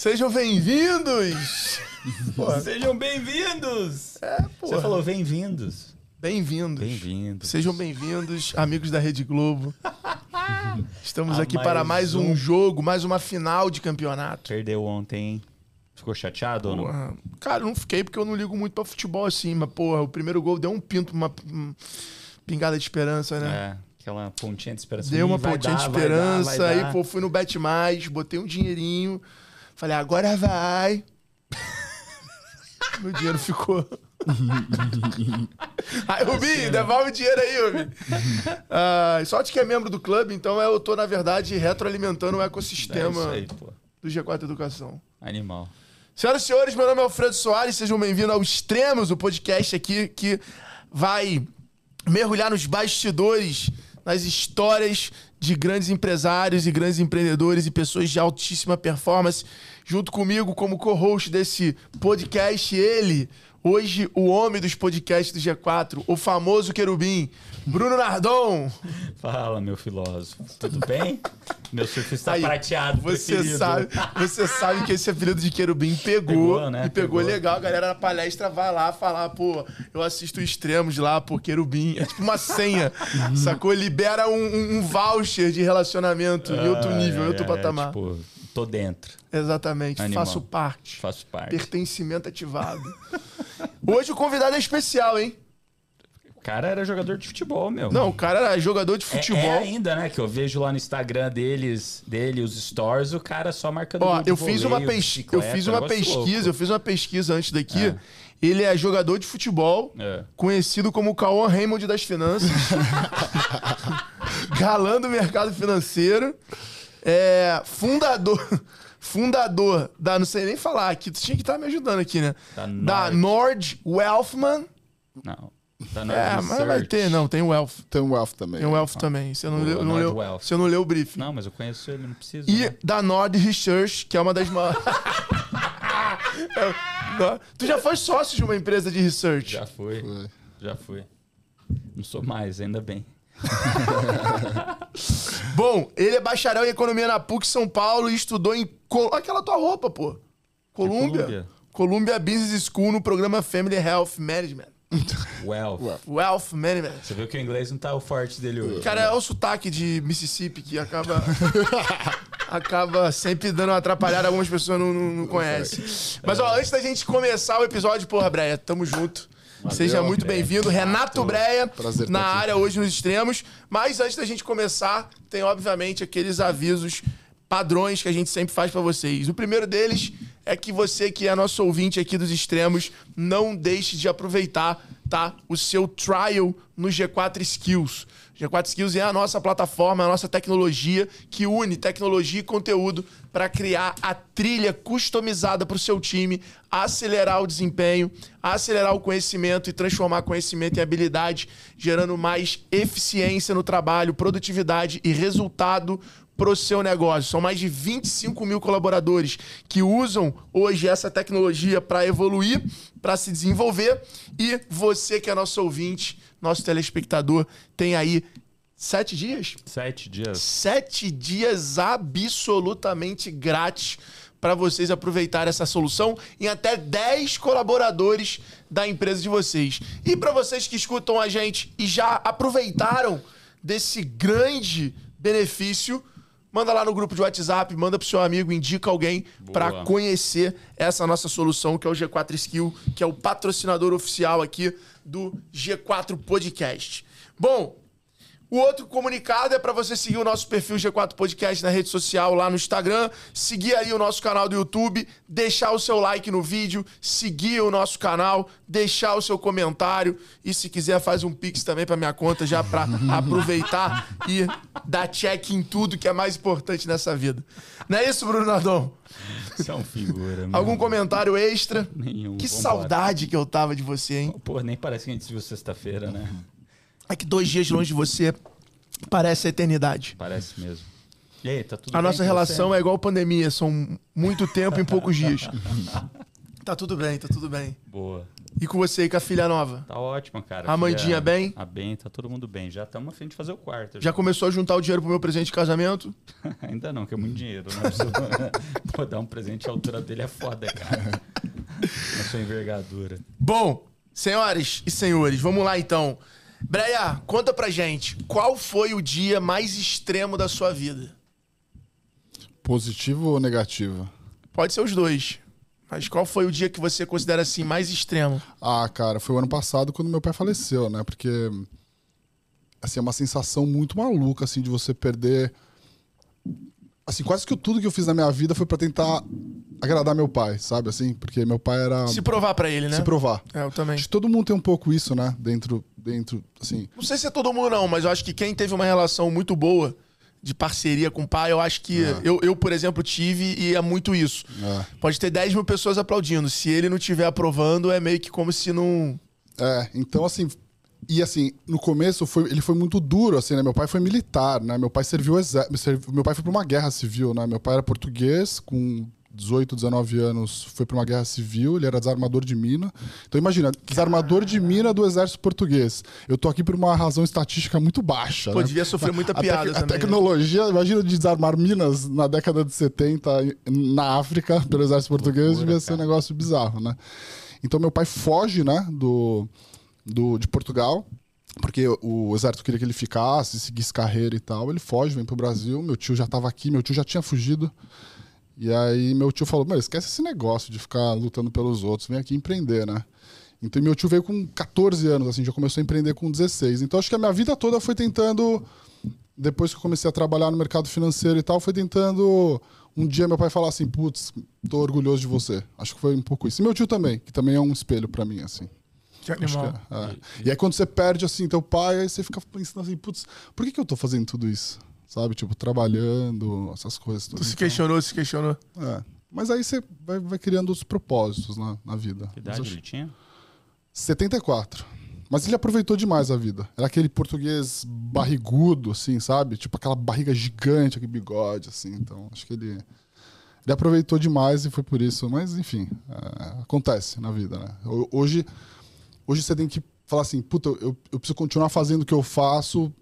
Sejam bem-vindos! Porra, Sejam bem-vindos! é, Você porra. falou bem-vindos. Bem-vindos. Bem-vindos. Sejam bem-vindos, amigos da Rede Globo. Estamos A aqui para mais mais um um. jogo, mais uma final de campeonato. Perdeu ontem, hein? Ficou chateado ou não? Porra. Cara, não fiquei porque eu não ligo muito pra futebol assim, mas, porra, o primeiro gol deu um pinto, uma pingada de esperança, né? É, aquela pontinha de esperança. Deu uma vai pontinha de dar, vai esperança, dar, vai aí, dar. pô, fui no Bet Mais, botei um dinheirinho, falei, agora vai. Meu dinheiro ficou. aí, Rubinho, devolve o dinheiro aí, Rubinho. Ah, sorte que é membro do clube, então eu tô, na verdade, retroalimentando o É ecossistema isso aí, do G4 Educação. Animal. Senhoras e senhores, meu nome é Alfredo Soares, sejam bem-vindos ao Extremos, o podcast aqui que vai mergulhar nos bastidores, nas histórias de grandes empresários e grandes empreendedores e pessoas de altíssima performance. Junto comigo, como co-host desse podcast, ele, hoje o homem dos podcasts do G4, o famoso querubim, Bruno Nardon. Fala, meu filósofo. Tudo bem? meu surfista Aí, prateado, Você preferido. sabe, você sabe que esse apelido de querubim pegou, Pegou, né? e pegou, Pegou. legal. A galera na palestra vai lá falar, pô, eu assisto extremos lá, pô, querubim. É tipo uma senha, sacou? Libera um, um- um voucher de relacionamento em outro Ah, nível, em é, outro é, patamar. Tipo, tô dentro. Exatamente, Animal. faço parte. Faço parte. Pertencimento ativado. Hoje o convidado é especial, hein? O cara era jogador de futebol, meu. Não, o cara era jogador de É- futebol. É, ainda, né? Que eu vejo lá no Instagram deles, dele, os stories, o cara só marcando Ó, eu fiz uma, voleio, pes- eu fiz uma pesquisa, eu louco. fiz uma pesquisa antes daqui. Ele é jogador de futebol, É. conhecido como Cauã Raymond das finanças. Galã do mercado financeiro. É, fundador, fundador da, não sei nem falar aqui, tu tinha que estar me ajudando aqui, né? Da Da Nord. Nord Wealthman. Não. Tá no É, mas vai research. ter, não, tem o Wealth. Tem um Wealth também. Tem o Wealth também. Você não, leu, não Nord leu, Wealth. você não leu o briefing. Não, mas eu conheço ele, não preciso. E né? da Nord Research, que é uma das maiores. tu já foi sócio de uma empresa de research? Já foi. Foi. Já fui. Não sou mais, ainda bem. Bom, ele é bacharel em economia na PUC São Paulo e estudou em. Col- Aquela tua roupa, pô. Colômbia. Columbia? Columbia Business School no programa Family Health Management. Wealth. Wealth. Wealth Management. Você viu que o inglês não tá o forte dele hoje. Cara, é o sotaque de Mississippi que acaba. acaba sempre dando uma atrapalhada, algumas pessoas não, não, não conhecem. Mas, ó, antes da gente começar o episódio, porra, Breia, tamo junto. Seja muito bem-vindo. Renato Breia, Prazer na tá aqui. área hoje nos extremos. Mas antes da gente começar, tem obviamente aqueles avisos padrões que a gente sempre faz pra vocês. O primeiro deles é que você que é nosso ouvinte aqui dos extremos, não deixe de aproveitar, tá? O seu trial no G4 Skills. G4 Skills é a nossa plataforma, a nossa tecnologia que une tecnologia e conteúdo para criar a trilha customizada para o seu time, acelerar o desempenho, acelerar o conhecimento e transformar conhecimento em habilidade, gerando mais eficiência no trabalho, produtividade e resultado pro seu negócio. São mais de 25 mil colaboradores que usam hoje essa tecnologia para evoluir, para se desenvolver. E você que é nosso ouvinte, nosso telespectador, tem aí sete dias? Sete dias. Sete dias absolutamente grátis para vocês aproveitarem essa solução em até 10 colaboradores da empresa de vocês. E para vocês que escutam a gente e já aproveitaram desse grande benefício, manda lá no grupo de WhatsApp, manda pro seu amigo, indica alguém para conhecer essa nossa solução que é o G4 Skill, que é o patrocinador oficial aqui do G4 Podcast. Bom, o outro comunicado é para você seguir o nosso perfil G4 Podcast na rede social, lá no Instagram, seguir aí o nosso canal do YouTube, deixar o seu like no vídeo, seguir o nosso canal, deixar o seu comentário e se quiser faz um pix também para minha conta já para aproveitar e dar check em tudo que é mais importante nessa vida. Não é isso, Bruno Nardon? Você é um figura, meu. Algum comentário extra? Nenhum. Que Vambora. saudade que eu tava de você, hein? Pô, nem parece que a gente se viu sexta-feira, né? É que dois dias longe de você parece a eternidade. Parece mesmo. E aí, tá tudo A bem nossa relação você? é igual pandemia, são muito tempo em poucos dias. Tá tudo bem, tá tudo bem. Boa. E com você e com a filha nova? Tá ótimo, cara. A Amandinha Filha- bem? A bem, tá todo mundo bem. Já estamos a fim de fazer o quarto. Já começou a juntar o dinheiro pro meu presente de casamento? Ainda não, que é muito dinheiro. Né? Pô, dar um presente à altura dele é foda, cara. Na sua envergadura. Bom, senhoras e senhores, vamos lá então. Breia, conta pra gente, qual foi o dia mais extremo da sua vida? Positivo ou negativo? Pode ser os dois. Mas qual foi o dia que você considera assim mais extremo? Ah, cara, foi o ano passado quando meu pai faleceu, né? Porque assim, é uma sensação muito maluca assim de você perder assim, quase que tudo que eu fiz na minha vida foi pra tentar agradar meu pai, sabe assim? Porque meu pai era Se provar pra ele, né? se provar. É, eu também. Acho que todo mundo tem um pouco isso, né? Dentro dentro assim. Não sei se é todo mundo não, mas eu acho que quem teve uma relação muito boa de parceria com o pai, eu acho que eu, eu, por exemplo, tive e é muito isso. É. Pode ter 10 mil pessoas aplaudindo. Se ele não estiver aprovando, é meio que como se não. É, então assim. E assim, no começo foi, ele foi muito duro, assim, né? Meu pai foi militar, né? Meu pai serviu exército. Meu pai foi pra uma guerra civil, né? Meu pai era português, com 18, 19 anos, foi pra uma guerra civil, ele era desarmador de mina. Então imagina, desarmador de mina do exército português. Eu tô aqui por uma razão estatística muito baixa. Pô, né? devia sofrer muita A piada também. A né? tecnologia, imagina de desarmar minas na década de 70 na África pelo exército português, Loucura, devia ser um negócio bizarro, né? Então meu pai foge, né, do, do, de Portugal, porque o exército queria que ele ficasse, seguisse carreira e tal. Ele foge, vem pro Brasil, meu tio já tava aqui, meu tio já tinha fugido. E aí meu tio falou, meu, esquece esse negócio de ficar lutando pelos outros, vem aqui empreender, né? Então meu tio veio com 14 anos, assim, já começou a empreender com 16. Então acho que a minha vida toda foi tentando, depois que eu comecei a trabalhar no mercado financeiro e tal, foi tentando um dia meu pai falar assim, putz, tô orgulhoso de você. Acho que foi um pouco isso. E meu tio também, que também é um espelho pra mim, assim. Que animal. que é, é. E aí quando você perde, assim, teu pai, aí você fica pensando assim, putz, por que, que eu tô fazendo tudo isso? Sabe? Tipo, trabalhando, essas coisas. Tu se Então, questionou, se questionou. é. Mas aí você vai, vai criando outros propósitos na, na vida. Que idade acho- ele tinha? 74. Mas ele aproveitou demais a vida. Era aquele português barrigudo, assim, sabe? Tipo aquela barriga gigante, aquele bigode, assim. Então, acho que ele, ele aproveitou demais e foi por isso. Mas, enfim, é, acontece na vida, né? Ho- Hoje, hoje você tem que falar assim, puta, eu, eu preciso continuar fazendo o que eu faço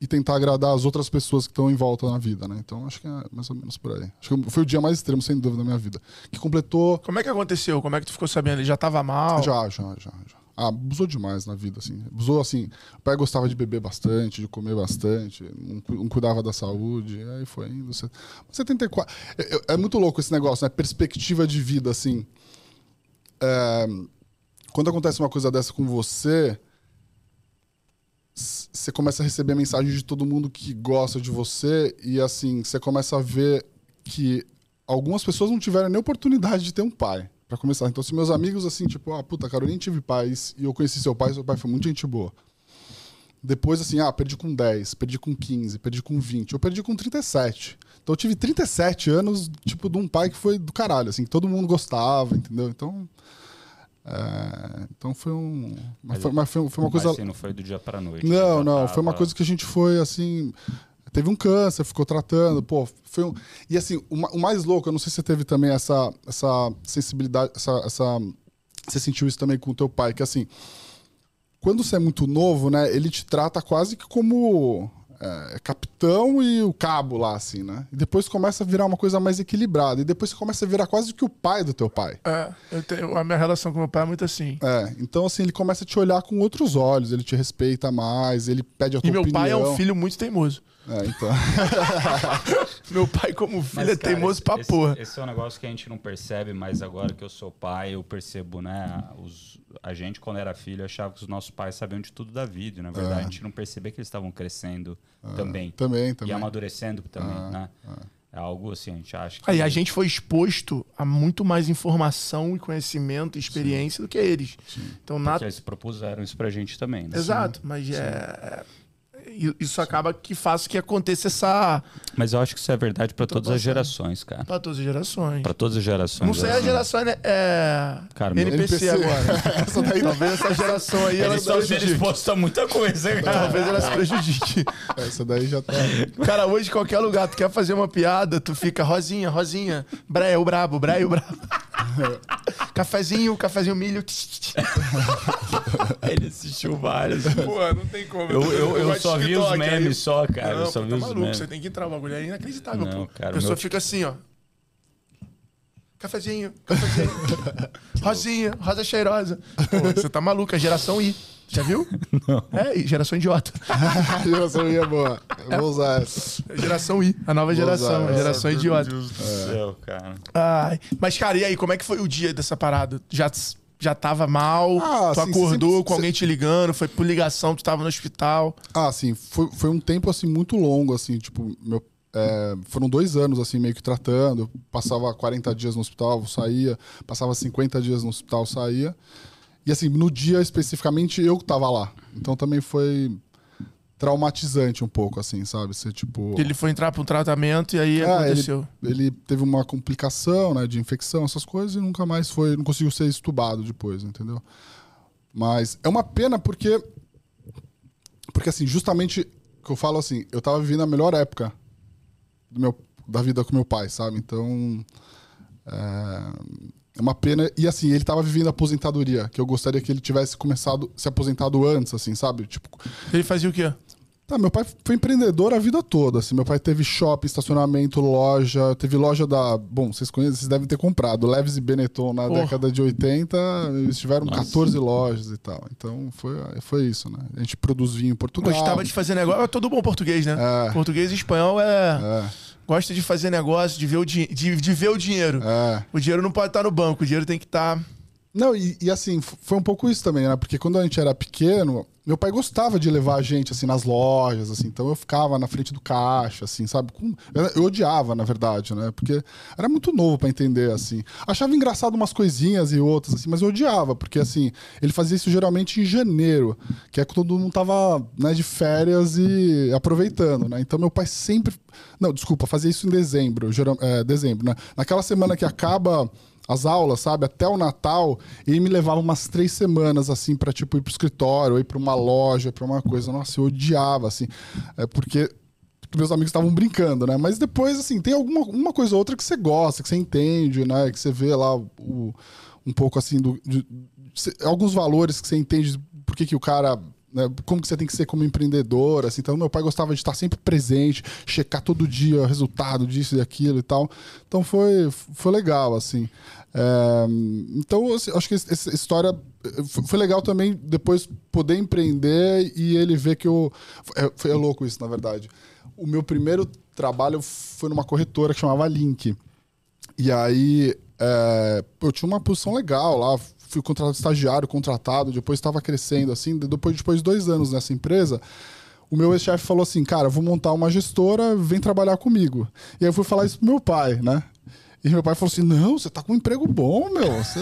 e tentar agradar as outras pessoas que estão em volta na vida, né? Então, acho que é mais ou menos por aí. Acho que foi o dia mais extremo, sem dúvida, da minha vida. Que completou Como é que aconteceu? Como é que tu ficou sabendo? Ele já tava mal? já, já, já, já. Ah, abusou demais na vida, assim. Abusou, assim. O pai gostava de beber bastante, de comer bastante, não, não cuidava da saúde, aí foi indo. Você- 74. É, é- é muito louco esse negócio, né? Perspectiva de vida, assim. É, quando acontece uma coisa dessa com você, você começa a receber mensagem de todo mundo que gosta de você e, assim, você começa a ver que algumas pessoas não tiveram nem oportunidade de ter um pai, pra começar. Então, se meus amigos, assim, tipo, ah, puta, cara, eu nem tive pais e eu conheci seu pai, seu pai foi muito gente boa. Depois, assim, ah, perdi com 10, perdi com 15, perdi com 20, eu perdi com 37. Então, eu tive 37 anos, tipo, de um pai que foi do caralho, assim, que todo mundo gostava, entendeu? Então. É, então foi um. Mas Mas- foi, mas foi, foi uma coisa. Mas, assim, não foi do dia pra noite. Não, Já não, foi uma tava- coisa que a gente foi assim. Teve um câncer, ficou tratando, pô, foi um... E assim, o, o mais louco, eu não sei se você teve também essa, essa sensibilidade, essa, essa. Você sentiu isso também com o teu pai, que assim, quando você é muito novo, né, ele te trata quase que como é, capitão e o cabo lá, assim, né? E depois começa a virar uma coisa mais equilibrada. E depois você começa a virar quase que o pai do teu pai. É, eu tenho, a minha relação com meu pai é muito assim. É, então assim, ele começa a te olhar com outros olhos, ele te respeita mais, ele pede a tua E meu opinião. pai é um filho muito teimoso. É, então. Meu pai, como filho, Mas, é cara, teimoso esse- pra esse, porra. Esse é um negócio que a gente não percebe, mas agora que eu sou pai, eu percebo, né? Os, a gente, quando era filho, achava que os nossos pais sabiam de tudo da vida. e, Na verdade, É. a gente não percebia que eles estavam crescendo também. Também, E também. amadurecendo também, né? É algo assim, a gente acha que. Aí a gente foi exposto a muito mais informação e conhecimento e experiência do que eles. Então, na... Porque eles propuseram isso pra gente também, né? Exato, mas é... é- Isso acaba que faz que aconteça essa... Mas eu acho que isso é verdade pra todas as passando. gerações, cara. Pra todas as gerações. Pra todas as gerações. Não sei a assim. geração né, é... Cara, NPC, NPC. agora. Essa daí Talvez essa geração aí ela Eles estão sendo expostos a muita coisa, cara. Talvez ela se prejudique. Essa daí já tá. Cara, hoje qualquer lugar tu quer fazer uma piada, tu fica Rosinha, Rosinha, Breia o brabo, Breia o brabo. cafezinho, cafezinho milho. Ele assistiu vários. Pô, não tem como. Eu, eu, eu de só vi os TikTok, memes aí- só, cara. Não, eu só pô, vi tá os maluco, memes. você tem que entrar, o bagulho é inacreditável, Não, pô. cara, a pessoa meu- fica assim, ó. Cafezinho, cafezinho. Rosinha, rosa cheirosa. Pô, você tá maluco, é geração I. Já viu? Não. É, geração idiota. Geração I é boa. Eu vou usar essa. É geração I, a nova Vou geração, usar geração idiota. Meu Deus do céu, cara. Ai. Mas, cara, e aí, como é que foi o dia dessa parada? Já, já tava mal? Ah, tu sim, acordou sempre- com alguém te ligando? Foi por ligação, tu tava no hospital? Ah, sim, foi, foi um tempo assim muito longo, assim, tipo, meu, é, foram dois anos assim meio que tratando. Eu passava 40 dias no hospital, saía, passava 50 dias no hospital, saía. E assim, no dia especificamente eu tava lá. Então também foi traumatizante um pouco, assim, sabe? Você tipo. Ele foi entrar pra um tratamento e aí É, aconteceu. Ele teve uma complicação, né, de infecção, essas coisas, e nunca mais foi, não conseguiu ser estubado depois, entendeu? Mas é uma pena porque, porque assim, justamente que eu falo assim, eu tava vivendo a melhor época do meu, da vida com meu pai, sabe? Então, é, é uma pena. E assim, ele tava vivendo a aposentadoria, que eu gostaria que ele tivesse começado, se aposentado antes, assim, sabe? Tipo, Ele fazia o quê? Tá, meu pai foi empreendedor a vida toda. Assim, meu pai teve shopping, estacionamento, loja. Teve loja da. Bom, vocês conhecem, vocês devem ter comprado. Leves e Benetton na Porra. década de 80, eles tiveram Nossa. 14 lojas e tal. Então foi, foi isso, né? A gente produz vinho em Portugal. Gostava de fazer negócio. É todo bom português, né? É. Português e espanhol é... É, Gosta de fazer negócio, de ver o, di... de, de ver o dinheiro. é. O dinheiro não pode estar no banco, o dinheiro tem que estar. Não, e, e assim, foi um pouco isso também, né? Porque quando a gente era pequeno, meu pai gostava de levar a gente, assim, nas lojas, assim. Então eu ficava na frente do caixa, assim, sabe? Eu, odiava, na verdade, né? Porque era muito novo pra entender, assim. Achava engraçado umas coisinhas e outras, assim, mas eu odiava, porque, assim, ele fazia isso geralmente em janeiro, que é quando todo mundo tava, né, de férias e aproveitando, né? Então meu pai sempre... Não, desculpa, fazia isso em dezembro, geral... é, dezembro, né? Naquela semana que acaba as aulas, sabe? Até o Natal, ele me levava umas três semanas, assim, pra, tipo, ir pro escritório, ir pra uma loja, pra uma coisa. Nossa, eu odiava, assim. É porque meus amigos estavam brincando, né? Mas depois, assim, tem alguma uma coisa ou outra que você gosta, que você entende, né? Que você vê lá o, um pouco, assim, do, de- cê- alguns valores que você entende de por que, que o cara... né, como que você tem que ser como empreendedor, assim. Então, meu pai gostava de estar sempre presente, checar todo dia o resultado disso e aquilo e tal. Então, foi, foi legal, assim. É, então, assim, acho que essa história eh, foi foi legal também depois poder empreender e ele ver que eu. é, Foi é louco isso, na verdade. O meu primeiro trabalho foi numa corretora que chamava Link. E aí é, eu tinha uma posição legal lá, fui contratado estagiário, contratado, depois estava crescendo assim, de- depois, depois de dois anos nessa empresa. O meu ex-chefe falou assim, cara, vou montar uma gestora, vem trabalhar comigo. E aí eu fui falar isso pro meu pai, né? E meu pai falou assim: não, você tá com um emprego bom, meu. Você,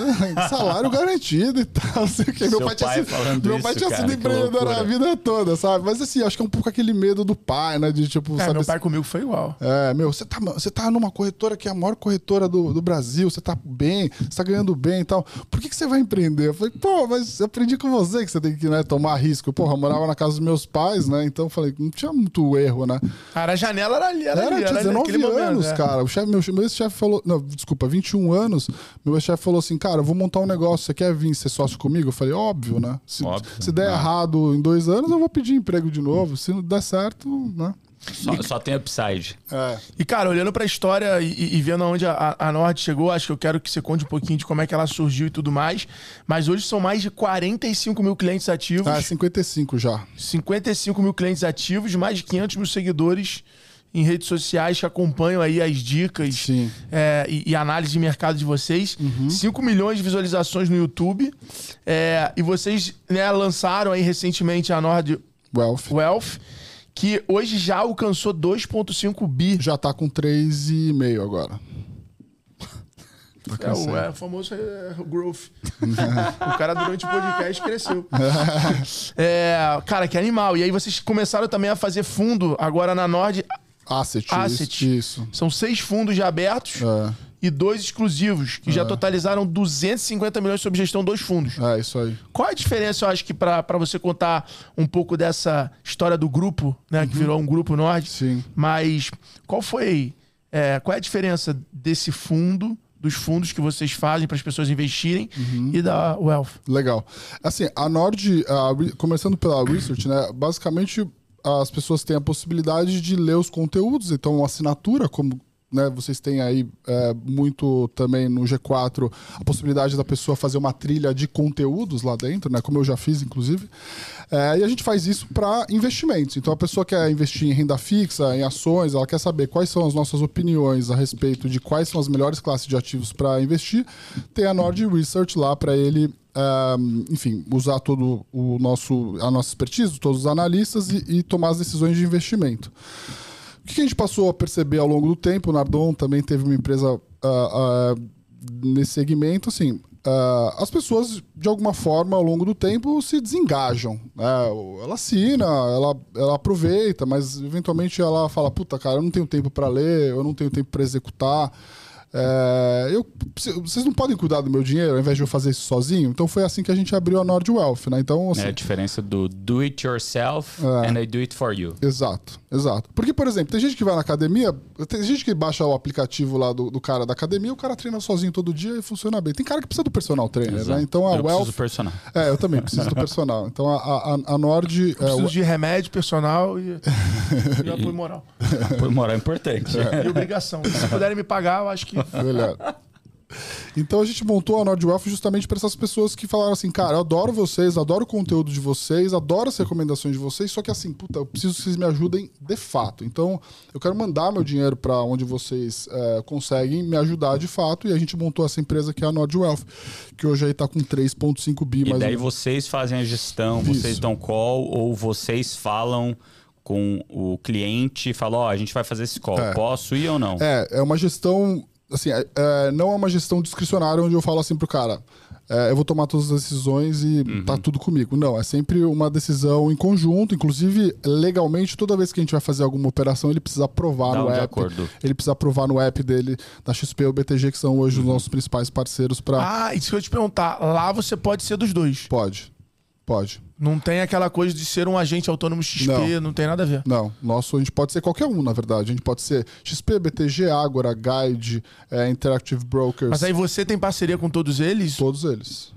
salário garantido e tal. Não sei o quê. Meu pai tinha pai sido, falando meu isso, pai tinha cara, sido que empreendedor a vida toda, sabe? Mas assim, acho que é um pouco aquele medo do pai, né? De tipo, Cara, sabe? meu pai comigo foi igual. É, meu, você tá, você tá numa corretora que é a maior corretora do, do Brasil, você tá bem, você tá ganhando bem e tal. Por que, que você vai empreender? Eu falei, pô, mas eu aprendi com você que você tem que né, tomar risco. Porra, eu morava na casa dos meus pais, né? Então eu falei, não tinha muito erro, né? Cara, a janela era ali, era, Era, ali, tinha era 19 naquele momento, anos, é. cara. O chefe, meu, meu ex-chefe falou, não, desculpa, 21 anos. Meu ex-chefe falou assim, cara, eu vou montar um negócio, você quer vir ser sócio comigo? Eu falei, óbvio, né? Se, Óbvio. se der Ah. errado em dois anos, eu vou pedir emprego de novo. Se não der certo, né? Só, só tem upside. É. E, cara, olhando pra história e, e- e vendo aonde a, a Nord chegou, acho que eu quero que você conte um pouquinho de como é que ela surgiu e tudo mais. Mas hoje são mais de 45 mil clientes ativos, Ah, 55 já. 55 mil clientes ativos, mais de 500 mil seguidores em redes sociais que acompanham aí as dicas é, e, e análise de mercado de vocês. 5 milhões de visualizações no YouTube. É, e vocês né, lançaram aí recentemente a Nord Wealth. Wealth, que hoje já alcançou 2,5 bi. Já tá com 3,5 agora. É o, é, o famoso é, growth. o cara durante o podcast cresceu. É, cara, que animal. E aí vocês começaram também a fazer fundo agora na Nord. Asset. Asset. Isso. São seis fundos já abertos É, e dois exclusivos, que já totalizaram 250 milhões sob gestão dos fundos. é isso aí. Qual é a diferença, eu acho, que pra você contar um pouco dessa história do grupo, né? Que virou um grupo Nord. Sim. Mas qual foi. é, qual é a diferença desse fundo, dos fundos que vocês fazem para as pessoas investirem e da Wealth. Legal. Assim, a Nord, a começando pela research, né? Basicamente, as pessoas têm a possibilidade de ler os conteúdos, então assinatura, como né, vocês têm aí é, muito também no G4 a possibilidade da pessoa fazer uma trilha de conteúdos lá dentro, né? Como eu já fiz, inclusive. É, e a gente faz isso para investimentos. Então a pessoa quer investir em renda fixa, em ações, ela quer saber quais são as nossas opiniões a respeito de quais são as melhores classes de ativos para investir. Tem a Nord Research lá para ele enfim, usar todo o nosso, a nossa expertise, todos os analistas e, e tomar as decisões de investimento. O que a gente passou a perceber ao longo do tempo, o Nardon também teve uma empresa ah, ah, nesse segmento, assim, ah, as pessoas, de alguma forma, ao longo do tempo, se desengajam. né? Ela assina, ela, ela aproveita, mas eventualmente ela fala, puta, cara, eu não tenho tempo para ler, eu não tenho tempo para executar. É, eu, vocês não podem cuidar do meu dinheiro ao invés de eu fazer isso sozinho? Então foi assim que a gente abriu a Nord Wealth, né? Então, assim, É a diferença do do it yourself É. and I do it for you. Exato, exato. Porque, por exemplo, tem gente que vai na academia, tem gente que baixa o aplicativo lá do, do cara da academia, o cara treina sozinho todo dia e funciona bem. Tem cara que precisa do personal trainer, Exato. né? Então a eu Wealth. preciso personal. É, eu também preciso do personal. Então a, a, a Nord. É, Preciso o- de remédio, personal e, e apoio moral. Por moral é importante. E obrigação. Se puderem me pagar, eu acho que. Então a gente montou a Nord Wealth justamente para essas pessoas que falaram assim, cara, eu adoro vocês, adoro o conteúdo de vocês, adoro as recomendações de vocês, só que assim, puta, eu preciso que vocês me ajudem de fato. Então eu quero mandar meu dinheiro para onde vocês é, conseguem me ajudar de fato e a gente montou essa empresa que é a Nord Wealth, que hoje aí tá com 3.5 bi E daí vocês fazem a gestão, Isso. vocês dão call ou vocês falam com o cliente e falam, ó, a gente vai fazer esse call, posso ir ou não? É, é uma gestão. Assim, é- é, não é uma gestão discricionária onde eu falo assim pro cara. é, eu vou tomar todas as decisões e Uhum. tá tudo comigo. Não, é sempre uma decisão em conjunto. Inclusive, legalmente, toda vez que a gente vai fazer alguma operação, ele precisa aprovar Dá no um de app. acordo. Ele precisa aprovar no app dele, da XP ou BTG, que são hoje os nossos principais parceiros para. Ah, isso que eu ia te perguntar. Lá você pode ser dos dois. Pode. Pode. Não tem aquela coisa de ser um agente autônomo XP, não, tem nada a ver. Não, nosso a gente pode ser qualquer um, na verdade. A gente pode ser XP, BTG, Agora, Guide, é, Interactive Brokers. Mas aí você tem parceria com todos eles? Todos eles.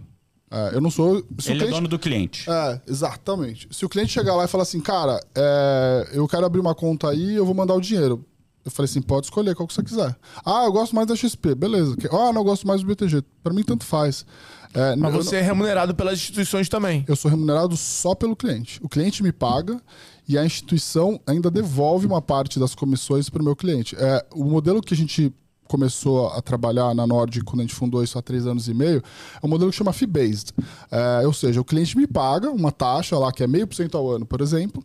É, eu não sou. Se o Ele é cliente- dono do cliente. É, exatamente. Se o cliente chegar lá e falar assim, cara, é, eu quero abrir uma conta aí, eu vou mandar o dinheiro. Eu falei assim, pode escolher qual que você quiser. Ah, eu gosto mais da XP, beleza. Que- Ah, não, eu gosto mais do BTG. Pra mim, tanto faz. É, Mas você é remunerado pelas instituições também. eu sou remunerado só pelo cliente. O cliente me paga e a instituição ainda devolve uma parte das comissões para o meu cliente. É, o modelo que a gente começou a trabalhar na Nord quando a gente fundou isso há três anos e meio é um modelo que chama fee-based. É, ou seja, o cliente me paga uma taxa lá que é meio por cento ao ano, por exemplo.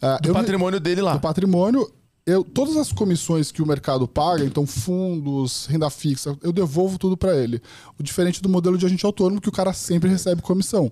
É, Do eu me- patrimônio dele lá. do patrimônio, eu, todas as comissões que o mercado paga, então fundos, renda fixa, eu devolvo tudo para ele. O diferente do modelo de agente autônomo, que o cara sempre recebe comissão.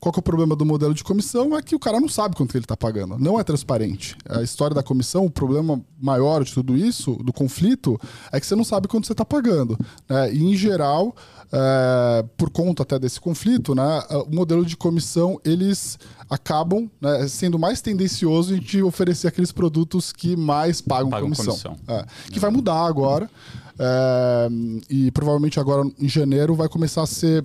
Qual que é o problema do modelo de comissão? É que o cara não sabe quanto que ele está pagando. Não é transparente. A história da comissão, o problema maior de tudo isso, do conflito, é que você não sabe quanto você está pagando. né? E, em geral, é, por conta até desse conflito, né, o modelo de comissão, eles acabam né, sendo mais tendencioso em te oferecer aqueles produtos que mais pagam, Pagam comissão. comissão. É, que vai mudar agora. é, e provavelmente agora em janeiro vai começar a ser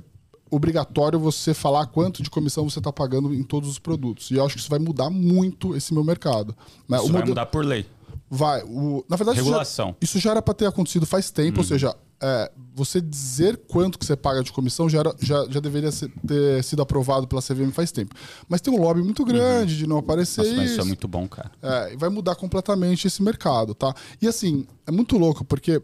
obrigatório você falar quanto de comissão você está pagando em todos os produtos. E eu acho que isso vai mudar muito esse meu mercado. né? Isso O vai modelo- mudar por lei. Vai. O, na verdade, isso já- Regulação. Isso já era para ter acontecido faz tempo, ou seja, é, você dizer quanto que você paga de comissão já, era- já, já deveria ser- ter sido aprovado pela CVM faz tempo. Mas tem um lobby muito grande de não aparecer Nossa, mas isso. isso é muito bom, cara. É, e vai mudar completamente esse mercado, tá? E assim, é muito louco, porque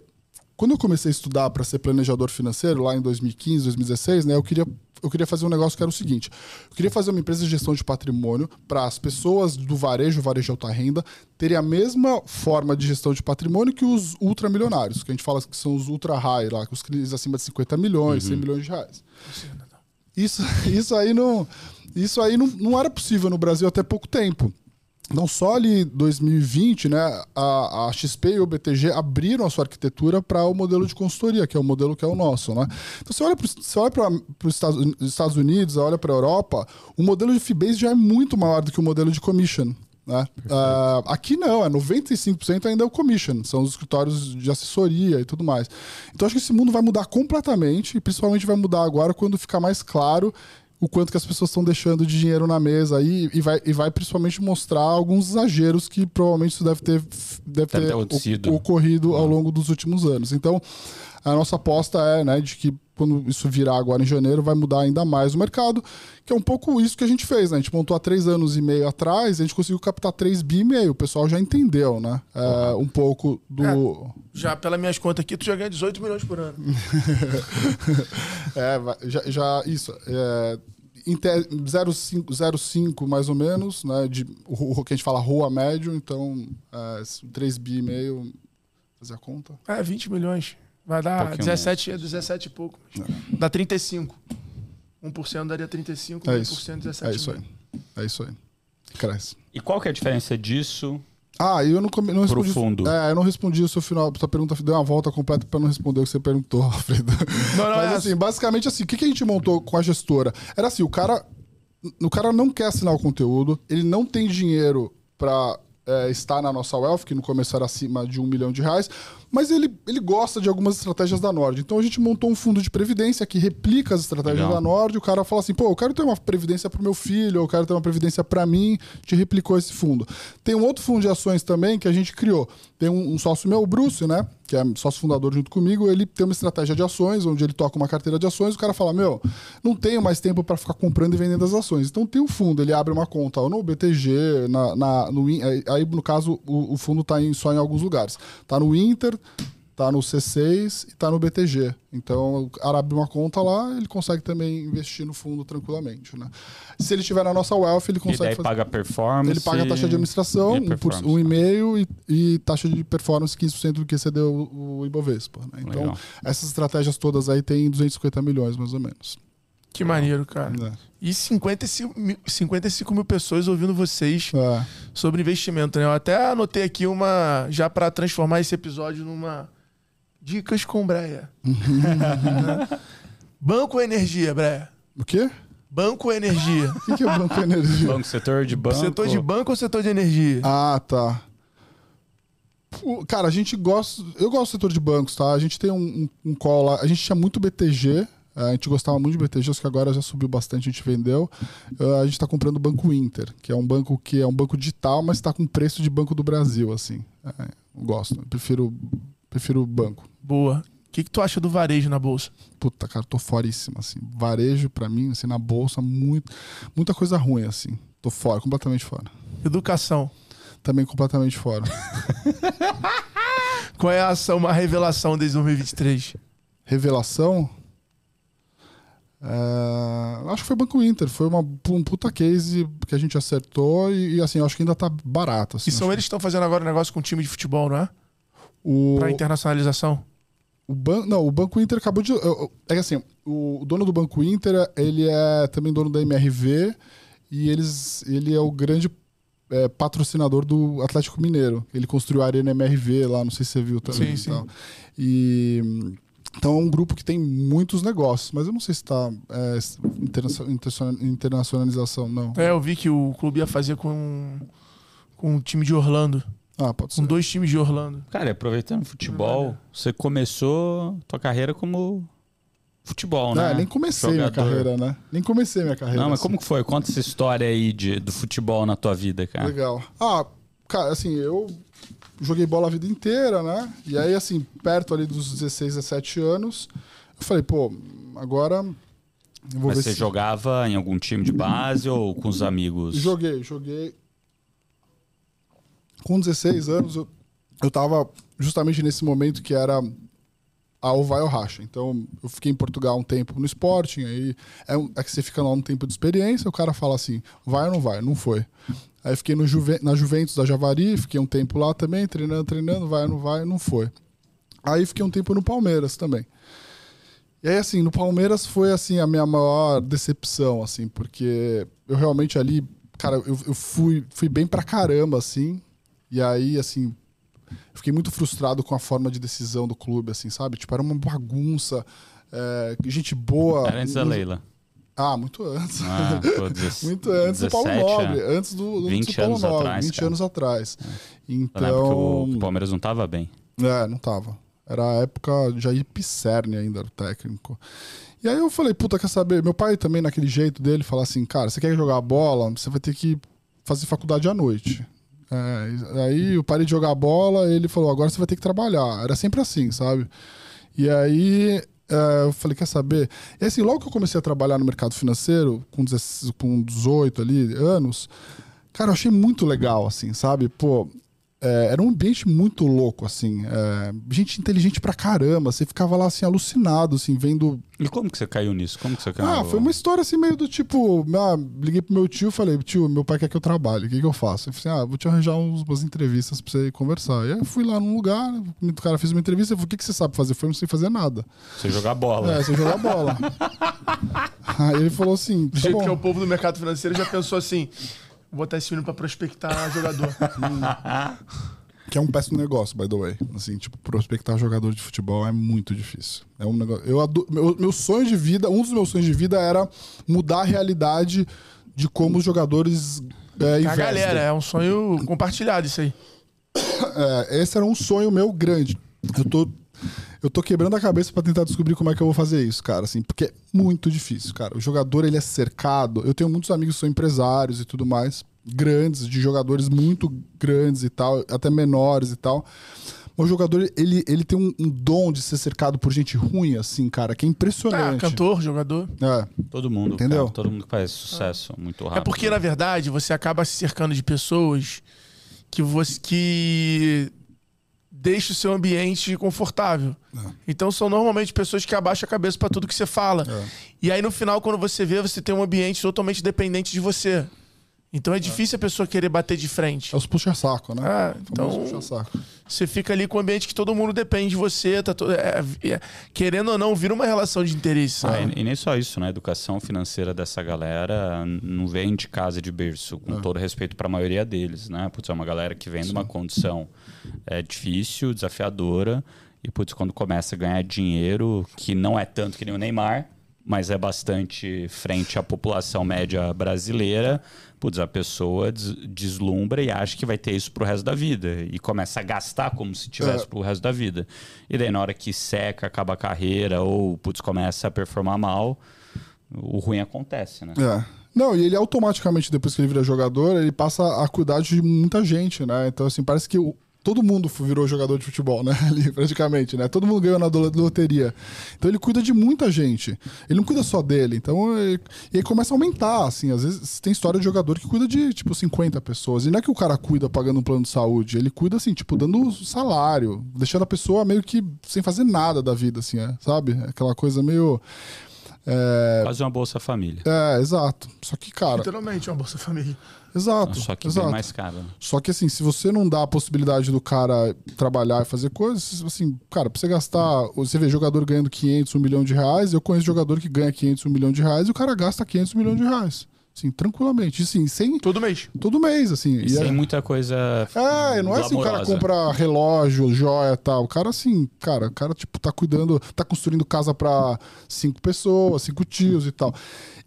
quando eu comecei a estudar para ser planejador financeiro, lá em 2015, 2016, né, eu queria, eu queria fazer um negócio que era o seguinte: eu queria fazer uma empresa de gestão de patrimônio para as pessoas do varejo, varejo de alta renda, terem a mesma forma de gestão de patrimônio que os ultramilionários, que a gente fala que são os ultra high, lá, que os clientes acima de 50 milhões, 100 milhões de reais. Isso, isso aí não, isso aí não, não era possível no Brasil até pouco tempo. Não só ali em 2020, né, a, a XP e o BTG abriram a sua arquitetura para o modelo de consultoria, que é o modelo que é o nosso. Né? Então, você olha para você olha para os Estados, Estados Unidos, olha para a Europa, o modelo de fee-based já é muito maior do que o modelo de commission. Né? Uh, aqui não, é 95% ainda é o commission, são os escritórios de assessoria e tudo mais. Então acho que esse mundo vai mudar completamente, e principalmente vai mudar agora quando ficar mais claro o quanto que as pessoas estão deixando de dinheiro na mesa aí e vai, e vai principalmente mostrar alguns exageros que provavelmente isso deve ter, deve, deve ter, ter ocorrido ao longo dos últimos anos. Então, a nossa aposta é né, de que quando isso virar agora em janeiro, vai mudar ainda mais o mercado, que é um pouco isso que a gente fez, né? A gente montou há três anos e meio atrás, a gente conseguiu captar 3 bi e meio. O pessoal já entendeu, né? É, um pouco do. É, já, pelas minhas contas aqui, tu já ganha 18 milhões por ano. é, já, já isso. É, 0,5 mais ou menos, né? De, o, que a gente fala rua médio, então é, 3 bi e meio. Fazer a conta? É, 20 milhões. Vai dar um 17, mais. 17 e pouco. Dá 35. 1% daria 35, é 1% isso. 17 É isso aí. É isso aí. Cresce. E qual que é a diferença disso ah, eu não, não respondi. Fundo. É, eu não respondi o seu final. Sua pergunta deu uma volta completa para não responder o que você perguntou, Alfredo. Não, não, Mas é assim, basicamente assim, o que, que a gente montou com a gestora? Era assim, o cara. O cara não quer assinar o conteúdo, ele não tem dinheiro para é, estar na nossa Wealth, que no começo era acima de um milhão de reais, mas ele, ele gosta de algumas estratégias da Nord. Então a gente montou um fundo de previdência que replica as estratégias Legal. da Nord. O cara fala assim: pô, eu quero ter uma previdência para o meu filho, eu quero ter uma previdência para mim. A gente replicou esse fundo. Tem um outro fundo de ações também que a gente criou. Tem um, um sócio meu, o Bruce, né? Que é sócio fundador junto comigo. Ele tem uma estratégia de ações, onde ele toca uma carteira de ações. O cara fala: meu, não tenho mais tempo para ficar comprando e vendendo as ações. Então tem um fundo, ele abre uma conta ou no BTG, na, na, no, aí no caso o, o fundo está só em alguns lugares. Está no Inter tá no C6 e tá no BTG. Então, o cara abre uma conta lá, ele consegue também investir no fundo tranquilamente, né? Se ele estiver na nossa wealth, ele consegue e daí fazer... paga performance. Ele paga a taxa de administração, um, um e-mail e, e, taxa de performance 15% do que excedeu o, o Ibovespa. Né? Então, Legal. essas estratégias todas aí tem 250 milhões, mais ou menos. Que maneiro, cara. É. E 55 mil, 55 mil pessoas ouvindo vocês é. sobre investimento, né? Eu até anotei aqui uma. Já para transformar esse episódio numa Dicas com Breia. banco Energia, Breia. O quê? Banco Energia. O que, que é Banco Energia? Banco, setor de banco. Setor de banco ou setor de energia? Ah, tá. Cara, a gente gosta. Eu gosto do setor de bancos, tá? A gente tem um, um, um call lá. A gente tinha muito BTG. A gente gostava muito de BTG, acho que agora já subiu bastante, a gente vendeu. A gente está comprando o Banco Inter, que é um banco que é um banco digital, mas está com preço de Banco do Brasil, assim. É, eu gosto. Eu prefiro, prefiro banco. Boa. O que, que tu acha do varejo na bolsa? Puta, cara, tô foríssimo, assim. Varejo, para mim, assim, na bolsa, muito, muita coisa ruim, assim. Tô fora, completamente fora. Educação. Também completamente fora. Qual é a ação, uma revelação desde 2023? Revelação? É, acho que foi Banco Inter. Foi uma, um puta case que a gente acertou e, e assim, acho que ainda tá barato. Assim, e são eles que estão fazendo agora um negócio com o time de futebol, não é? O... Para internacionalização? O ban... Não, o Banco Inter acabou de. É que assim, o dono do Banco Inter, ele é também dono da MRV e eles, ele é o grande é, patrocinador do Atlético Mineiro. Ele construiu a Arena MRV lá, não sei se você viu também. Sim, sim. E. Então é um grupo que tem muitos negócios, mas eu não sei se está é, internacionalização, não. É, eu vi que o clube ia fazer com, com o time de Orlando. Ah, pode ser. Com dois times de Orlando. Cara, aproveitando o futebol, você começou tua carreira como futebol, né? É, nem comecei Jogador. minha carreira, né? Nem comecei minha carreira. Não, mas assim. como que foi? Conta essa história aí de, do futebol na tua vida, cara. Legal. Ah, cara, assim, eu joguei bola a vida inteira, né? E aí, assim, perto ali dos 16, 17 anos, eu falei, pô, agora Mas você se... jogava em algum time de base ou com os amigos? Joguei, joguei com 16 anos, eu, eu tava justamente nesse momento que era a ou vai ou racha. Então, eu fiquei em Portugal um tempo no Sporting, aí é, é, que você fica lá um tempo de experiência, o cara fala assim, vai ou não vai? Não foi. Aí fiquei no Juve, na Juventus da Javari, fiquei um tempo lá também, treinando, treinando, vai ou não vai? Não foi. Aí fiquei um tempo no Palmeiras também. E aí, assim, no Palmeiras foi, assim, a minha maior decepção, assim, porque eu realmente ali, cara, eu, eu fui, fui bem pra caramba, assim, e aí, assim, fiquei muito frustrado com a forma de decisão do clube, assim, sabe? Tipo, era uma bagunça. É, gente boa. Era antes da Leila. Ah, muito antes. Ah, pô, 16, muito antes do Paulo 17, Nobre. é. Antes do, do 20 do Paulo anos Nobre. atrás, 20 cara. anos atrás. Eu Então. que o, o Palmeiras não tava bem. É, não tava. Era a época Jair Pisserni ainda era o técnico. E aí eu falei, puta, quer saber? Meu pai também, naquele jeito dele, falar assim, cara, você quer jogar bola, você vai ter que fazer faculdade à noite. É, aí eu parei de jogar bola, ele falou, agora você vai ter que trabalhar. Era sempre assim, sabe? E aí é, eu falei, quer saber? E assim, logo que eu comecei a trabalhar no mercado financeiro, com, 16, com 18 ali, anos, cara, eu achei muito legal, assim, sabe? Pô, é, era um ambiente muito louco, assim. é, gente inteligente pra caramba. Você ficava lá, assim, alucinado, assim, vendo. E como que você caiu nisso? Como que você caiu? Ah, foi uma história, assim, meio do tipo. Ah, liguei pro meu tio falei, tio, meu pai quer que eu trabalhe. O que, que eu faço? Ele falou assim: ah, vou te arranjar uns, umas entrevistas pra você conversar. E aí eu fui lá num lugar, o cara fez uma entrevista. Eu falei, o que, que você sabe fazer? Eu falei, não sei fazer nada. Você jogar bola. É, você jogar bola. aí ele falou assim: Do tá jeito bom. que é o povo do mercado financeiro já pensou assim: vou botar esse menino pra prospectar jogador. Que é um péssimo negócio, by the way. Assim, tipo, prospectar jogador de futebol é muito difícil. É um negócio. Eu ado... meu, meu sonho de vida, um dos meus sonhos de vida era mudar a realidade de como os jogadores é, a investem. galera, é um sonho compartilhado isso aí. É, esse era um sonho meu grande. Eu tô, eu tô quebrando a cabeça pra tentar descobrir como é que eu vou fazer isso, cara, assim, porque é muito difícil, cara. O jogador, ele é cercado. Eu tenho muitos amigos que são empresários e tudo mais, grandes, de jogadores muito grandes e tal, até menores e tal. Mas o jogador, ele, ele tem um, um dom de ser cercado por gente ruim, assim, cara, que é Ah, impressionante. cantor, jogador. É. Todo mundo, Entendeu? cara, todo mundo que faz sucesso muito rápido. É porque, na verdade, você acaba se cercando de pessoas que você que deixa o seu ambiente confortável. Então são normalmente pessoas que abaixam a cabeça pra tudo que você fala. E aí no final, quando você vê, você tem um ambiente totalmente dependente de você. Então é difícil a pessoa querer bater de frente. É os puxa-saco, né? Ah, Famoso então puxa-saco. você fica ali com um ambiente que todo mundo depende de você, tá to- é- é- querendo ou não, vira uma relação de interesse. Ah, e, e nem só isso, né? A educação financeira dessa galera não vem de casa de berço, com todo respeito para a maioria deles, né? Putz, é uma galera que vem de uma condição é, difícil, desafiadora, e putz, quando começa a ganhar dinheiro, que não é tanto que nem o Neymar, mas é bastante frente à população média brasileira, putz, a pessoa des- deslumbra e acha que vai ter isso pro resto da vida. E começa a gastar como se tivesse É. pro resto da vida. E daí, na hora que seca, acaba a carreira, ou putz, começa a performar mal, o ruim acontece, né? É. Não, e ele automaticamente, depois que ele vira jogador, ele passa a cuidar de muita gente, né? Então, assim, parece que o- todo mundo virou jogador de futebol, né? Ali, praticamente, né? Todo mundo ganhou na loteria. Então ele cuida de muita gente. Ele não cuida só dele. Então, ele, e aí começa a aumentar, assim. Às vezes tem história de jogador que cuida de, tipo, 50 pessoas. E não é que o cara cuida pagando um plano de saúde. Ele cuida, assim, tipo, dando salário. Deixando a pessoa meio que sem fazer nada da vida, assim, é, sabe? Aquela coisa meio... É, Quase uma Bolsa Família. é, exato. Só que, cara, Literalmente, uma Bolsa Família. exato. Só que exato. bem mais caro. né? Só que assim, se você não dá a possibilidade do cara trabalhar e fazer coisas, assim, cara, pra você gastar. Você vê jogador ganhando 500, 1 milhão de reais, eu conheço jogador que ganha 500, 1 milhão de reais e o cara gasta 500 milhões de reais. Assim, tranquilamente. Assim, sem. Todo mês. Todo mês, assim. E E sem é, muita coisa. é, não é assim o cara compra relógio, joia e tal. O cara, assim, cara, o cara, tipo, tá cuidando, tá construindo casa pra cinco pessoas, cinco tios e tal.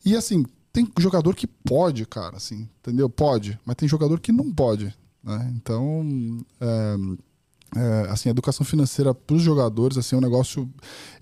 E assim, tem jogador que pode, cara, assim, entendeu? Pode, mas tem jogador que não pode, né? Então, é, é, assim, a educação financeira para os jogadores, assim, é um negócio.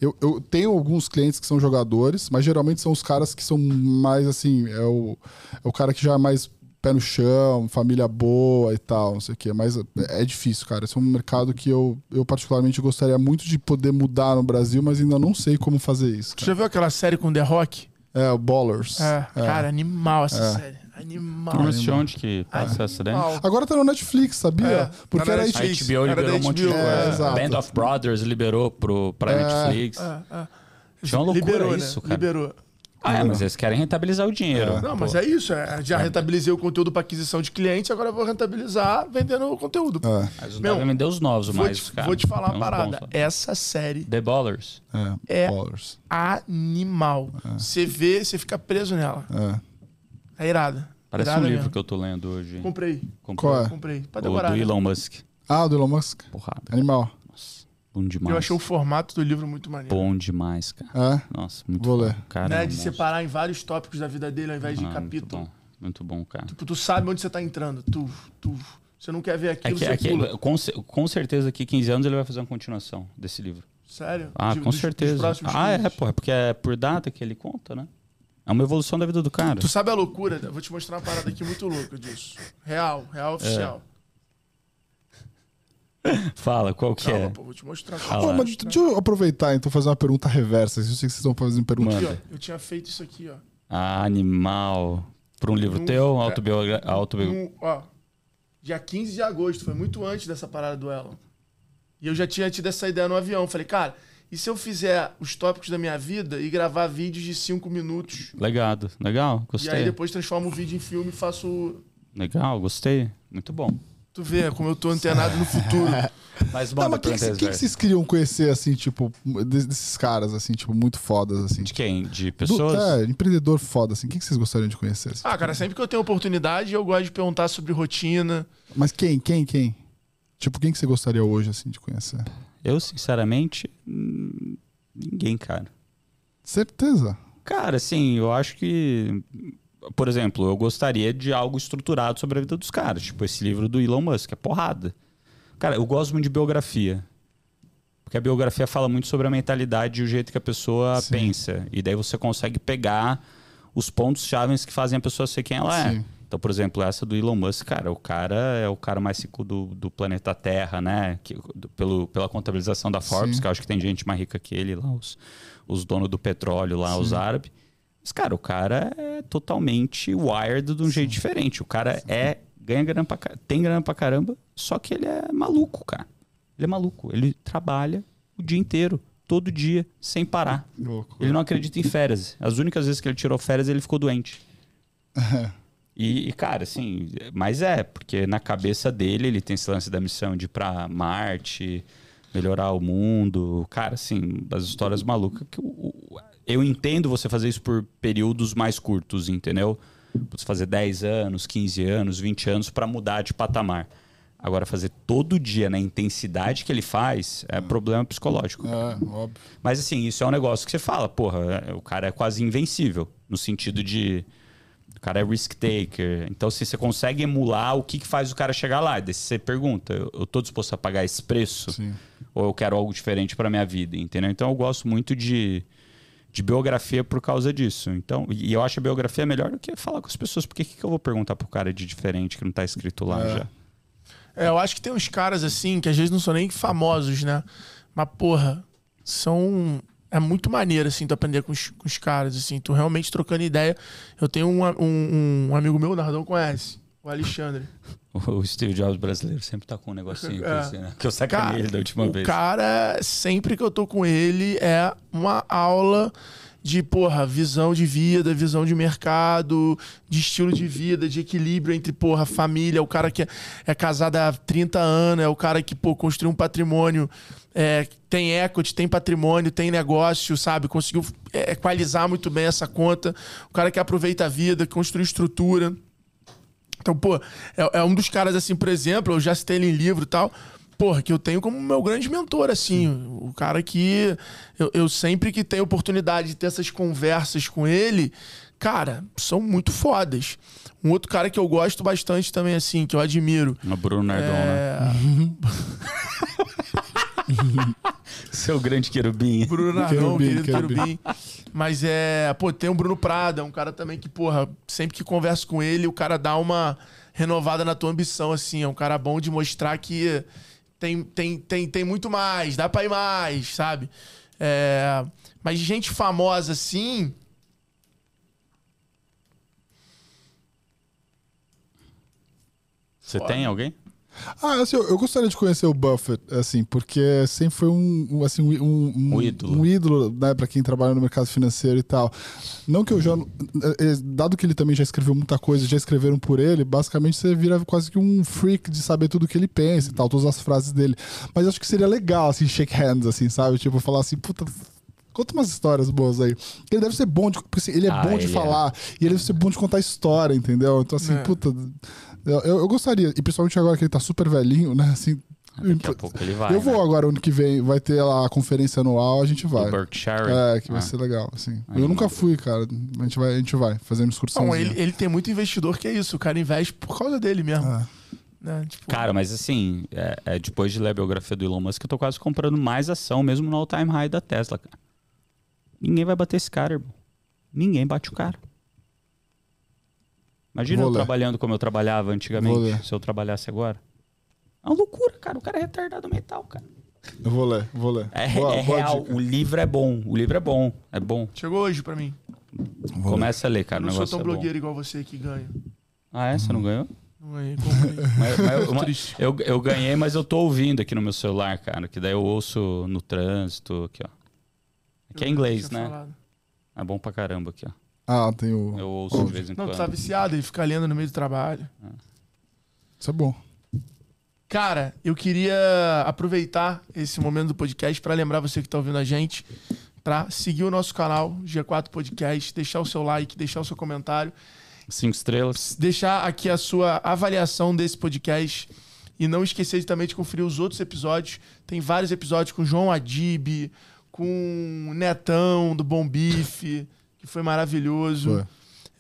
Eu, eu tenho alguns clientes que são jogadores, mas geralmente são os caras que são mais assim, é o, é o cara que já é mais pé no chão, família boa e tal, não sei o quê. Mas é difícil, cara. Esse é um mercado que eu, eu particularmente gostaria muito de poder mudar no Brasil, mas ainda não sei como fazer isso. Cara. já viu aquela série com The Rock? É, o Ballers. É, É. cara, animal essa É. série. Animal. Não sei onde que passa essa daí. Animal. Agora tá no Netflix, sabia? É, Porque tá era A Netflix. HBO. Era liberou um monte de coisa. é. Band of Brothers liberou pro, pra É. Netflix. É, é. Tinha uma loucura Liberou, isso, né? cara. Liberou. Ah, é, mas eles querem rentabilizar o dinheiro. Não, mas é isso. é, já rentabilizei o conteúdo para aquisição de clientes, agora eu vou rentabilizar vendendo o conteúdo. É, Mas não vender os novos, Vou, mas, te, cara, vou te falar uma parada. bons. Essa série The Ballers. é, É. Ballers. animal. Você vê, você fica preso nela. É. É irada. Parece Irada um livro mesmo. que eu tô lendo hoje. Comprei. Comprei. Qual é? Comprei. Pra O decorar. do né? Elon Musk. Ah, do Elon Musk. Porrada. Animal. Nossa. Bom demais. Eu achei o formato do livro muito maneiro. Bom demais, cara. É? Nossa, muito Vou bom. ler. Cara, né? é De monstro. separar em vários tópicos da vida dele ao invés de Ah, muito capítulo. bom. Muito bom, cara. Tipo, tu sabe onde você tá entrando. Tu, tu, você não quer ver É aquilo, que, você é que- pula. com, com certeza que 15 anos ele vai fazer uma continuação desse livro. Sério? Ah, De- com dos- certeza. Dos ah, é, 15. pô, é porque é por data que ele conta, né? É uma evolução da vida do cara. Tu sabe a loucura? Eu vou te mostrar uma parada aqui muito louca disso. Real, real oficial. Fala, qual que Calma, é? pô, vou te mostrar. Ah, Ô, lá. mas deixa eu aproveitar então fazer uma pergunta reversa. Eu sei que vocês estão fazendo pergunta. Aqui, ó, eu tinha feito isso aqui, ó. Ah, animal. Por um livro Um- teu? é, Autobiogra... autobio... Um, ó, dia 15 de agosto, foi muito antes dessa parada do Elon. E eu já tinha tido essa ideia no avião. Falei, cara, e se eu fizer os tópicos da minha vida e gravar vídeos de 5 minutos? Legado. Legal, E aí gostei. depois transformo o vídeo em filme e faço. Legal, gostei. Muito bom. Tu vê como eu tô antenado no futuro. Mas Não, manda mas quem, pra que- quem que vocês queriam conhecer, assim, tipo, des- desses caras, assim, tipo, muito fodas, assim? De quem? De Do- pessoas? é, empreendedor foda, assim. Quem que vocês gostariam de conhecer? assim? Ah, cara, sempre que eu tenho oportunidade, eu gosto de perguntar sobre rotina. Mas quem, quem, quem? Tipo, quem que você gostaria hoje, assim, de conhecer? Eu, sinceramente, ninguém, cara. Certeza. Cara, assim, eu acho que. Por exemplo, eu gostaria de algo estruturado sobre a vida dos caras. Tipo, esse livro do Elon Musk, é porrada. Cara, eu gosto muito de biografia. Porque a biografia fala muito sobre a mentalidade e o jeito que a pessoa Sim. pensa. E daí você consegue pegar os pontos chaves que fazem a pessoa ser quem ela é. Sim. Então, por exemplo, essa do Elon Musk, cara, o cara é o cara mais rico do, do planeta Terra, né? Que, do- pelo, pela contabilização da Forbes, Sim. que eu acho que tem gente mais rica que ele lá, os, os donos do petróleo lá, os árabes. Mas, cara, o cara é totalmente wired de um jeito diferente. O cara é. ganha grana pra, tem grana pra caramba, só que ele é maluco, cara. Ele é maluco. Ele trabalha o dia inteiro, todo dia, sem parar. Louco. Ele não acredita em férias. As únicas vezes que ele tirou férias, ele ficou doente. E, e, cara, assim, mas é, porque na cabeça dele ele tem esse lance da missão de ir pra Marte, melhorar o mundo. Cara, assim, das histórias malucas. Que o- eu entendo você fazer isso por períodos mais curtos, entendeu? Você fazer 10 anos, 15 anos, 20 anos pra mudar de patamar. Agora, fazer todo dia na intensidade que ele faz é problema psicológico. É, óbvio. Mas assim, isso é um negócio que você fala, porra, é- o cara é quase invencível. No sentido de. O cara é risk taker. Então, se você consegue emular o que, que faz o cara chegar lá, daí você pergunta: eu, tô disposto a pagar esse preço? Sim. Ou eu quero algo diferente pra minha vida? Entendeu? Então, eu gosto muito de, de biografia por causa disso. Então, e eu acho a biografia melhor do que falar com as pessoas. Porque que, que eu vou perguntar pro cara de diferente que não tá escrito lá É. já? É, eu acho que tem uns caras assim, que às vezes não são nem famosos, né? Mas, porra, são. É muito maneiro, assim, tu aprender com os, com os caras, assim, tu realmente trocando ideia. Eu tenho um, um, um amigo meu, o Nardão conhece, o Alexandre. O Steve Jobs brasileiro sempre tá com um negocinho É. assim, né? Que eu sacanei ele da última o vez. cara, sempre que eu tô com ele, é uma aula de, porra, visão de vida, visão de mercado, de estilo de vida, de equilíbrio entre, porra, família, o cara que é, é casado há 30 anos, é o cara que, pô, construiu um patrimônio, é, tem equity, tem patrimônio, tem negócio, sabe? Conseguiu é, equalizar muito bem essa conta. O cara que aproveita a vida, construiu estrutura. Então, pô, é, é um dos caras, assim, por exemplo, eu já citei ele em livro e tal, porra, que eu tenho como meu grande mentor, assim. O cara que eu, eu sempre que tenho oportunidade de ter essas conversas com ele, cara, são muito fodas. Um outro cara que eu gosto bastante também, assim, que eu admiro. O Bruno Nardon, né? É, Seu grande querubim. Bruno Nardon, querido querubim. querubim. Mas é, pô, tem o Bruno Prada, um cara também que, porra, sempre que converso com ele, o cara dá uma renovada na tua ambição, assim. É um cara bom de mostrar que tem, tem, tem, tem muito mais, dá pra ir mais, sabe? É, mas gente famosa assim. Você tem alguém? Ah, assim, eu, eu gostaria de conhecer o Buffett, assim, porque sempre foi um, um, assim, um, um, Um ídolo. um ídolo, né, para quem trabalha no mercado financeiro e tal. Não que eu já, eh, dado que ele também já escreveu muita coisa, já escreveram por ele, basicamente você vira quase que um freak de saber tudo que ele pensa e tal, todas as frases dele. Mas eu acho que seria legal, assim, shake hands, assim, sabe? Tipo, falar assim, puta. Conta umas histórias boas aí. Ele deve ser bom de. Porque assim, ele é Ah, bom de é. falar. E ele deve ser bom de contar história, entendeu? Então, assim, É. puta. Eu, eu- eu gostaria, e principalmente agora que ele tá super velhinho, né? Assim, Daqui a pouco ele vai. eu vou né? agora, ano que vem, vai ter lá a conferência anual, a gente O vai. Berkshire. É, que vai Ah. ser legal, assim. Aí eu não- nunca fui, cara. A gente vai, a gente vai fazer uma excursão. Ele, ele tem muito investidor que é isso. O cara investe por causa dele mesmo. É. né? Tipo, Cara, mas assim, é, é, depois de ler a biografia do Elon Musk, eu tô quase comprando mais ação, mesmo no all-time high da Tesla, cara. Ninguém vai bater esse cara, irmão. Ninguém bate o cara. Imagina Vou eu ler. trabalhando como eu trabalhava antigamente, ler. se eu trabalhasse agora. É uma loucura, cara. O cara é retardado mental, cara. Eu vou ler, vou ler. É, Boa- é boa real. dica. O livro é bom. O livro é bom. É bom. Chegou hoje pra mim. Vou ler. Começa a ler, cara. eu o não sou negócio tão é bom. blogueiro igual você que ganha. Ah, é? Você não ganhou? Não ganhei, comprei. Mas, mas eu, mas eu, eu ganhei, mas eu tô ouvindo aqui no meu celular, cara. Que daí eu ouço no trânsito, aqui, ó. Aqui é Eu inglês, tinha né? falado. É bom pra caramba aqui, ó. Ah, tem o. Eu ouço de vez em Não, quando. tu tá viciado e fica lendo no meio do trabalho. Isso é bom. Cara, eu queria aproveitar esse momento do podcast pra lembrar você que tá ouvindo a gente pra seguir o nosso canal G4 Podcast, deixar o seu like, deixar o seu comentário, Cinco estrelas. deixar aqui a sua avaliação desse podcast e não esquecer de também de conferir os outros episódios. Tem vários episódios com o João Adib, com o Netão do Bom Bife, que foi maravilhoso. Foi.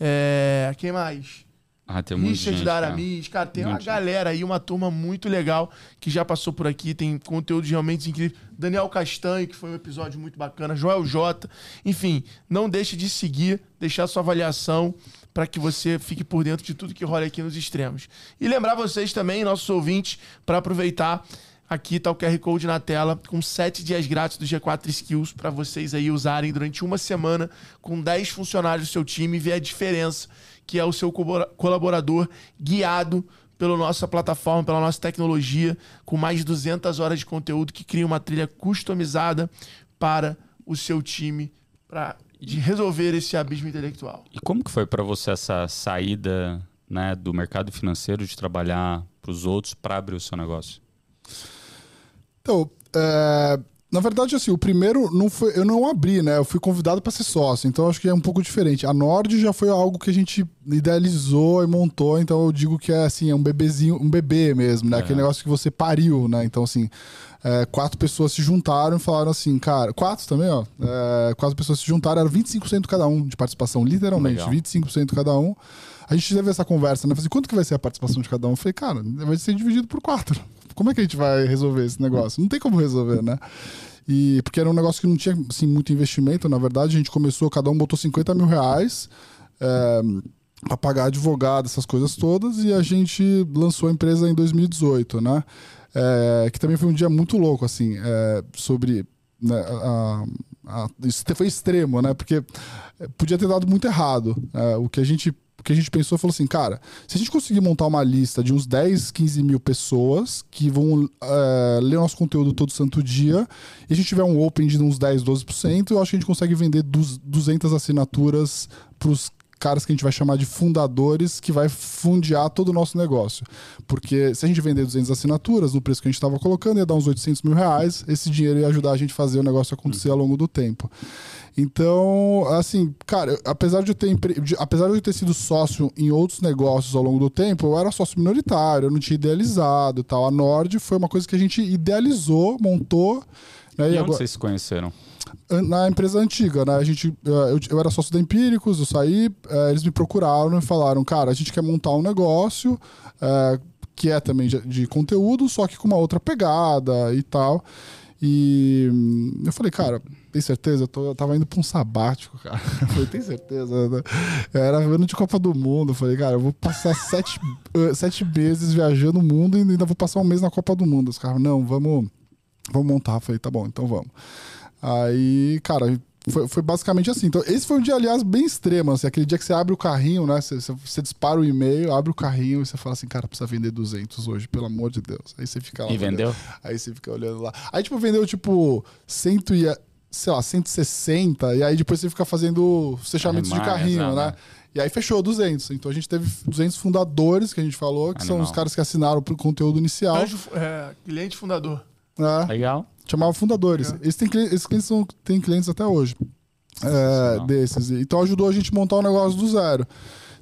É, quem mais? Ah, tem muito Richard gente, da cara. Aramis, cara, tem uma Muito gente. galera aí, uma turma muito legal que já passou por aqui, tem conteúdo realmente incrível. Daniel Castanho, que foi um episódio muito bacana, Joel J. Enfim, não deixe de seguir, deixar sua avaliação para que você fique por dentro de tudo que rola aqui nos extremos. E lembrar vocês também, nossos ouvintes, para aproveitar Aqui tá o QR Code na tela com 7 dias grátis do G4 Skills para vocês aí usarem durante uma semana com 10 funcionários do seu time e ver a diferença que é o seu colabora- colaborador guiado pela nossa plataforma, pela nossa tecnologia, com mais de 200 horas de conteúdo que cria uma trilha customizada para o seu time para de resolver esse abismo intelectual. E como que foi pra você essa saída né, do mercado financeiro de trabalhar pros outros pra abrir o seu negócio? Então, é, na verdade, assim, o primeiro não foi, eu não abri, né? Eu fui convidado para ser sócio, então acho que é um pouco diferente. A Nord já foi algo que a gente idealizou e montou, então eu digo que é assim, é um bebezinho, um bebê mesmo, né? É. Aquele negócio que você pariu, né? Então, assim, é, quatro pessoas se juntaram e falaram assim, cara, quatro também, ó. é, quatro pessoas se juntaram, era 25% cada um de participação, literalmente, Legal. 25% cada um. A gente teve essa conversa, né? Falei, assim, quanto que vai ser a participação de cada um? Eu falei, cara, vai ser dividido por quatro. Como é que a gente vai resolver esse negócio? Não tem como resolver, né? E porque era um negócio que não tinha assim, muito investimento, na verdade, a gente começou, cada um botou 50 mil reais é, para pagar advogado, essas coisas todas, e a gente lançou a empresa em 2018, né? É, que também foi um dia muito louco, assim, é, sobre. Né, a- a- isso foi extremo, né? Porque podia ter dado muito errado. É, o que a gente. Que a gente pensou falou assim, cara, se a gente conseguir montar uma lista de uns 10, 15 mil pessoas que vão é, ler nosso conteúdo todo santo dia, e a gente tiver um open de uns 10, 12%, eu acho que a gente consegue vender duz- 200 assinaturas para os caras que a gente vai chamar de fundadores, que vai fundear todo o nosso negócio. Porque se a gente vender 200 assinaturas no preço que a gente estava colocando, ia dar uns 800 mil reais, esse dinheiro ia ajudar a gente a fazer o negócio acontecer ao longo do tempo. Então, assim, cara, apesar de eu ter, de- apesar de eu ter sido sócio em outros negócios ao longo do tempo, eu era sócio minoritário, eu não tinha idealizado e tal. A Nord foi uma coisa que a gente idealizou, montou. Né, E, e onde agora- vocês se conheceram? na empresa antiga, né? A gente, eh, eu, eu era sócio da Empíricos, eu saí, eh, eles me procuraram e falaram, cara, a gente quer montar um negócio eh, que é também de, de conteúdo, só que com uma outra pegada e tal. E hum, eu falei, cara, tem certeza? Eu, tô- eu tava indo pra um sabático, cara. Eu falei, tem certeza? né? Era ano de Copa do Mundo. Eu falei, cara, eu vou passar sete, eh, sete meses viajando o mundo e ainda vou passar um mês na Copa do Mundo. Os caras, não, vamos, vamos montar. Eu falei, tá bom, então vamos. Aí, cara, foi, foi basicamente assim. Então, esse foi um dia, aliás, bem extremo. Assim, aquele dia que você abre o carrinho, né? Você, você- dispara o e-mail, abre o carrinho e você fala assim, cara, precisa vender 200 hoje, pelo amor de Deus. Aí você fica lá. E olhando. vendeu? Aí você fica olhando lá. Aí, tipo, vendeu, tipo, 100 e, sei lá, 160. E aí depois você fica fazendo fechamentos de carrinho, exato, né? né? E aí fechou 200. Então a gente teve 200 fundadores, que a gente falou, que são Animal. os caras que assinaram pro conteúdo inicial. Anjo, é, cliente fundador. né? Legal. Chamava fundadores. É. Eles têm clientes, esses clientes são, têm clientes até hoje. É, desses. Então ajudou a gente a montar um negócio do zero.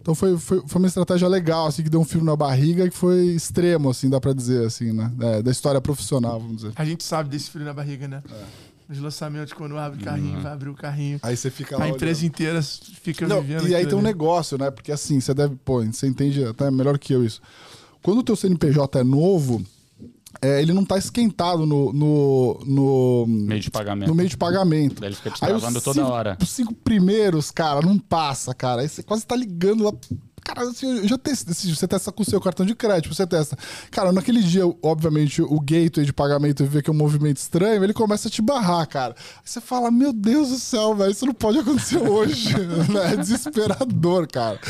Então foi, foi, foi uma estratégia legal, assim, que deu um fio na barriga e que foi extremo, assim, dá pra dizer, assim, né? É, da história profissional, vamos dizer. A gente sabe desse frio na barriga, né? Nos lançamentos, quando abre o carrinho, vai abrir o carrinho. Aí você fica lá A olhando. empresa inteira fica Não, vivendo e aí tem um ali. negócio, né? Porque assim, você deve, pô, você entende até melhor que eu isso. Quando o teu CNPJ é novo, é, ele não tá esquentado no, no, no, Meio de pagamento. no meio de pagamento. Daí ele fica te Aí os travando toda cinco- hora. Os cinco primeiros, cara, não passa, cara. Aí você quase tá ligando lá. Cara, assim, eu já testei. assim, Você testa com o seu cartão de crédito, você testa. Cara, naquele dia, obviamente, o gateway de pagamento vê que é um movimento estranho, ele começa a te barrar, cara. Aí você fala, meu Deus do céu, velho, isso não pode acontecer hoje. é desesperador, cara.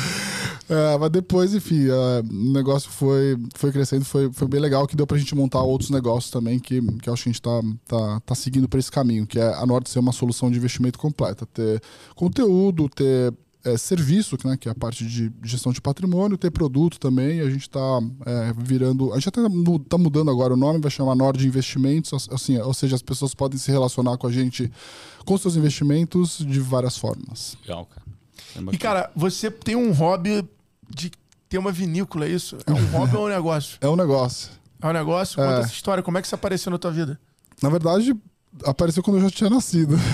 É, mas depois, enfim, é, o negócio foi, foi crescendo, foi, foi bem legal, que deu pra gente montar outros negócios também, que, que eu acho que a gente tá, tá, tá seguindo por esse caminho, que é a Norte ser uma solução de investimento completa. Ter conteúdo, ter é, serviço, né, que é a parte de gestão de patrimônio, ter produto também, a gente tá é, virando... A gente até mu- tá mudando agora o nome, vai chamar Nord Investimentos, assim, ou seja, as pessoas podem se relacionar com a gente, com seus investimentos de várias formas. Legal, cara. E, cara, você tem um hobby de ter uma vinícola, é isso? É um hobby ou um negócio? É um negócio. É um negócio? Conta É. essa história. Como é que isso apareceu na tua vida? Na verdade, apareceu quando eu já tinha nascido.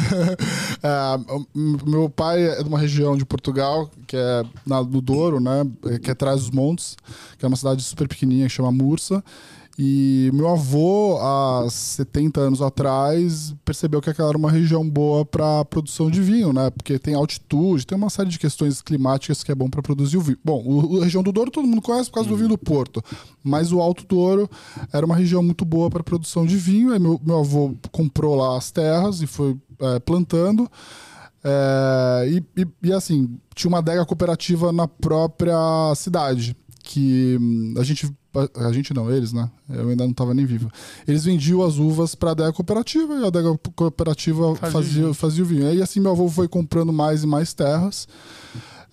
É, meu pai é de uma região de Portugal, que é na, no Douro, né? é, Que é atrás dos montes, que é uma cidade super pequenininha que chama Mursa. E meu avô, há 70 anos atrás, percebeu que aquela era uma região boa para produção de vinho, né? Porque tem altitude, tem uma série de questões climáticas que é bom para produzir o vinho. Bom, o, a região do Douro todo mundo conhece por causa do vinho do Porto, mas o Alto Douro era uma região muito boa para produção de vinho. Aí meu, meu avô comprou lá as terras e foi é, plantando. É, e, e- e, assim, tinha uma adega cooperativa na própria cidade. Que hum, a gente. A, gente não, eles, né? Eu ainda não estava nem vivo. Eles vendiam as uvas para a adega cooperativa e a adega cooperativa Fazia o fazia, o vinho. Aí assim meu avô foi comprando mais e mais terras.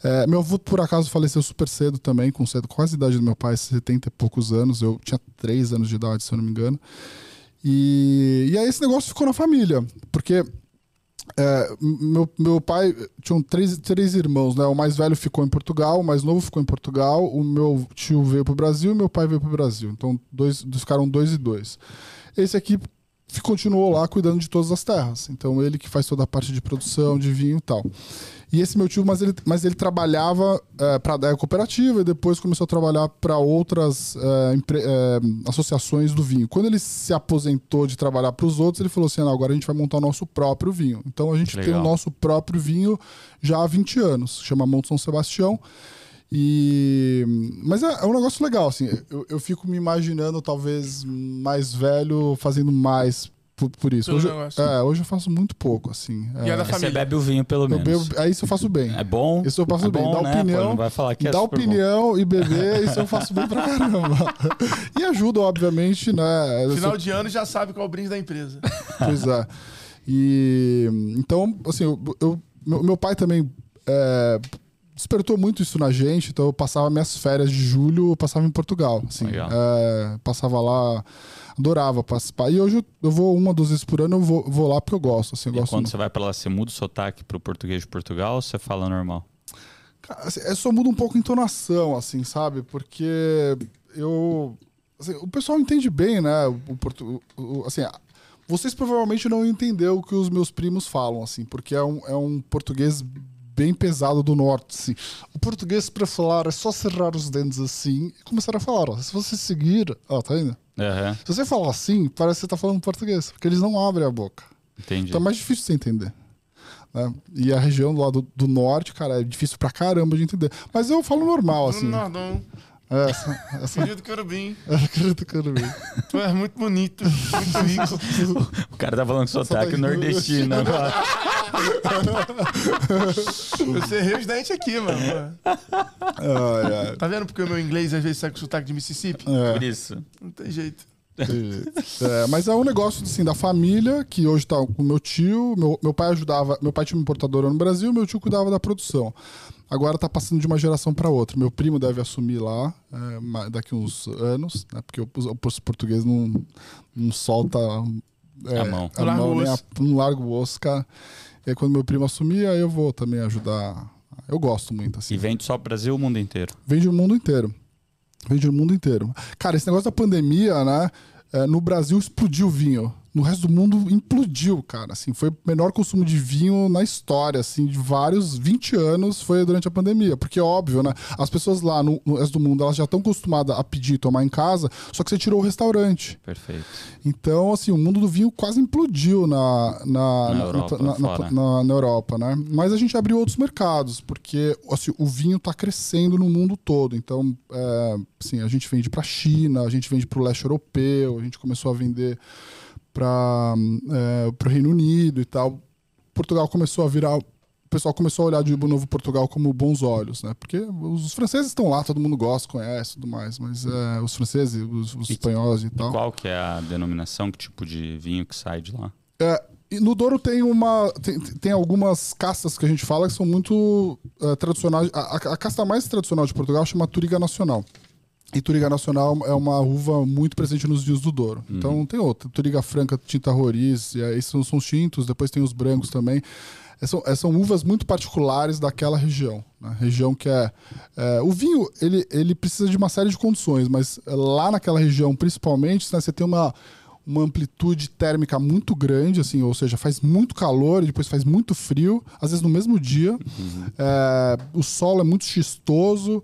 É, meu avô, por acaso, faleceu super cedo também, com cedo, quase a idade do meu pai, 70 e poucos anos. Eu tinha 3 anos de idade, se eu não me engano. E, e aí esse negócio ficou na família, porque é, meu, meu pai tinha três, três irmãos, né? O mais velho ficou em Portugal, o mais novo ficou em Portugal, o meu tio veio pro Brasil e meu pai veio pro Brasil. Então dois, ficaram dois e dois. Esse aqui continuou lá cuidando de todas as terras. Então ele que faz toda a parte de produção de vinho e tal. E esse meu tio, mas ele, mas ele trabalhava para a adega cooperativa e depois começou a trabalhar para outras é, empre- é, associações do vinho. Quando ele se aposentou de trabalhar para os outros, ele falou assim: "Não, agora a gente vai montar o nosso próprio vinho. Então a gente tem Legal. o nosso próprio vinho já há 20 anos, chama Monte São Sebastião. E mas é, é um negócio legal assim. Eu, eu fico me imaginando talvez mais velho fazendo mais por, por isso. Hoje, é, hoje eu faço muito pouco assim. E é da Aí você família. bebe o vinho, pelo Eu menos. bebo, aí isso eu faço bem. É bom? Isso eu faço é bem. bom, Dá né? Pô, opinião, não vai falar que é Dar super bom. opinião e beber, isso eu faço bem pra caramba. e ajuda, obviamente, né? Final sou- de ano já sabe qual é o brinde da empresa. Pois é. E então, assim, eu, eu- meu, meu pai também é, despertou muito isso na gente, então eu passava minhas férias de julho, eu passava em Portugal. Assim. É, passava lá, adorava participar. E hoje eu, eu vou uma, duas vezes por ano, eu vou, vou lá porque eu gosto. Assim, eu E gosto quando você vai pra lá, você muda o sotaque pro português de Portugal ou você fala normal? Cara, assim, é só muda um pouco a entonação, assim, sabe? Porque eu. assim, o pessoal entende bem, né? O, portu- o- assim, vocês provavelmente não entenderam o que os meus primos falam, assim, porque é um, é um português bem pesado do norte, assim. O português para falar é só cerrar os dentes assim e começar a falar. Ó, se você seguir, ó, tá indo? Aham, Se você falar assim, parece que você tá falando português, porque eles não abrem a boca. entendi. Então é mais difícil de você entender. né? E a região do lado do norte, cara, é difícil pra caramba de entender. Mas eu falo normal, assim. Não, não. É, essa, essa Filho do querubim. acredito que eu não vi. Tu é muito bonito, muito rico. O cara tá falando sotaque Sotaque nordestino agora. Eu errei os dentes aqui, mano. Ai, ai. Tá vendo porque o meu inglês às vezes sai com sotaque de Mississippi? É, Por isso. Não tem jeito. é, mas é um negócio assim, da família, que hoje tá com meu tio. Meu, meu pai ajudava. Meu pai tinha uma importadora no Brasil, meu tio cuidava da produção. Agora tá passando de uma geração para outra. Meu primo deve assumir lá é, daqui uns anos, né? Porque o, o português não, não solta é, A mão. a Não larga mão o nem a, o osso, cara. E aí quando meu primo assumir, aí eu vou também ajudar Eu gosto muito, assim. E vende só Brasil ou o mundo inteiro? Vende no mundo inteiro. Vende no mundo inteiro. Cara, esse negócio da pandemia, né? é, no Brasil explodiu o vinho. No resto do mundo implodiu, cara. Assim, foi o menor consumo de vinho na história, assim, de vários 20 anos foi durante a pandemia. Porque é óbvio, né? As pessoas lá no, no resto do mundo, elas já estão acostumadas a pedir e tomar em casa, só que você tirou o restaurante. Perfeito. Então, assim, o mundo do vinho quase implodiu na, na, Na na, Europa, na- na- Europa, né? Mas a gente abriu outros mercados, porque assim, o vinho está crescendo no mundo todo. Então, é, assim, a gente vende para a China, a gente vende para o leste europeu, a gente começou a vender para o Reino Unido e tal. Portugal começou a virar. O pessoal começou a olhar de novo Portugal como bons olhos, né? Porque os franceses estão lá, todo mundo gosta, conhece, tudo mais, mas é, os franceses, os, os E- espanhóis e tal. Qual que é a denominação, que tipo de vinho que sai de lá? É, no Douro tem uma. Tem, tem algumas castas que a gente fala que são muito eh, tradicionais. A, a- a casta mais tradicional de Portugal chama Turiga Nacional. E Turiga Nacional é uma uva muito presente nos vinhos do Douro. Então tem outra. Turiga Franca, Tinta Roriz, e aí esses são, são os tintos, depois tem os brancos também. É, São, é, são uvas muito particulares daquela região. Né? Região que é, é, O vinho, ele, ele precisa de uma série de condições, mas lá naquela região, principalmente, né, você tem uma, uma amplitude térmica muito grande, assim, ou seja, faz muito calor e depois faz muito frio, às vezes no mesmo dia. É, o solo é muito xistoso, é,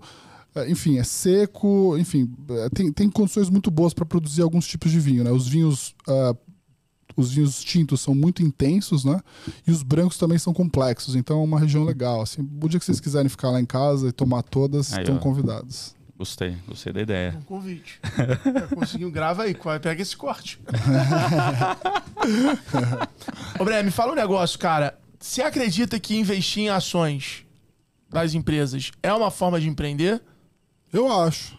enfim, é seco, enfim, é, tem, tem condições muito boas para produzir alguns tipos de vinho, né? Os vinhos. ah, os vinhos tintos são muito intensos, né? E os brancos também são complexos, então é uma região legal. Assim, o dia que vocês quiserem ficar lá em casa e tomar todas, Aí, estão ó. convidados. Gostei, gostei da ideia. Um convite. É, Conseguiu, grava aí, pega esse corte. Ô, Bré, me fala um negócio, cara. Você acredita que investir em ações das empresas é uma forma de empreender? Eu acho.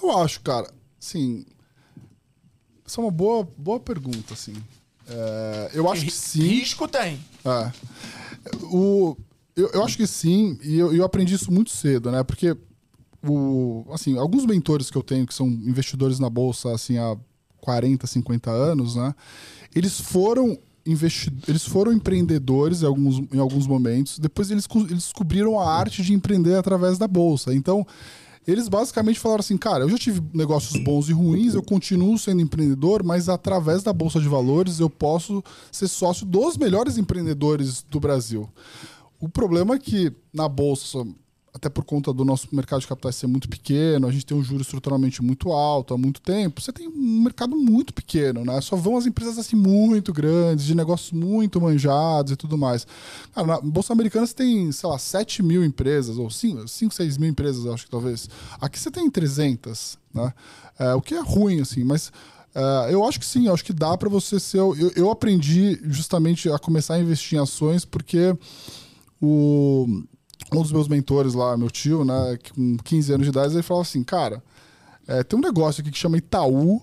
Eu acho, cara. Sim. Essa é uma boa, boa pergunta, assim. É, eu acho que sim. Risco tem. É. O, eu, eu acho que sim, e eu, eu aprendi isso muito cedo, né? Porque o, assim, alguns mentores que eu tenho, que são investidores na bolsa assim, há 40, 50 anos, né? Eles foram investi eles foram empreendedores em alguns, em alguns momentos, depois eles, eles descobriram a arte de empreender através da bolsa. Então, eles basicamente falaram assim, cara, eu já tive negócios bons e ruins, eu continuo sendo empreendedor, mas através da Bolsa de Valores eu posso ser sócio dos melhores empreendedores do Brasil. O problema é que na Bolsa, até por conta do nosso mercado de capitais ser muito pequeno, a gente tem um juro estruturalmente muito alto há muito tempo, você tem um mercado muito pequeno, né? Só vão as empresas assim muito grandes, de negócios muito manjados e tudo mais. Cara, na Bolsa Americana você tem, sei lá, 7 mil empresas, ou 5, 5 6 mil empresas, acho que talvez. Aqui você tem 300, né? É, o que é ruim, assim, mas... é, eu acho que sim, acho que dá para você ser. Eu, eu aprendi justamente a começar a investir em ações porque o, um dos meus mentores lá, meu tio, né, com 15 anos de idade, ele falava assim, cara, é, tem um negócio aqui que chama Itaú,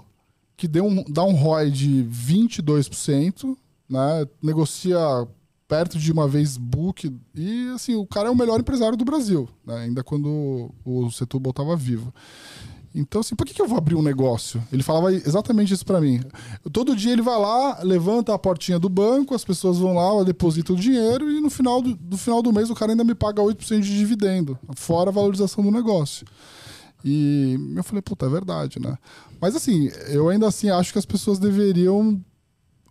que deu um, dá um ROI de 22%, né, negocia perto de uma vez book, e assim, o cara é o melhor empresário do Brasil, né, ainda quando o Setúbal estava vivo. Então, assim, por que, que eu vou abrir um negócio? Ele falava exatamente isso pra mim. Todo dia ele vai lá, levanta a portinha do banco, as pessoas vão lá, depositam o dinheiro e no final do, do final do mês o cara ainda me paga 8% de dividendo, fora a valorização do negócio. E eu falei, puta, é verdade, né? Mas assim, eu ainda assim acho que as pessoas deveriam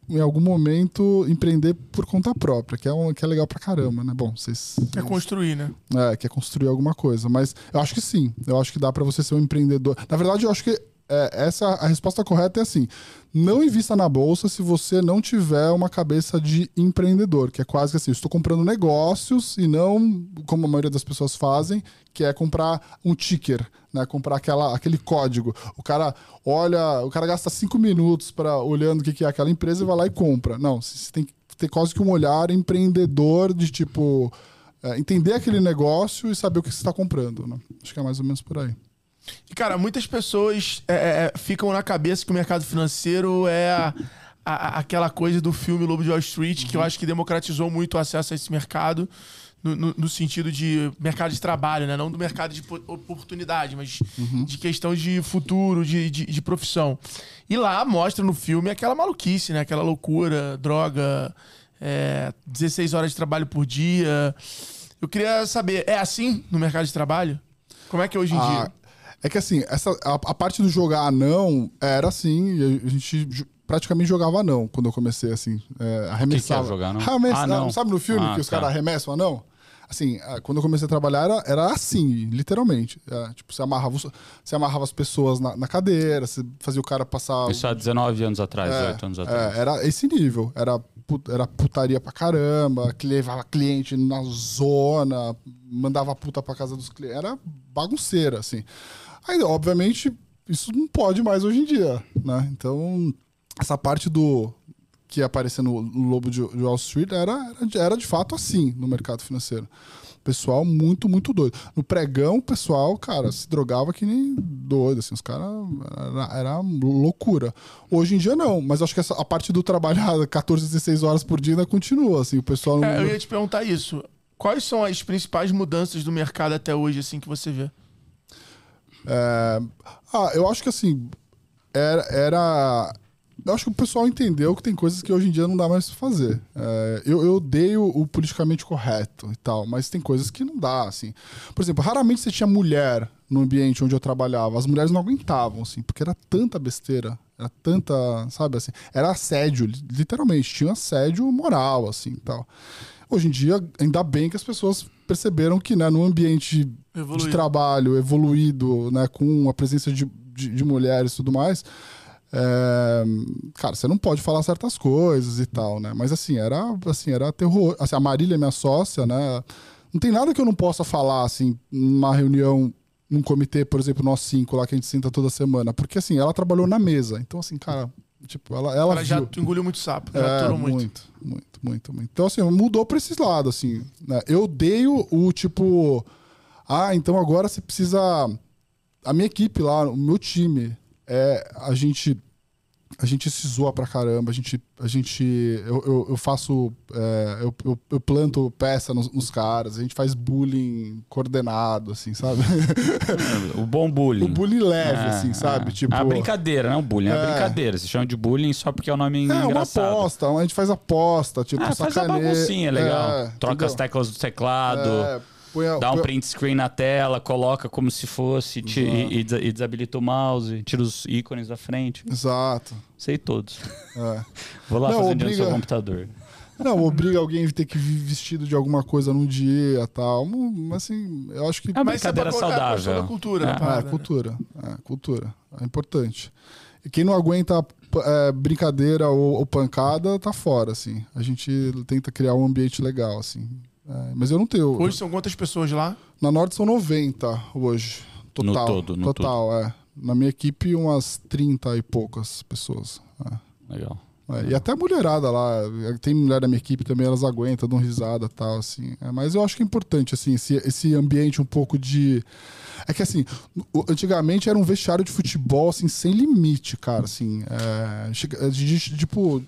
em algum momento empreender por conta própria, que é, um, que é legal pra caramba, né? Bom, vocês É construir, né? é, quer construir alguma coisa. Mas eu acho que sim. Eu acho que dá pra você ser um empreendedor. Na verdade, eu acho que é, essa a resposta correta é assim: não invista na bolsa se você não tiver uma cabeça de empreendedor, que é quase que assim, estou comprando negócios e não como a maioria das pessoas fazem, que é comprar um ticker, né? Comprar aquela, aquele código. O cara olha, o cara gasta cinco minutos para olhando o que que é aquela empresa e vai lá e compra. Não, você tem que ter quase que um olhar empreendedor de tipo é, entender aquele negócio e saber o que você está comprando. Né? Acho que é mais ou menos por aí. E, cara, muitas pessoas é, é, ficam na cabeça que o mercado financeiro é a- a- aquela coisa do filme Lobo de Wall Street, que eu acho que democratizou muito o acesso a esse mercado, no, no- no sentido de mercado de trabalho, né? Não do mercado de po- oportunidade, mas de questão de futuro, de, de, de profissão. E lá mostra no filme aquela maluquice, né? Aquela loucura, droga, é, 16 horas de trabalho por dia. Eu queria saber, é assim no mercado de trabalho? Como é que é hoje em Ah, dia? É que assim, essa, a, a parte do jogar anão era assim, a gente praticamente jogava anão quando eu comecei, assim. É, arremessava. jogar anão? Arremessa- Ah, não. Sabe no filme Ah, que os tá. caras arremessam anão? Assim, quando eu comecei a trabalhar era, era assim, literalmente. É, tipo, você amarrava, você amarrava as pessoas na, na cadeira, você fazia o cara passar. Isso há 19 anos atrás, É, 18 anos atrás. é, era esse nível. Era, era putaria pra caramba, que levava cliente na zona, mandava puta pra casa dos clientes. Era bagunceira, assim. Aí, obviamente, isso não pode mais hoje em dia, né? Então, essa parte do que ia aparecer no Lobo de, de Wall Street era, era, de- era de fato assim no mercado financeiro. Pessoal muito, muito doido. No pregão, o pessoal, cara, se drogava que nem doido, assim, os caras. Era, era loucura. Hoje em dia, não, mas acho que essa, a parte do trabalhar 14, 16 horas por dia ainda continua, assim, o pessoal não. É, eu ia te perguntar isso. Quais são as principais mudanças do mercado até hoje, assim, que você vê? É, ah, eu acho que assim, era, era. Eu acho que o pessoal entendeu que tem coisas que hoje em dia não dá mais pra fazer. É, eu, eu odeio o politicamente correto e tal, mas tem coisas que não dá, assim. Por exemplo, raramente você tinha mulher no ambiente onde eu trabalhava. As mulheres não aguentavam, assim, porque era tanta besteira, era tanta, sabe assim, era assédio, li- literalmente, tinha assédio moral, assim, tal. Hoje em dia, ainda bem que as pessoas perceberam que, né, no ambiente de Evoluído. trabalho evoluído, né, com a presença de, de, de mulheres e tudo mais, é, cara, você não pode falar certas coisas e tal, né? Mas assim, era assim, era terror. Assim, a Marília, minha sócia, né? Não tem nada que eu não possa falar, assim, numa reunião, num comitê, por exemplo, nós cinco lá que a gente senta toda semana. Porque assim, ela trabalhou na mesa. Então, assim, cara, tipo, ela, ela Ela já viu. engoliu muito sapo, já É, aturou muito. muito, muito, muito, muito. Então, assim, mudou pra esses lados, assim. né? Eu odeio o tipo. Ah, então agora você precisa. A minha equipe lá, o meu time, é. A gente. A gente se zoa pra caramba, a gente. A gente eu, eu, eu faço. é, eu, eu, eu planto peça nos, nos caras, a gente faz bullying coordenado, assim, sabe? O bom bullying. o bullying leve, É, assim, sabe? é. Tipo. A brincadeira, não bullying, é, É. brincadeira. Se chama de bullying só porque é o nome É, uma engraçado. aposta, a gente faz aposta, tipo, Ah, faz a sacaneia. baguncinha, legal. É, Troca entendeu? as teclas do teclado, É, a- dá um print screen na tela, coloca como se fosse e, e des- e desabilita o mouse, tira os ícones da frente. Exato. Sei todos. é. Vou lá Não, fazer dinheiro no seu obriga- computador. Não, obriga alguém a ter que vir vestido de alguma coisa num dia tal. Hum, Assim, eu acho que. É uma Mas é brincadeira co- é saudável. da cultura, É. da É, parada, né? cultura. É, cultura. É importante. E quem não aguenta é, brincadeira ou, ou pancada, tá fora, assim. A gente tenta criar um ambiente legal, assim. É, mas eu não tenho. Hoje são quantas pessoas lá? Na Norte são 90 hoje. No Total. todo, no total, é. Na minha equipe, umas 30 e poucas pessoas. É. Legal. É, e até a mulherada lá, tem mulher da minha equipe também, elas aguentam, dão risada e tal, assim. É, mas eu acho que é importante, assim, esse, esse ambiente um pouco de. É que assim, antigamente era um vestiário de futebol, assim, sem limite, cara, assim. É, chega- de- de- tipo,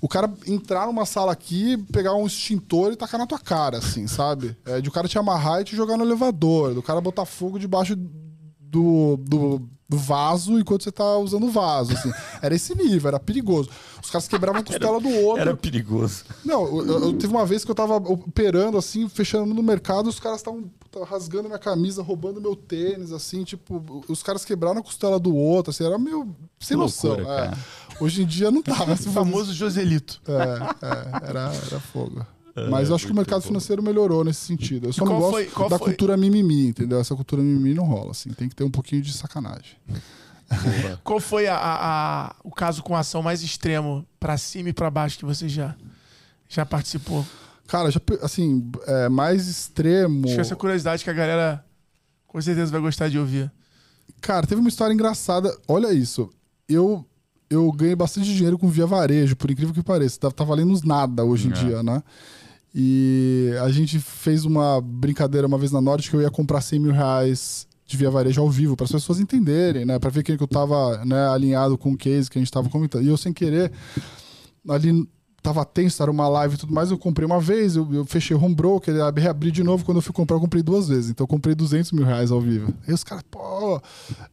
o cara entrar numa sala aqui, pegar um extintor e tacar na tua cara, assim, sabe? É, de o cara te amarrar e te jogar no elevador, do cara botar fogo debaixo do, do, do vaso enquanto você tá usando o vaso, assim. Era esse nível, era perigoso. Os caras quebravam a costela do outro. Era perigoso. Não, eu, eu- eu- teve uma vez que eu tava operando, assim, fechando no mercado, os caras estavam rasgando minha camisa, roubando meu tênis, assim, tipo, os caras quebraram a costela do outro, assim, era meio sem Que noção. loucura, é. Hoje em dia não dá, mas O famoso Joselito. É, é, era, era fogo. Mas eu acho que o mercado financeiro melhorou nesse sentido. Eu só não qual gosto foi- qual da foi- cultura mimimi, entendeu? Essa cultura mimimi não rola, assim. Tem que ter um pouquinho de sacanagem. Qual foi a, a- a- o caso com ação mais extremo, pra cima e pra baixo, que você já, já participou? Cara, já, assim, é, mais extremo. Acho que essa curiosidade que a galera com certeza vai gostar de ouvir. Cara, teve uma história engraçada. Olha isso. Eu eu ganhei bastante dinheiro com via varejo, por incrível que pareça. Tá, tá valendo uns nada hoje em É. dia, né? E a gente fez uma brincadeira uma vez na Norte que eu ia comprar 100 mil reais de via varejo ao vivo, para as pessoas entenderem, né? Para ver quem que eu tava né, alinhado com o case que a gente tava comentando. E eu, sem querer, ali tava tenso, era uma live e tudo mais, eu comprei uma vez, eu, eu fechei o home broker, reabri de novo, quando eu fui comprar eu comprei duas vezes, então eu comprei 200 mil reais ao vivo. Aí os caras, pô,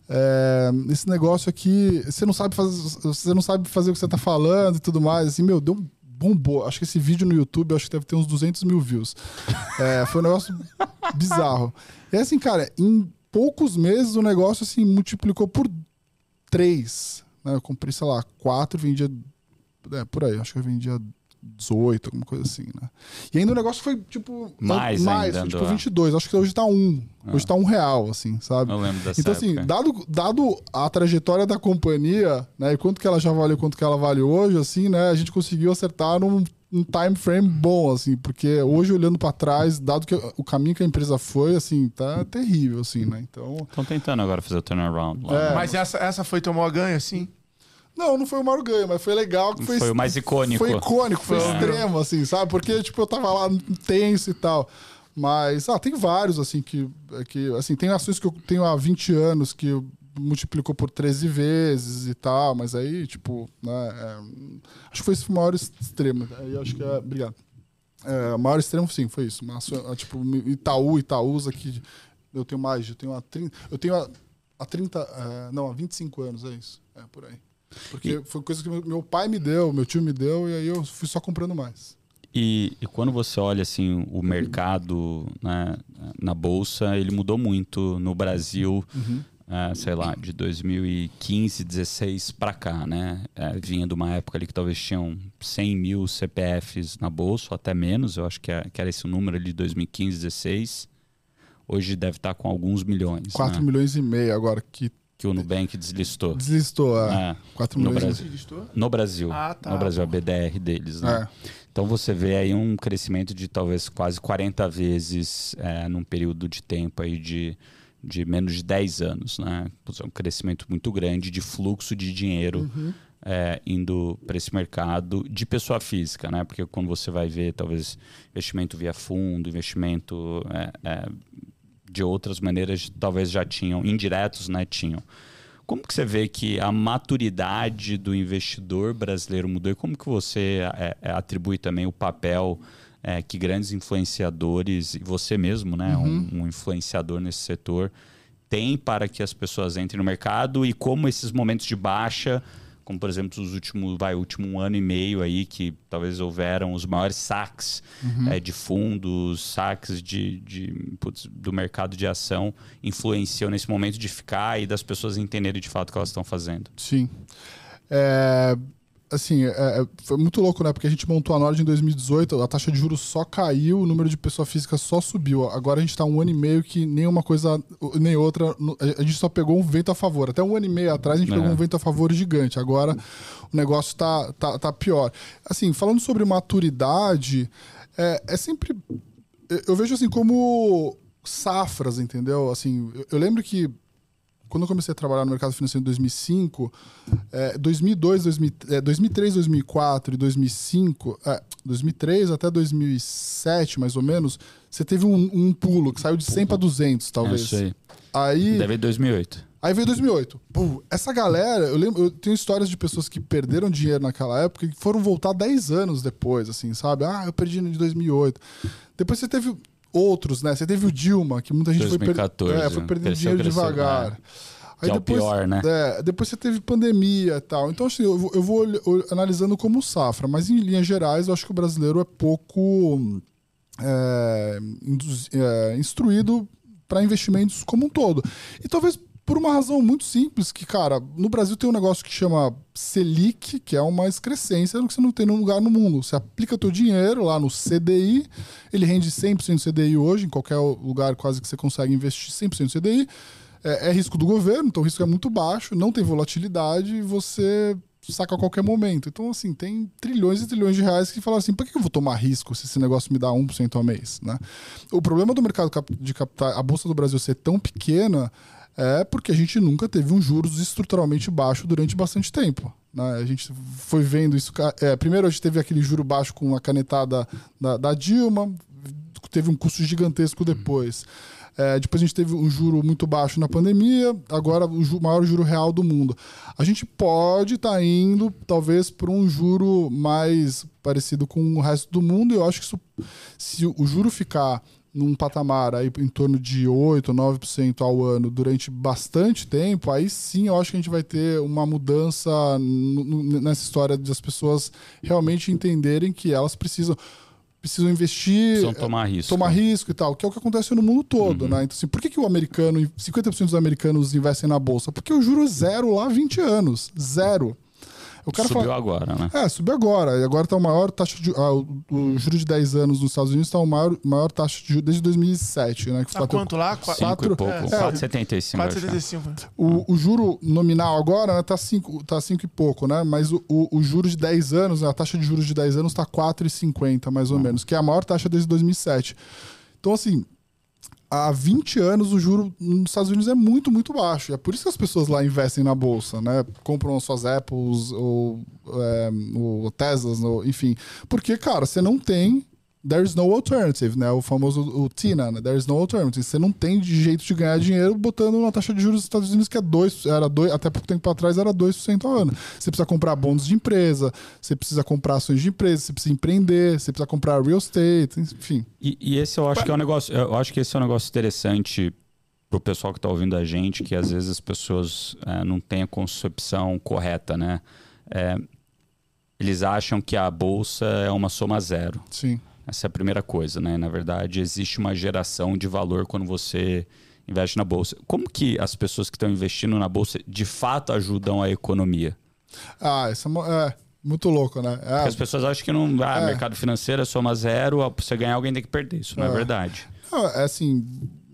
é, esse negócio aqui, você não sabe fazer, você não sabe fazer o que você tá falando e tudo mais, assim, meu, deu bombou. Acho que esse vídeo no YouTube, acho que deve ter uns 200 mil views. É, foi um negócio bizarro. E assim, cara, em poucos meses o negócio assim multiplicou por três. Né? Eu comprei, sei lá, quatro, vendia. É, por aí, acho que eu vendia 18, alguma coisa assim, né? E ainda o negócio foi, tipo... Mais mais ainda, tipo, andou. 22. Acho que hoje tá um. Hoje tá um real, assim, sabe? Eu lembro dessa Então, assim, época. dado, dado a trajetória da companhia, né, e quanto que ela já valeu, quanto que ela vale hoje, assim, né, a gente conseguiu acertar num, um time frame bom, assim, porque hoje, olhando pra trás, dado que o caminho que a empresa foi, assim, tá terrível, assim, né, então... Estão tentando agora fazer o turnaround lá. É. né? Mas essa, essa foi teu maior ganho, assim? Não, não foi o maior ganho, mas foi legal. Que foi, Foi o mais icônico. Foi icônico, foi Foi. extremo, assim, sabe? Porque, tipo, eu tava lá tenso e tal. Mas, ah, tem vários, assim, que, que... Assim, tem ações que eu tenho há 20 anos que multiplicou por 13 vezes e tal, mas aí, tipo, né... é, acho que foi esse o maior extremo. Aí eu acho que é... Obrigado. É, o maior extremo, sim, foi isso. Ação- tipo, Itaú, Itaúsa, que eu tenho mais, eu tenho há 30... Eu tenho há, há 30... é, não, há 25 anos, é isso. É, por aí. Porque foi coisa que meu- pai me deu, meu tio me deu, e aí eu fui só comprando mais. E, e quando você olha assim o mercado né, na bolsa, ele mudou muito no Brasil, eh, sei lá, de 2015, 16 para cá, né? Eh, vinha de uma época ali que talvez tinham 100 mil CPFs na bolsa, ou até menos. Eu acho que, é- que era esse o número ali de 2015, 16. Hoje deve estar com alguns milhões, 4 né? milhões e meio agora que que o Nubank deslistou. deslistou. É. É, 4 no milhões Brasil. e Registrou? no Brasil. Ah, tá. No Brasil, a BDR deles, né? É. Então você vê aí um crescimento de talvez quase 40 vezes é, num período de tempo aí de, de menos de 10 anos, né? É um crescimento muito grande de fluxo de dinheiro é, indo para esse mercado de pessoa física, né? Porque quando você vai ver talvez investimento via fundo, investimento é, é, de outras maneiras, talvez já tinham indiretos, né? Tinham. Como que você vê que a maturidade do investidor brasileiro mudou e como que você é, é, atribui também o papel é, que grandes influenciadores e você mesmo, né, um, um influenciador nesse setor, tem para que as pessoas entrem no mercado e como esses momentos de baixa, como por exemplo os últimos, vai, último um ano e meio aí que talvez houveram os maiores saques é, de fundos, saques de, de putz, do mercado de ação influenciam nesse momento de ficar e das pessoas entenderem de fato o que elas estão fazendo. Sim. É, assim, é, é, foi muito louco, né? Porque a gente montou a Nord em 2018, a taxa de juros só caiu, o número de pessoa física só subiu. Agora a gente tá um ano e meio que nenhuma coisa, nem outra. A gente só pegou um vento a favor. Até um ano e meio atrás a gente É. pegou um vento a favor gigante. Agora o negócio tá, tá, tá pior. Assim, falando sobre maturidade, é, é sempre. eu- Eu vejo assim como safras, entendeu? Assim, eu, eu lembro que quando eu comecei a trabalhar no mercado financeiro em 2005, é, 2002, 2000, é, 2003, 2004 e 2005, é, 2003 até 2007, mais ou menos, você teve um, um pulo que saiu de 100 para 200, É talvez. isso aí. Aí, Deve 2008. aí veio 2008. Pô, essa galera, eu lembro, eu tenho histórias de pessoas que perderam dinheiro naquela época e foram voltar 10 anos depois, assim, sabe? Ah, eu perdi no de 2008. Depois você teve outros, né? Você teve o Dilma, que muita gente 2014, foi, per é, foi perdendo cresceu, dinheiro cresceu, devagar. é. Que é o pior, né? É, depois você teve pandemia e tal. Então, assim, eu vou, eu vou analisando como safra, mas em linhas gerais, eu acho que o brasileiro é pouco é, é, instruído para investimentos como um todo. E talvez por uma razão muito simples, que, cara, no Brasil tem um negócio que chama Selic, que é uma excrescência que você não tem em nenhum lugar no mundo. Você aplica teu dinheiro lá no CDI, ele rende 100% CDI hoje, em qualquer lugar quase que você consegue investir 100% CDI. É, é risco do governo, então o risco é muito baixo, não tem volatilidade você saca a qualquer momento. Então, assim, tem trilhões e trilhões de reais que falam assim, por que eu vou tomar risco se esse negócio me dá 1% ao mês, né? O problema do mercado de capitais, a Bolsa do Brasil ser tão pequena é porque a gente nunca teve um juros estruturalmente baixo durante bastante tempo. Né? A gente foi vendo isso. é, primeiro a gente teve aquele juro baixo com a canetada da, da Dilma, teve um custo gigantesco depois. É, depois a gente teve um juro muito baixo na pandemia, agora o ju- maior juro real do mundo. A gente pode estar indo, talvez, para um juro mais parecido com o resto do mundo, e eu acho que isso, se o juro ficar num patamar aí em torno de 8, 9% ao ano durante bastante tempo, aí sim eu acho que a gente vai ter uma mudança nessa história de as pessoas realmente entenderem que elas precisam precisam investir, precisam tomar risco, tomar risco e tal, que é o que acontece no mundo todo, uhum. né? Então, assim, por que, que o americano, 50% dos americanos investem na bolsa? Porque o juro é zero lá há 20 anos, zero. O cara subiu fala, agora, né? É, subiu agora. E agora está o maior taxa de. Ah, o, o juro de 10 anos nos Estados Unidos está o maior, maior taxa de juros desde 2007, né? Que tá quanto lá? 4 e pouco. É, 4,75. 4,75. O, o juro nominal agora né, tá 5 tá cinco e pouco, né? Mas o, o, o juro de 10 anos, né, a taxa de juros de 10 anos está 4,50, mais ou ah. menos, que é a maior taxa desde 2007. Então, assim, há 20 anos o juro nos Estados Unidos é muito, muito baixo. É por isso que as pessoas lá investem na bolsa, né? Compram suas Apples ou, é, ou Teslas, ou, enfim. Porque, cara, você não tem there's no alternative, né? O famoso o TINA, né? There's no alternative. Você não tem jeito de ganhar dinheiro botando uma taxa de juros dos Estados Unidos que é 2, era 2, até pouco tempo atrás era 2% ao ano. Você precisa comprar bônus de empresa, você precisa comprar ações de empresa, você precisa empreender, você precisa comprar real estate, enfim. E, e esse eu acho que é um negócio, eu acho que esse é um negócio interessante pro pessoal que está ouvindo a gente, que às vezes as pessoas é, não têm a concepção correta, né? É, eles acham que a bolsa é uma soma zero. Sim. Essa é a primeira coisa, né? Na verdade, existe uma geração de valor quando você investe na bolsa. Como que as pessoas que estão investindo na bolsa de fato ajudam a economia? Ah, isso é, é muito louco, né? É, Porque as pessoas acham que não, ah, é. mercado financeiro é soma zero, pra você ganhar alguém tem que perder. Isso não é, é verdade. Não, é assim,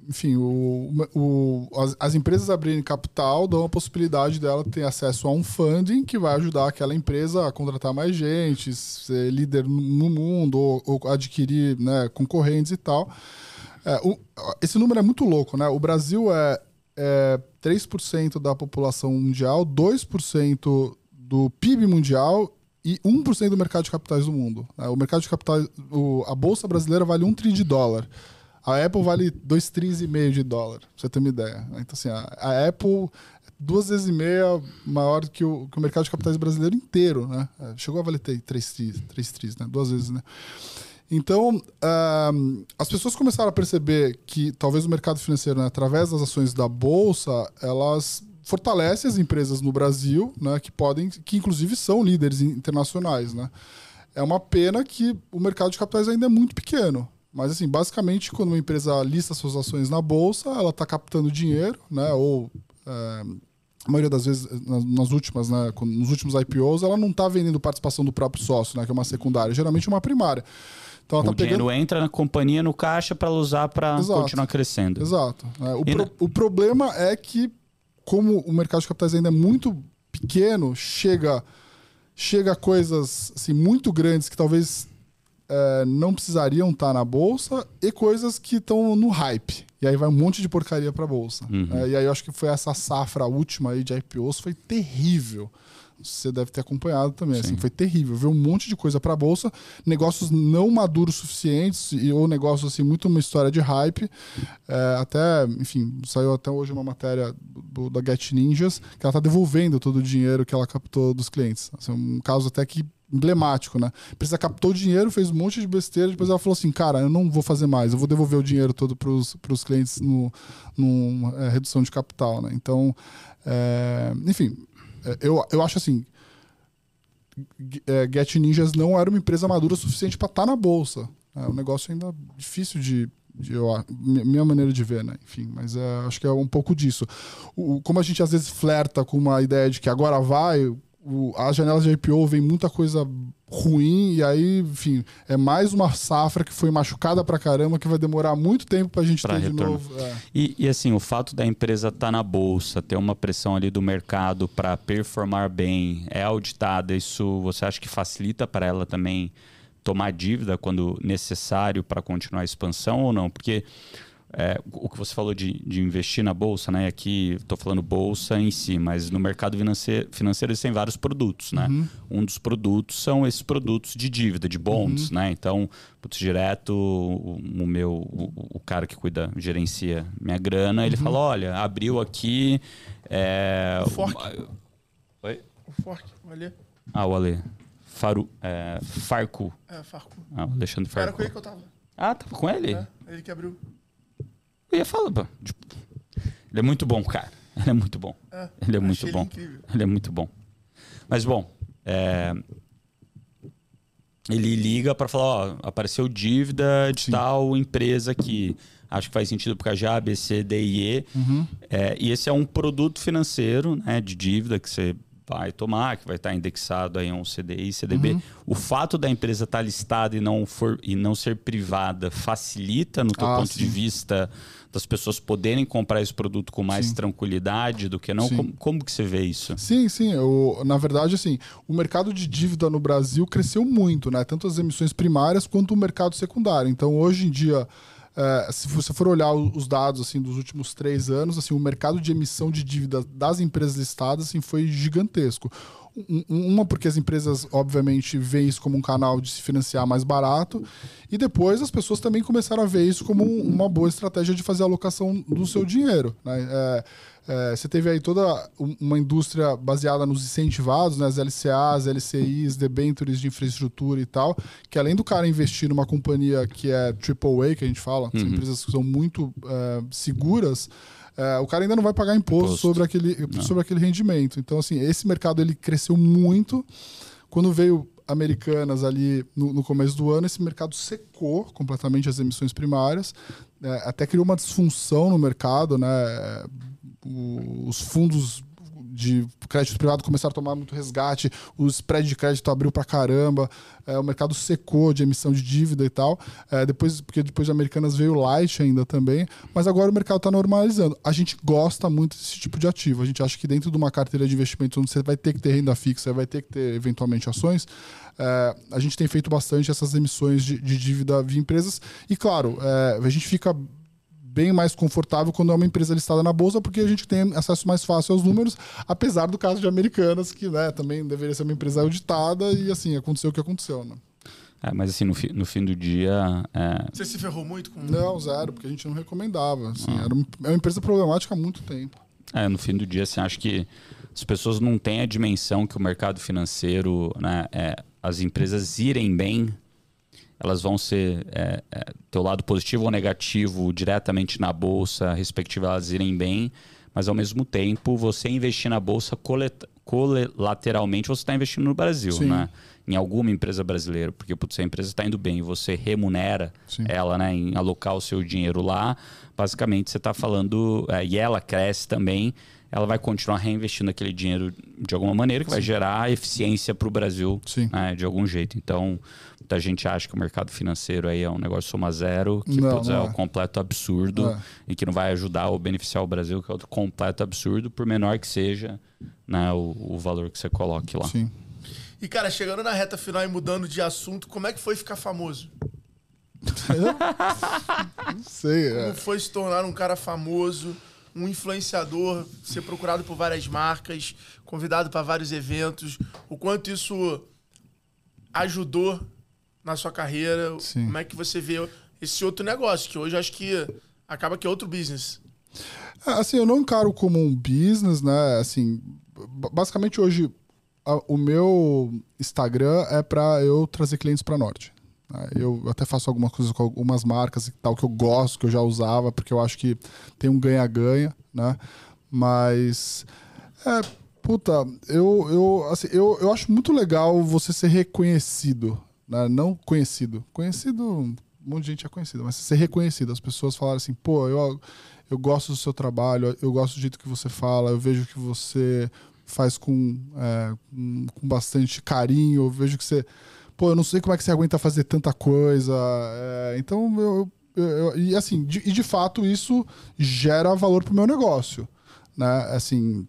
enfim, o, o, as, as, empresas abrirem capital dão a possibilidade dela ter acesso a um funding que vai ajudar aquela empresa a contratar mais gente, ser líder no mundo ou, ou adquirir né, concorrentes e tal. É, o, esse número é muito louco, né? O Brasil é, é 3% da população mundial, 2% do PIB mundial e 1% do mercado de capitais do mundo. Né? O mercado de capitais, o, a bolsa brasileira vale um trilhão de dólar. A Apple vale 2 trilhões e meio de dólar, pra você ter uma ideia. Então, assim, a, a Apple duas vezes e meia maior que o, que o mercado de capitais brasileiro inteiro, né? É, chegou a valer 3 trilhões, 3 trilhões, né? Duas vezes, né? Então, uh, as pessoas começaram a perceber que talvez o mercado financeiro, né, através das ações da bolsa, elas fortalecem as empresas no Brasil, né, que podem, que inclusive são líderes internacionais, né? É uma pena que o mercado de capitais ainda é muito pequeno. Mas, assim, basicamente, quando uma empresa lista suas ações na bolsa, ela está captando dinheiro, né? Ou, é, a maioria das vezes, nas, últimas, né? Nos últimos IPOs, ela não está vendendo participação do próprio sócio, né? Que é uma secundária, geralmente uma primária. Então, ela o tá dinheiro pegando... entra na companhia, no caixa, para usar para continuar crescendo. Exato. É, o, pro, na... o problema é que, como o mercado de capitais ainda é muito pequeno, chega chega coisas assim, muito grandes que talvez é, não precisariam estar tá na bolsa e coisas que estão no hype. E aí vai um monte de porcaria para a bolsa. Uhum. É, e aí eu acho que foi essa safra última aí de IPOs, foi terrível. Você deve ter acompanhado também, assim, foi terrível. Veio um monte de coisa para a bolsa, negócios não maduros suficientes, e, ou negócios assim, muito uma história de hype. É, até, enfim, saiu até hoje uma matéria do, da Get Ninjas, que ela está devolvendo todo o dinheiro que ela captou dos clientes. Assim, um caso até que emblemático, né? A empresa captou o dinheiro, fez um monte de besteira, depois ela falou assim, cara, eu não vou fazer mais, eu vou devolver o dinheiro todo para os clientes no, no é, redução de capital, né? Então, é, enfim, é, eu, eu acho assim, é, Get Ninjas não era uma empresa madura o suficiente para estar tá na bolsa. É um negócio ainda difícil de, de eu, minha maneira de ver, né? Enfim, mas é, acho que é um pouco disso. O, como a gente às vezes flerta com uma ideia de que agora vai, o, as janelas de IPO vem muita coisa ruim e aí, enfim, é mais uma safra que foi machucada pra caramba que vai demorar muito tempo pra gente pra ter retorno. de novo. É. E, e, assim, o fato da empresa estar tá na bolsa, ter uma pressão ali do mercado para performar bem, é auditada, isso você acha que facilita para ela também tomar dívida quando necessário para continuar a expansão ou não? Porque é, o que você falou de, de investir na bolsa, né? Aqui estou falando bolsa em si, mas no mercado financeiro, financeiro existem vários produtos, né? Uhum. Um dos produtos são esses produtos de dívida, de bonds, uhum. né? Então, putz, direto o, o meu, o, o, cara que cuida, gerencia minha grana, uhum. ele fala, olha, abriu aqui... É, o fork. Oi? O fork, o Alê. Ah, o Alê. Faru, é, Farco. É, Farco. Ah, o Alexandre Farco. Era com ele que eu tava. Ah, tava com ele? É, ele que abriu. Eu ia falar, tipo, ele é muito bom, cara. Ele é muito bom. É, Ele é muito bom. incrível. Ele é muito bom. Mas bom, é, ele liga para falar, ó, apareceu dívida de Sim. tal empresa aqui. Acho que faz sentido por causa de A, B, C, D e E. Uhum. É, e esse é um produto financeiro né, de dívida que você vai tomar, que vai estar indexado aí a um CDI, CDB. O fato da empresa estar listada e não, for, e não ser privada facilita, no teu Ah, ponto de sim. vista, das pessoas poderem comprar esse produto com mais Sim. tranquilidade do que não? Como, como que você vê isso? Sim, sim. Eu, na verdade, assim, o mercado de dívida no Brasil cresceu muito, né? Tanto as emissões primárias quanto o mercado secundário. Então, hoje em dia, é, se você for olhar os dados assim dos últimos três anos, assim, o mercado de emissão de dívida das empresas listadas assim, foi gigantesco. Um- um- Uma porque as empresas, obviamente, veem isso como um canal de se financiar mais barato, e depois as pessoas também começaram a ver isso como um- uma boa estratégia de fazer a alocação do seu dinheiro. Né? É, é, você teve aí toda um- uma indústria baseada nos incentivados, né? as LCAs, LCIs, debentures de infraestrutura e tal, que além do cara investir numa companhia que é AAA, que a gente fala, são empresas que são muito é, seguras, é, o cara ainda não vai pagar imposto, Imposto. sobre aquele, sobre aquele rendimento. Então, assim, esse mercado ele cresceu muito. Quando veio Americanas ali no, no começo do ano, esse mercado secou completamente as emissões primárias, até criou uma disfunção no mercado, né? O- os fundos de crédito privado começaram a tomar muito resgate, o spread de crédito abriu pra caramba, é, o mercado secou de emissão de dívida e tal. É, depois, porque depois de Americanas veio Light ainda também, mas agora o mercado está normalizando. A gente gosta muito desse tipo de ativo. A gente acha que dentro de uma carteira de investimento onde você vai ter que ter renda fixa, vai ter que ter eventualmente ações, é, a gente tem feito bastante essas emissões de, de dívida via empresas. E claro, é, a gente fica bem mais confortável quando é uma empresa listada na bolsa, porque a gente tem acesso mais fácil aos números, apesar do caso de Americanas, que né, também deveria ser uma empresa auditada, e assim, aconteceu o que aconteceu. Né? É, mas assim, no, fi- no fim do dia, é, Você se ferrou muito com. Não, zero, porque a gente não recomendava. Assim, Ah. era um- é uma empresa problemática há muito tempo. É, no fim do dia, assim, acho que as pessoas não têm a dimensão que o mercado financeiro, né, é, as empresas irem bem, elas vão ser é, é, ter o lado positivo ou negativo diretamente na bolsa, respectivo elas irem bem, mas ao mesmo tempo você investir na bolsa colateralmente você está investindo no Brasil, Sim. né? Em alguma empresa brasileira, porque putz, a empresa está indo bem e você remunera Sim. ela, né, em alocar o seu dinheiro lá, basicamente você está falando é, e ela cresce também, ela vai continuar reinvestindo aquele dinheiro de alguma maneira que vai gerar eficiência para o Brasil Sim. né, de algum jeito. Então, muita gente acha que o mercado financeiro aí é um negócio soma zero, que Não, putz, não é é. um completo absurdo É. e que não vai ajudar ou beneficiar o Brasil, que é outro completo absurdo, por menor que seja né, o, o valor que você coloque lá. Sim. E, cara, chegando na reta final e mudando de assunto, como é que foi ficar famoso? Não sei. Como É. foi se tornar um cara famoso, um influenciador, ser procurado por várias marcas, convidado para vários eventos? O quanto isso ajudou na sua carreira? Sim. Como é que você vê esse outro negócio, que hoje eu acho que acaba que é outro business? É, Assim, eu não encaro como um business, né? Assim, ba- basicamente hoje a- o meu Instagram é para eu trazer clientes para Norte. Né? Eu até faço algumas coisas com algumas marcas e tal que eu gosto, que eu já usava, porque eu acho que tem um ganha-ganha, né? Mas é, puta, eu, eu, assim, eu, eu acho muito legal você ser reconhecido, né? Não conhecido. Conhecido, um monte de gente é conhecido, mas ser reconhecido. As pessoas falarem assim, pô, eu, eu gosto do seu trabalho, eu gosto do jeito que você fala, eu vejo que você faz com, é, com, com bastante carinho, eu vejo que você. Pô, eu não sei como é que você aguenta fazer tanta coisa. é, então, eu, eu- eu- E assim, de, e de fato, isso gera valor pro meu negócio. Né? Assim,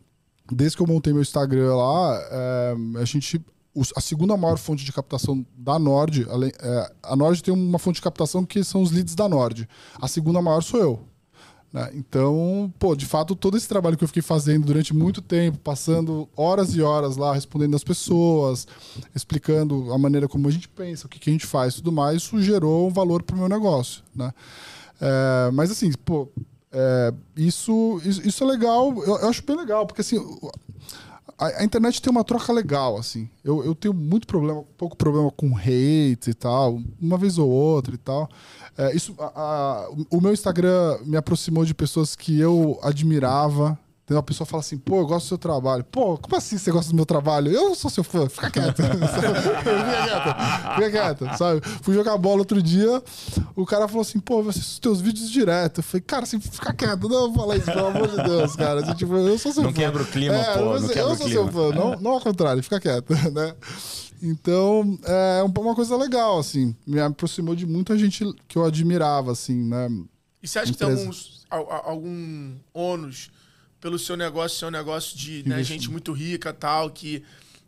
desde que eu montei meu Instagram lá, é, a gente. A segunda maior fonte de captação da Nord, é, a Nord tem uma fonte de captação que são os leads da Nord. A segunda maior sou eu. Né? Então, pô, de fato, todo esse trabalho que eu fiquei fazendo durante muito tempo, passando horas e horas lá, respondendo as pessoas, explicando a maneira como a gente pensa, o que, que a gente faz tudo mais, isso gerou um valor pro meu negócio, né? É, mas assim, pô, é, isso, isso, isso é legal, eu, eu acho bem legal, porque assim, o- a, a, internet tem uma troca legal, assim. Eu, eu tenho muito problema, pouco problema com hate e tal, uma vez ou outra e tal. É, isso, a, a, o meu Instagram me aproximou de pessoas que eu admirava, tem uma pessoa fala assim, pô, eu gosto do seu trabalho. Pô, como assim você gosta do meu trabalho? Eu sou seu fã, fica quieto. fica quieto, fica quieto, sabe? Fui jogar bola outro dia, o cara falou assim, pô, eu assisto os teus vídeos direto. Eu falei, cara, assim, fica quieto, não fala isso, pelo amor de Deus, cara. Assim, tipo, eu sou seu não fã. Não quebra o clima, é, pô, não Eu sou seu fã, não, não ao contrário, fica quieto, né? Então, é uma coisa legal, assim. Me aproximou de muita gente que eu admirava, assim, né? E você acha que tem alguns, algum ônus pelo seu negócio ser um negócio de né, gente muito rica tal, que.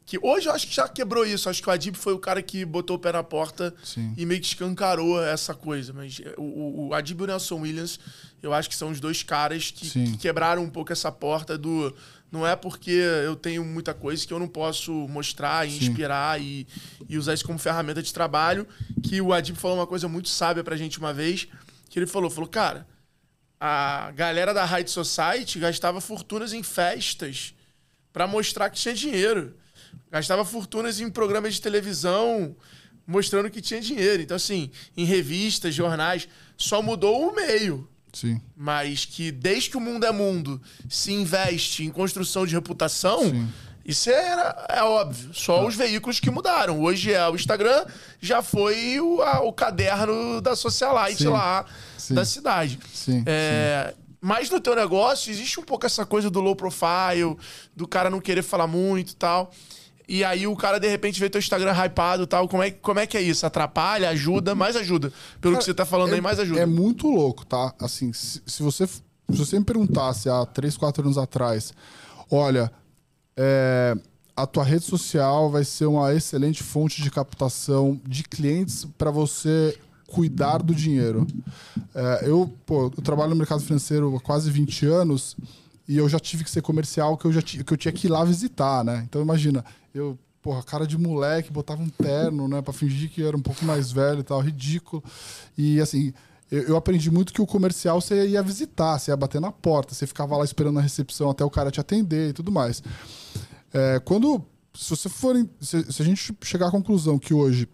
Que hoje eu acho que já quebrou isso. Acho que o Adib foi o cara que botou o pé na porta Sim. e meio que escancarou essa coisa. Mas o, o Adib e o Nelson Williams, eu acho que são os dois caras que, que, quebraram um pouco essa porta do. Não é porque eu tenho muita coisa que eu não posso mostrar e inspirar e, e, usar isso como ferramenta de trabalho. Que o Adib falou uma coisa muito sábia pra gente uma vez. Que ele falou: falou, cara, a galera da High Society gastava fortunas em festas para mostrar que tinha dinheiro. Gastava fortunas em programas de televisão mostrando que tinha dinheiro. Então, assim, em revistas, jornais, só mudou o meio. Sim. Mas que desde que o mundo é mundo se investe em construção de reputação, Sim. isso é, é óbvio. Só ah. os veículos que mudaram. Hoje é o Instagram, já foi o, a, o caderno da socialite Sim. lá sim. da cidade. Sim, é, sim. Mas no teu negócio existe um pouco essa coisa do low profile, do cara não querer falar muito e tal. E aí o cara, de repente, vê teu Instagram hypado e tal. Como é, como é que é isso? Atrapalha, ajuda, mais ajuda. Pelo cara, que você tá falando é, aí, mais ajuda. É muito louco, tá? Assim, se, se, você, se você me perguntasse há 3, 4 anos atrás, olha, é, a tua rede social vai ser uma excelente fonte de captação de clientes para você cuidar do dinheiro. É, eu, pô, eu trabalho no mercado financeiro há quase 20 anos e eu já tive que ser comercial que eu, já que eu tinha que ir lá visitar, né? Então imagina, eu, porra, cara de moleque, botava um terno, né, para fingir que era um pouco mais velho e tal, ridículo. E assim, eu, eu, aprendi muito que o comercial você ia visitar, você ia bater na porta, você ficava lá esperando na recepção até o cara te atender e tudo mais. É, quando, se você for, se, se a gente chegar à conclusão que hoje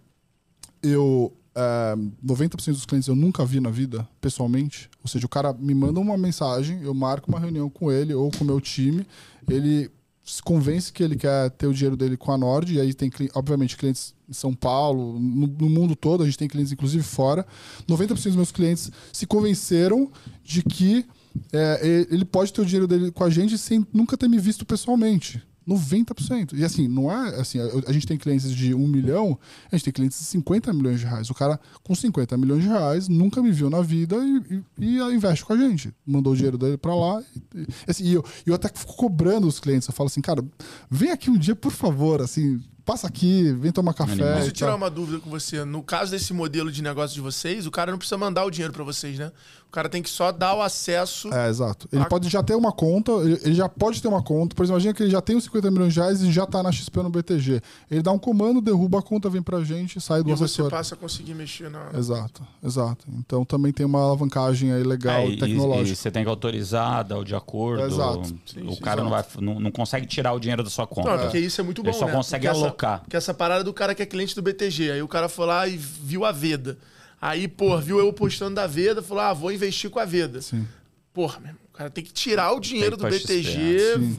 eu é, 90% dos clientes eu nunca vi na vida, pessoalmente. Ou seja, o cara me manda uma mensagem, eu marco uma reunião com ele ou com o meu time, ele se convence que ele quer ter o dinheiro dele com a Nord, e aí tem, obviamente, clientes em São Paulo, no, no mundo todo, a gente tem clientes inclusive fora. 90% dos meus clientes se convenceram de que é, ele pode ter o dinheiro dele com a gente sem nunca ter me visto pessoalmente. 90%. E assim, não é assim, a, gente tem clientes de 1 milhão, a gente tem clientes de 50 milhões de reais. O cara com 50 milhões de reais nunca me viu na vida e, e, e investe com a gente. Mandou o dinheiro dele para lá. E, assim, e eu, eu até fico cobrando os clientes. Eu falo assim, cara, vem aqui um dia, por favor, assim, passa aqui, vem tomar café. Deixa eu tirar uma dúvida com você. No caso desse modelo de negócio de vocês, o cara não precisa mandar o dinheiro para vocês, né? O cara tem que só dar o acesso. É, exato. Ele a... pode já ter uma conta, ele já pode ter uma conta. Por exemplo, imagina que ele já tem os 50 milhões de reais e já tá na XP no BTG. Ele dá um comando, derruba a conta, vem pra gente, sai do e assessor. você passa a conseguir mexer na. Exato, exato. Então também tem uma alavancagem aí legal é, e, tecnológica. E, você tem que autorizar, dar o de acordo. Exato. Sim, o sim, cara Não, vai, não, não, consegue tirar o dinheiro da sua conta. Não, porque isso é muito bom. Ele só né? consegue porque alocar. Essa, porque essa parada do cara que é cliente do BTG. Aí o cara foi lá e viu a Veda. Aí, pô, viu eu postando da Veda, falou: ah, vou investir com a Veda. Sim. Porra, meu, o cara tem que tirar o dinheiro do BTG.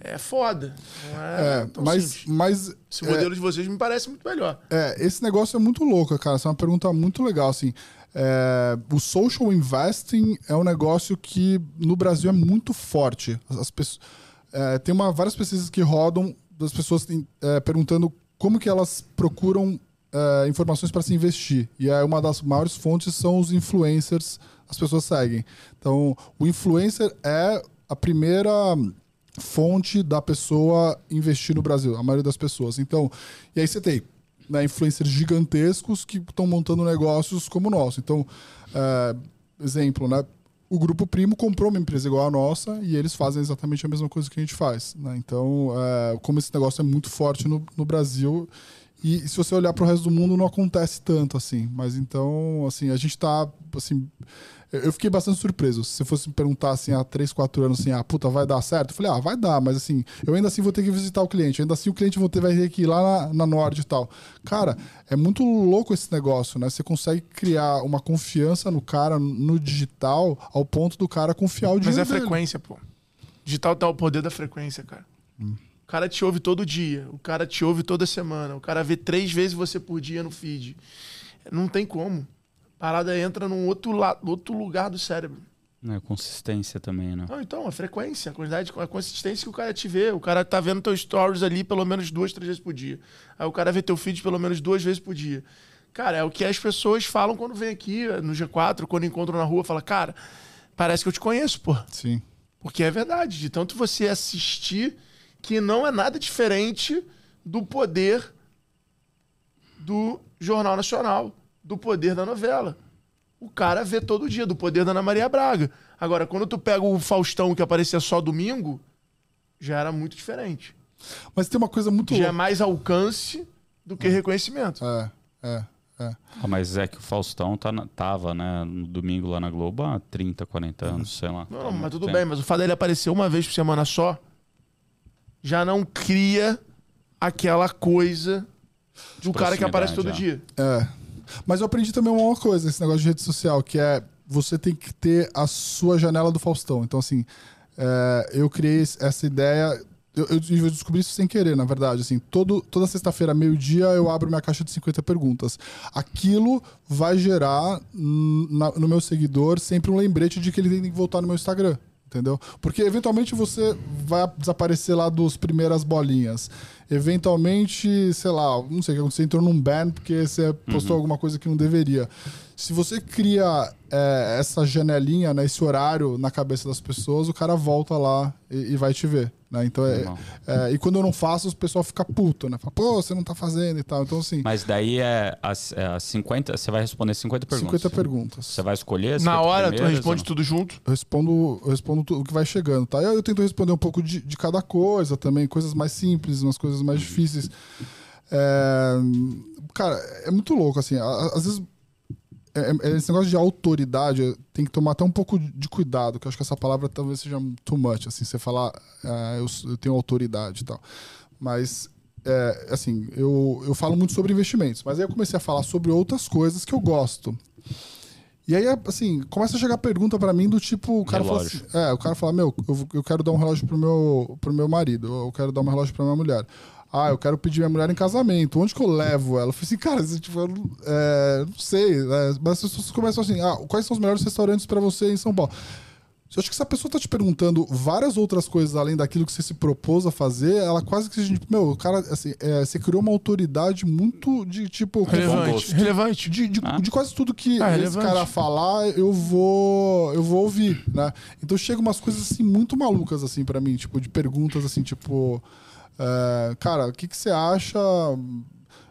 É foda. É, é mas, mas. Esse modelo é, de vocês me parece muito melhor. É, esse negócio é muito louco, cara. Essa é uma pergunta muito legal, assim. É, o social investing é um negócio que no Brasil é muito forte. As, as pessoas, é, tem uma, várias pesquisas que rodam das pessoas é, perguntando como que elas procuram uh, informações para se investir. E é uma das maiores fontes são os influencers, as pessoas seguem. Então, o influencer é a primeira fonte da pessoa investir no Brasil, a maioria das pessoas. Então, e aí você tem né, influencers gigantescos que estão montando negócios como o nosso. Então, uh, exemplo, né? O Grupo Primo comprou uma empresa igual a nossa e eles fazem exatamente a mesma coisa que a gente faz. Né? Então, uh, como esse negócio é muito forte no, no Brasil, E se você olhar para o resto do mundo, não acontece tanto assim. Mas então, assim, a gente tá, assim... Eu fiquei bastante surpreso. Se você fosse me perguntar assim há 3, 4 anos assim, ah, puta, vai dar certo? Eu falei, ah, vai dar, mas assim, eu ainda assim vou ter que visitar o cliente, ainda assim o cliente vai ter que ir lá na, na Nord e tal. Cara, é muito louco esse negócio, né? Você consegue criar uma confiança no cara, no digital, ao ponto do cara confiar o Mas dinheiro é dele. frequência, pô. Digital tá o poder da frequência, cara. Hum. O cara te ouve todo dia, o cara te ouve toda semana, o cara vê três vezes você por dia no feed. Não tem como. A parada entra num outro, la- outro lugar do cérebro. É, consistência também, né? Não, então, a frequência, a quantidade, a consistência que o cara te vê. O cara tá vendo teus stories ali pelo menos duas, três vezes por dia. Aí o cara vê teu feed pelo menos duas vezes por dia. Cara, é o que as pessoas falam quando vem aqui no G4, quando encontram na rua, fala, cara, parece que eu te conheço, pô. Sim. Porque é verdade, de tanto você assistir que não é nada diferente do poder do Jornal Nacional, do poder da novela. O cara vê todo dia, do poder da Ana Maria Braga. Agora, quando tu pega o Faustão que aparecia só domingo, já era muito diferente. Mas tem uma coisa muito Já é mais alcance do que reconhecimento. É, é, é. Ah, mas é que o Faustão tá na- tava, né, no domingo lá na Globo há 30, 40 anos, sei lá. Não, mas tudo tempo. bem, mas o fato dele aparecer uma vez por semana só já não cria aquela coisa do cara que aparece todo proximidade, dia. É. Mas eu aprendi também uma coisa, esse negócio de rede social, que é você tem que ter a sua janela do Faustão. Então, assim, é, eu criei essa ideia. Eu, eu descobri isso sem querer, na verdade. Assim, todo, toda sexta-feira, meio-dia, eu abro minha caixa de 50 perguntas. Aquilo vai gerar na- no meu seguidor sempre um lembrete de que ele tem que voltar no meu Instagram. Entendeu? Porque eventualmente você vai desaparecer lá dos primeiras bolinhas. Eventualmente, sei lá, não sei o que aconteceu, entrou num ban porque você postou alguma coisa que não deveria. Se você cria é, essa janelinha, né, esse horário na cabeça das pessoas, o cara volta lá e, e vai te ver. Né? Então é, é, E quando eu não faço, o pessoal fica puto, né? Fala, pô, você não tá fazendo e tal. Então, assim, Mas daí é as, é as 50, você vai responder 50 perguntas. 50 perguntas. Você vai escolher as Na 50 hora, tu responde tudo junto. Eu respondo, eu respondo tudo o que vai chegando, tá? Eu, eu tento responder um pouco de, de cada coisa também, coisas mais simples, umas coisas mais difíceis. É, cara, é muito louco, assim. Às vezes, é- é- esse negócio de autoridade tem que tomar até um pouco de cuidado, que eu acho que essa palavra talvez seja too much, assim, você falar, ah, eu, eu tenho autoridade e tal. Mas, é, assim, eu, eu falo muito sobre investimentos, mas aí eu comecei a falar sobre outras coisas que eu gosto. E aí, assim, começa a chegar pergunta pra mim do tipo, o cara fala Relógio. assim, é, o cara fala, meu, eu, eu quero dar um relógio pro meu, pro meu marido, ou eu quero dar um relógio pra minha mulher. Ah, eu quero pedir minha mulher em casamento. Onde que eu levo ela? Eu falei assim, cara, você, tipo, eu não, é, não sei. né? Mas as pessoas começam assim, ah, quais são os melhores restaurantes pra você em São Paulo? Eu acho que se a pessoa tá te perguntando várias outras coisas além daquilo que você se propôs a fazer, ela quase que, gente, meu, o cara, assim, é, você criou uma autoridade muito de, tipo... Relevante. gosto. Relevante. De, de, Ah. de quase tudo que Ah, esse relevante. cara falar, eu vou eu vou ouvir, né? Então chega umas coisas assim muito malucas assim para mim, tipo de perguntas assim, tipo, é, cara, o que que você acha?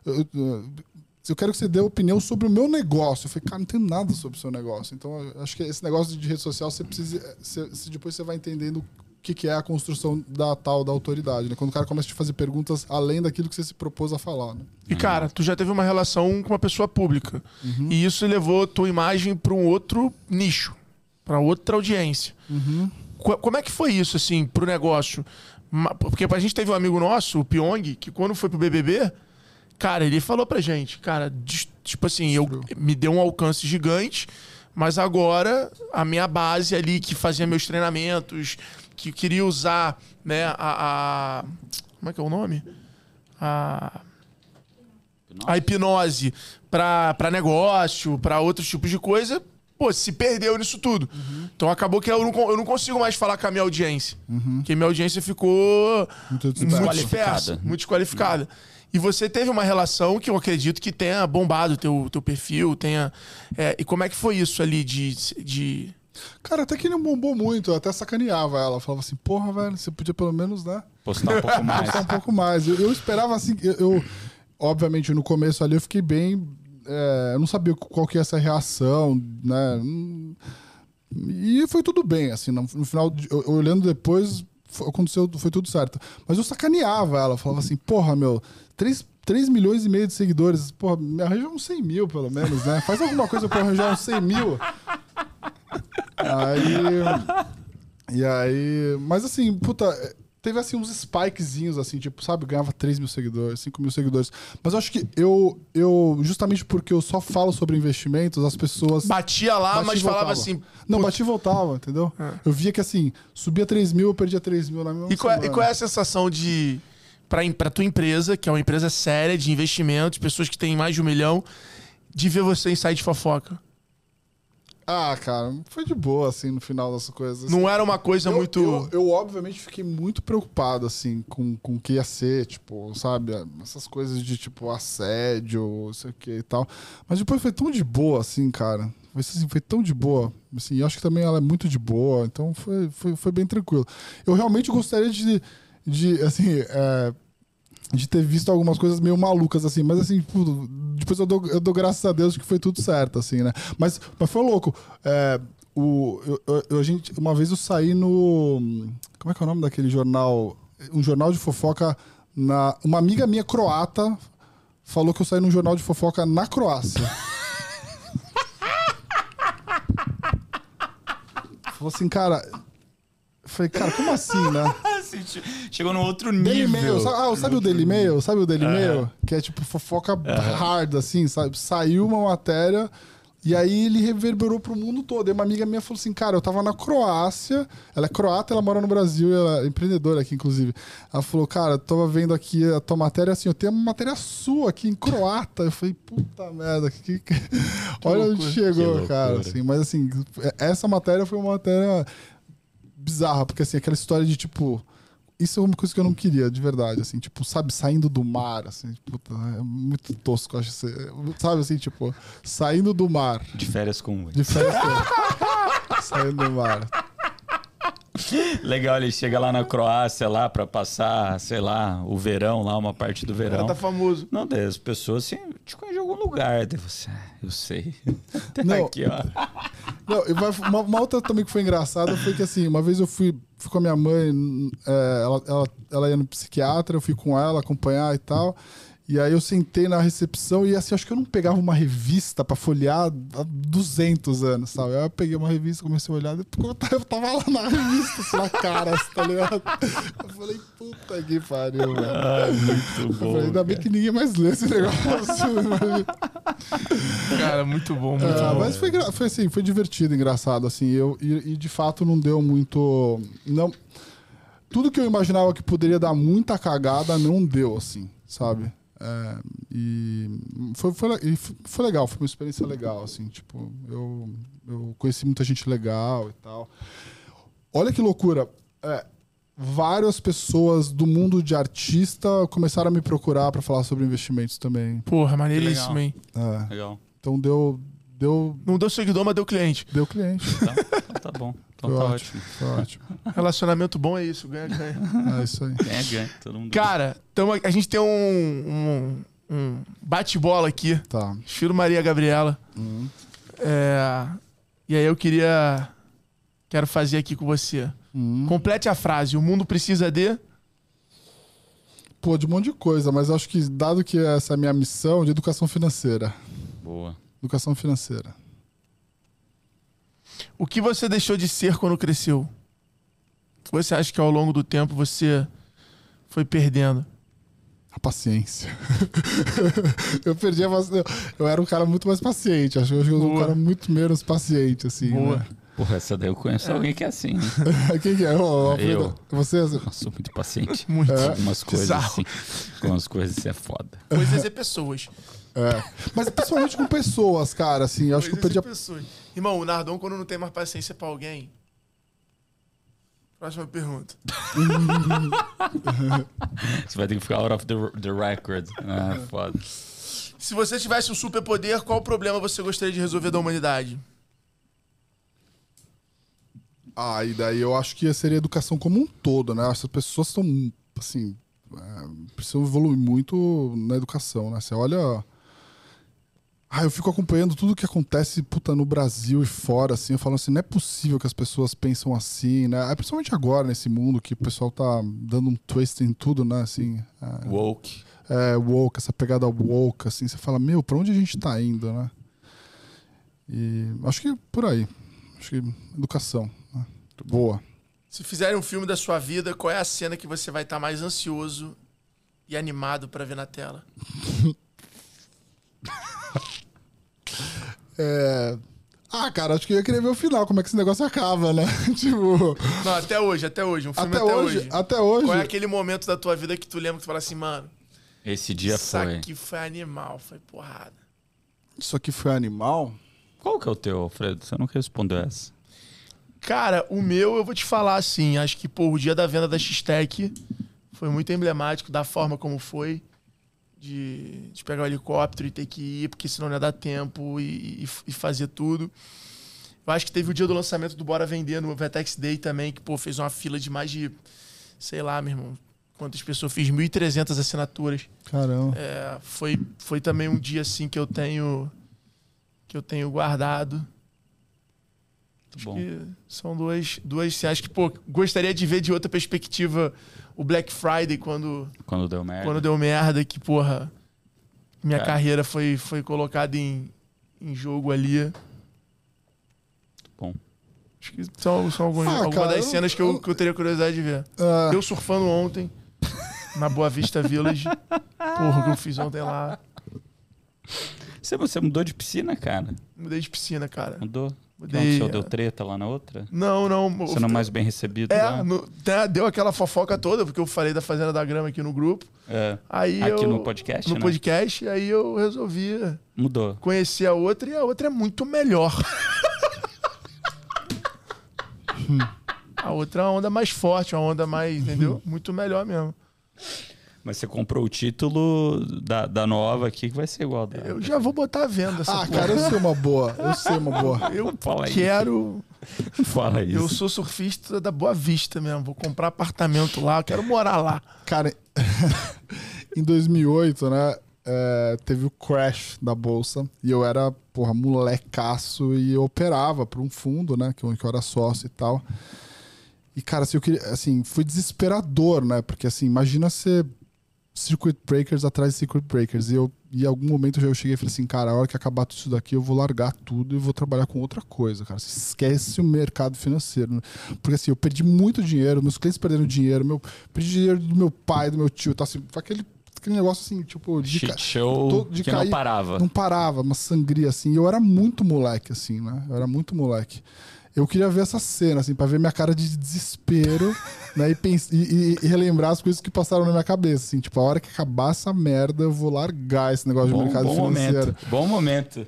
Eu, eu- quero que você dê opinião sobre o meu negócio. Eu falei, cara, não tem nada sobre o seu negócio. Então, acho que esse negócio de rede social, você precisa. você- você- depois você vai entendendo o que, que é a construção da tal da autoridade, né? Quando o cara começa a te fazer perguntas além daquilo que você se propôs a falar, né? E, cara, tu já teve uma relação com uma pessoa pública. E isso levou tua imagem para um outro nicho, para outra audiência. Co- Como é que foi isso, assim, pro negócio? Porque a gente teve um amigo nosso, o Pyong, que quando foi pro BBB, cara, ele falou pra gente, cara, tipo assim, eu me deu um alcance gigante, mas agora a minha base ali que fazia meus treinamentos, que queria usar, né, a, a- como é que é o nome? A a hipnose pra pra negócio, pra outros tipos de coisa, pô, se perdeu nisso tudo. Então acabou que eu não, eu não consigo mais falar com a minha audiência. Porque minha audiência ficou Muito dispersa, muito desqualificada. E você teve uma relação que eu acredito que tenha bombado o teu, teu perfil, tenha. é, e como é que foi isso ali de. de... Cara, até que não bombou muito, eu até sacaneava ela. Falava assim, porra, velho, você podia pelo menos, né? Postar um pouco mais. Postar um pouco mais. Eu, eu esperava assim, eu, eu- obviamente no começo ali eu fiquei bem. É, eu não sabia qual que ia ser a reação, né? E foi tudo bem, assim, no, no final, olhando depois, foi, aconteceu, foi tudo certo. Mas eu sacaneava ela, falava assim, porra, meu, 3, 3 milhões e meio de seguidores, porra, me arranja uns 100 mil, pelo menos, né? Faz alguma coisa pra arranjar uns 100 mil. Aí. E aí. Mas assim, puta. Teve assim uns spikezinhos, assim, tipo, sabe, ganhava 3 mil seguidores, 5 mil seguidores. Mas eu acho que eu, eu, justamente porque eu só falo sobre investimentos, as pessoas. Batia lá, mas falava assim. Não, bati e voltava, entendeu? Eu via que assim, subia 3 mil, eu perdia 3 mil na mesma E qual, é, e qual é a sensação de. Pra, pra tua empresa, que é uma empresa séria de investimentos, pessoas que têm mais de um milhão, de ver você em site de fofoca? Ah, cara, foi de boa, assim, no final das coisas. Não era uma coisa eu, muito. Eu, eu, obviamente, fiquei muito preocupado, assim, com, com o que ia ser, tipo, sabe? Essas coisas de, tipo, assédio, não sei o que e tal. Mas depois foi tão de boa, assim, cara. Foi, assim, foi tão de boa. Assim, eu acho que também ela é muito de boa, então foi, foi, foi bem tranquilo. Eu realmente gostaria de, de assim, é, de ter visto algumas coisas meio malucas, assim, mas assim, depois eu dou, eu dou graças a Deus que foi tudo certo, assim, né? Mas, mas foi louco. É, o, eu- eu- a gente, uma vez eu saí no. Como é que é o nome daquele jornal? Um jornal de fofoca. Na, uma amiga minha croata falou que eu saí num jornal de fofoca na Croácia. Falou assim, cara. Falei, cara, como assim, né? Assim, che- Chegou num outro Daily nível. Mail, sabe, ah, sabe o Daily Mail? Sabe o Daily Mail? Que é tipo fofoca hard, assim, sabe? Saiu uma matéria e aí ele reverberou pro mundo todo. E uma amiga minha falou assim: Cara, eu tava na Croácia, ela é croata, ela mora no Brasil, ela é empreendedora aqui, inclusive. Ela falou: Cara, eu tava vendo aqui a tua matéria, assim, eu tenho uma matéria sua aqui em croata. Eu falei: Puta merda, que. que- Olha onde chegou, cara. Assim, mas assim, essa matéria foi uma matéria bizarra, porque assim, aquela história de tipo. Isso é uma coisa que eu não queria, de verdade, assim, tipo, sabe, saindo do mar, assim, puta, é muito tosco, acho, assim, sabe, assim, tipo, saindo do mar, De férias com o de festa, saindo do mar. Legal, ele chega lá na Croácia lá pra passar, sei lá, o verão lá, uma parte do Ela verão. tá famoso. Não, as pessoas assim, te conhecem em algum lugar. Daí você, "Ah, eu sei. Tá Não. aqui, ó. Não, uma, uma outra também que foi engraçada foi que, assim, uma vez eu fui, fui com a minha mãe, é, ela, ela, ela ia no psiquiatra, eu fui com ela acompanhar e tal. E aí eu sentei na recepção e, assim, acho que eu não pegava uma revista pra folhear há 200 anos, sabe? Aí eu peguei uma revista, comecei a olhar, eu tava- eu lá na revista, assim, na cara, assim, tá ligado? Eu falei, puta que pariu, velho. Ah, muito Eu bom. falei, ainda bem que ninguém mais lê esse negócio. Cara, muito bom, muito Ah, bom. mas foi, foi assim, foi divertido, engraçado, assim, eu, e, e de fato não deu muito, não, tudo que eu imaginava que poderia dar muita cagada, não deu, assim, sabe, É, e foi, foi, foi legal, foi uma experiência legal, assim, tipo, eu, eu conheci muita gente legal e tal. Olha que loucura, é, várias pessoas do mundo de artista começaram a me procurar para falar sobre investimentos também, Porra, maneiríssimo, hein? É, Legal. então deu, deu, Não deu seguidor, mas deu cliente. deu cliente. Então, então tá bom. Então Foi tá ótimo. ótimo. Ótimo. Relacionamento bom é isso, ganha, ganha. É isso aí. Ganha, ganha. Todo mundo. Cara, tamo, a gente tem um, um, um bate-bola aqui. Tá. Estilo Maria Gabriela. Uhum. É, e aí eu queria. Quero fazer aqui com você. Uhum. Complete a frase. O mundo precisa de. Pô, de um monte de coisa, mas acho que, dado que essa é a minha missão, de educação financeira. Boa. Educação financeira. O que você deixou de ser quando cresceu? Você acha que ao longo do tempo você foi perdendo? A paciência. eu perdi a paciência. Eu era um cara muito mais paciente. Acho que eu sou um cara muito menos paciente, assim. Boa. Né? Porra, essa daí eu conheço alguém que é assim. né? Quem que é? Eu. Você? Eu sou muito paciente. Muito. É. Algumas coisas Bizarro. assim. Algumas coisas é foda. Coisas e pessoas. É. Mas principalmente com pessoas, cara, assim. Eu acho que eu perdi a... pessoas. Irmão, o Nardon, quando não tem mais paciência pra alguém. Próxima pergunta. Você vai ter que ficar out of the, the record. Ah, foda. Se você tivesse um superpoder, qual problema você gostaria de resolver da humanidade? Ah, e daí eu acho que seria educação como um todo, né? Essas pessoas estão, assim, é, precisam evoluir muito na educação, né? Você olha. Ah, eu fico acompanhando tudo que acontece, puta, no Brasil e fora, assim. Eu falo assim, não é possível que as pessoas pensam assim, né? É, principalmente agora, nesse mundo, que o pessoal tá dando um twist em tudo, né? Assim, é, Woke. é, woke, essa pegada woke, assim. Você fala, meu, pra onde a gente tá indo, né? E acho que por aí. Acho que educação. Né? Boa. Se fizerem um filme da sua vida, qual é a cena que você vai estar mais ansioso e animado pra ver na tela? É... Ah, cara, acho que eu ia querer ver o final, como é que esse negócio acaba, né? tipo. Não, até hoje, até hoje. Um filme Até, até, hoje, hoje. até hoje. Qual é aquele momento da tua vida que tu lembra que tu fala assim, mano, Esse dia isso foi. aqui foi animal, foi porrada. Isso aqui foi animal? Qual que é o teu, Alfredo? Você não respondeu essa. Cara, o meu eu vou te falar assim, acho que pô, o dia da venda da X-Tech foi muito emblemático da forma como foi. De, de pegar o helicóptero e ter que ir, porque senão não ia dar tempo e, e- e fazer tudo. Eu acho que teve o dia do lançamento do Bora Vender no Vetex Day também, que pô, fez uma fila de mais de, sei lá, meu irmão, quantas pessoas, fiz 1.300 assinaturas. Caramba. É, foi, foi também um dia assim que eu tenho que eu tenho guardado. Muito bom. Que são duas, duas. Você acha que, pô, gostaria de ver de outra perspectiva o Black Friday quando, Quando deu merda. quando deu merda, que, porra, minha É. carreira foi, foi colocada em, em jogo ali. Bom. Acho que são, são algumas, Ah, algumas cara, das eu- cenas que eu, eu- que eu teria curiosidade de ver. Ah, Eu surfando ontem, na Boa Vista Village. Porra, o que eu fiz ontem lá. Você, você mudou de piscina, cara? Mudei de piscina, cara. Mudou? Aconteceu? Deu treta lá na outra? Não, não. Não é mais bem recebido É, lá? no- né, deu aquela fofoca toda, porque eu falei da Fazenda da Grama aqui no grupo. É. Aí Aqui eu, no podcast, No né? podcast, aí eu resolvi Mudou. conhecer a outra e a outra é muito melhor. a outra é uma onda mais forte, uma onda mais, entendeu? Muito melhor mesmo. Mas você comprou o título da, da nova aqui, que vai ser igual da... Eu já vou botar à venda essa ah, porra. cara, eu sei uma boa. Eu sei uma boa. Eu Fala isso. quero. Fala isso. Eu sou surfista da Boa Vista mesmo. Vou comprar apartamento lá, eu quero morar lá. Cara, em 2008, né? é, teve o crash da bolsa e eu era, porra, molecaço e eu operava para um fundo, né? Que eu, que eu era sócio e tal. E, cara, assim, eu queria, assim, foi desesperador, né? Porque, assim, imagina ser circuit breakers atrás de circuit breakers. E eu, em algum momento, eu cheguei e falei assim, cara, a hora que acabar tudo isso daqui, eu vou largar tudo e vou trabalhar com outra coisa, cara. Você esquece o mercado financeiro. Porque, assim, eu perdi muito dinheiro, meus clientes perderam dinheiro, meu, perdi dinheiro do meu pai, do meu tio, tá assim, aquele, aquele negócio assim, tipo, de, ca- show tô- de que cair- não parava. não parava, uma sangria assim. E eu era muito moleque, assim, né? Eu era muito moleque. Eu queria ver essa cena, assim, pra ver minha cara de desespero, né? E, pens- e- e- e relembrar as coisas que passaram na minha cabeça, assim. Tipo, a hora que acabar essa merda, eu vou largar esse negócio de Bom, mercado bom financeiro. momento. Bom momento.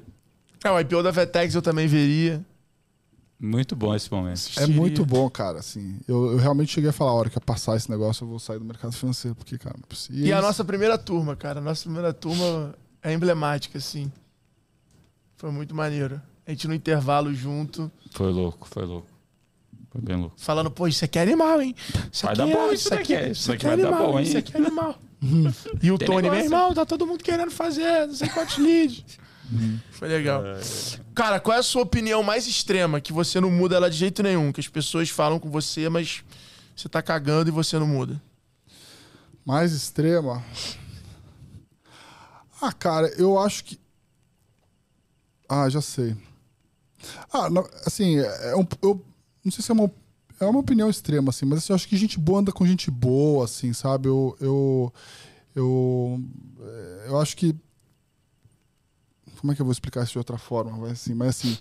É, o IPO da Vetex eu também veria. Muito bom esse momento. É assistiria. muito bom, cara, assim. Eu, eu realmente cheguei a falar, a hora que eu passar esse negócio, eu vou sair do mercado financeiro, porque, cara, não é possível. E a nossa primeira turma, cara. A nossa primeira turma é emblemática, assim. Foi muito maneiro. A gente no intervalo junto, Foi louco, foi louco. Foi bem louco. falando, pô, isso aqui é animal, hein? Isso Vai dar é, bom isso daqui, aqui, isso aqui é vai dar animal, bom, hein? Isso aqui é animal. e o Tem Tony, meu negócio. irmão, tá todo mundo querendo fazer, não sei quantos leads. Foi legal. Cara, qual é a sua opinião mais extrema que você não muda ela de jeito nenhum? Que as pessoas falam com você, mas você tá cagando e você não muda. Mais extrema. Ah, cara, eu acho que. Ah, já sei. Ah, não, assim, é um, eu não sei se é uma, é uma opinião extrema, assim, mas assim, eu acho que gente boa anda com gente boa, assim, sabe? Eu. Eu, eu, eu acho que. Como é que eu vou explicar isso de outra forma? Mas assim, mas assim.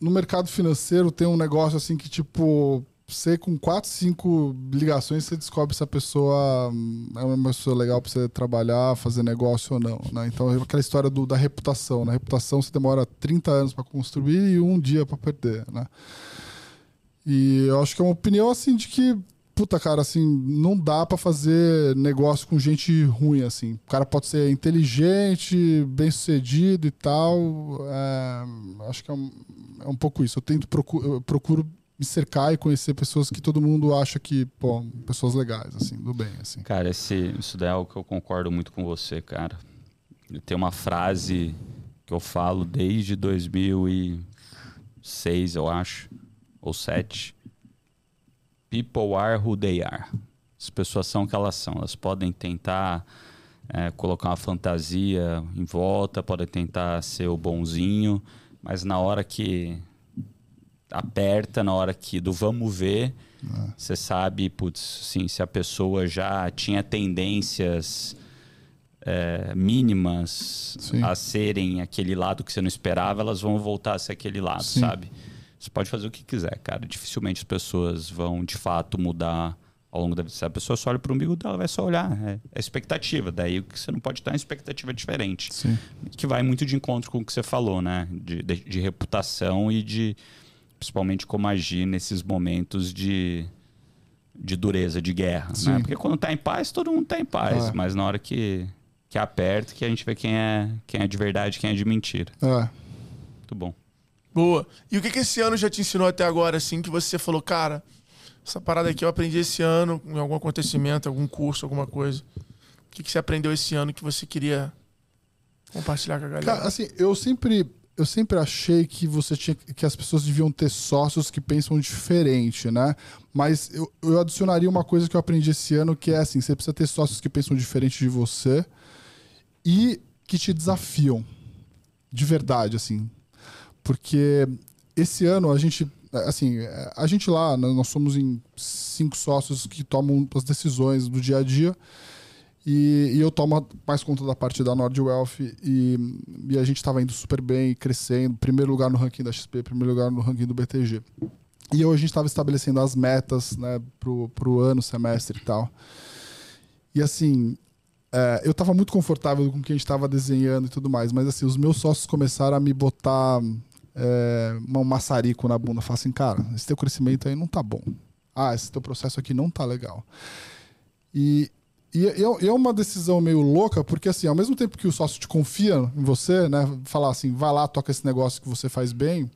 No mercado financeiro tem um negócio assim que, tipo, você com quatro, cinco ligações, você descobre se a pessoa hum, é uma pessoa legal para você trabalhar, fazer negócio ou não. Né? Então, é aquela história do, da reputação. Na reputação, você demora 30 anos para construir e um dia para perder. Né? E eu acho que é uma opinião assim de que, puta, cara, assim, não dá para fazer negócio com gente ruim, assim. O cara pode ser inteligente, bem sucedido e tal. é, acho que é um, é um pouco isso. Eu tento procu eu procuro me cercar e conhecer pessoas que todo mundo acha que, pô, pessoas legais, assim, do bem, assim. Cara, esse, isso daí é algo que eu concordo muito com você, cara. Tem uma frase que eu falo desde 2006, eu acho, ou 7. People are who they are. As pessoas são o que elas são. Elas podem tentar é, colocar uma fantasia em volta, podem tentar ser o bonzinho, mas na hora que aperta, na hora que do vamos ver, você sabe, putz, sim, se a pessoa já tinha tendências é, mínimas Sim. a serem aquele lado que você não esperava, elas vão voltar a ser aquele lado, Sim. sabe? Você pode fazer o que quiser, cara. Dificilmente as pessoas vão de fato mudar ao longo da vida. Se a pessoa só olha para o umbigo dela, vai só olhar. É, é expectativa. Daí o que você não pode ter é uma expectativa diferente. Sim. Que vai muito de encontro com o que você falou, né? De, de, de reputação e de principalmente como agir nesses momentos de, de dureza, de guerra. Sim. Né? Porque quando tá em paz, todo mundo tá em paz. É. Mas na hora que, que aperta, que a gente vê quem é, quem é de verdade quem é de mentira. É. Muito bom. Boa. E o que, que esse ano já te ensinou até agora, assim, que você falou, cara, essa parada aqui eu aprendi esse ano, em algum acontecimento, algum curso, alguma coisa. O que, que você aprendeu esse ano que você queria compartilhar com a galera? Cara, assim, eu sempre, eu sempre achei que você tinha que as pessoas deviam ter sócios que pensam diferente, né? Mas eu, eu adicionaria uma coisa que eu aprendi esse ano, que é assim, você precisa ter sócios que pensam diferente de você e que te desafiam. De verdade, assim. Porque esse ano a gente, assim, a gente lá, né, nós somos em cinco sócios que tomam as decisões do dia a dia. E, e eu tomo mais conta da parte da Nord Wealth e, e a gente estava indo super bem, crescendo, primeiro lugar no ranking da XP, primeiro lugar no ranking do BTG. E hoje a gente estava estabelecendo as metas né, pro, pro ano, semestre e tal. E assim, é, eu estava muito confortável com o que a gente estava desenhando e tudo mais, mas assim, os meus sócios começaram a me botar é, um maçarico na bunda. Falaram assim, cara, esse teu crescimento aí não tá bom. Ah, esse teu processo aqui não tá legal. E, e é, e é uma decisão meio louca, porque assim, ao mesmo tempo que o sócio te confia em você, né? Falar assim, vai lá, toca esse negócio que você faz bem.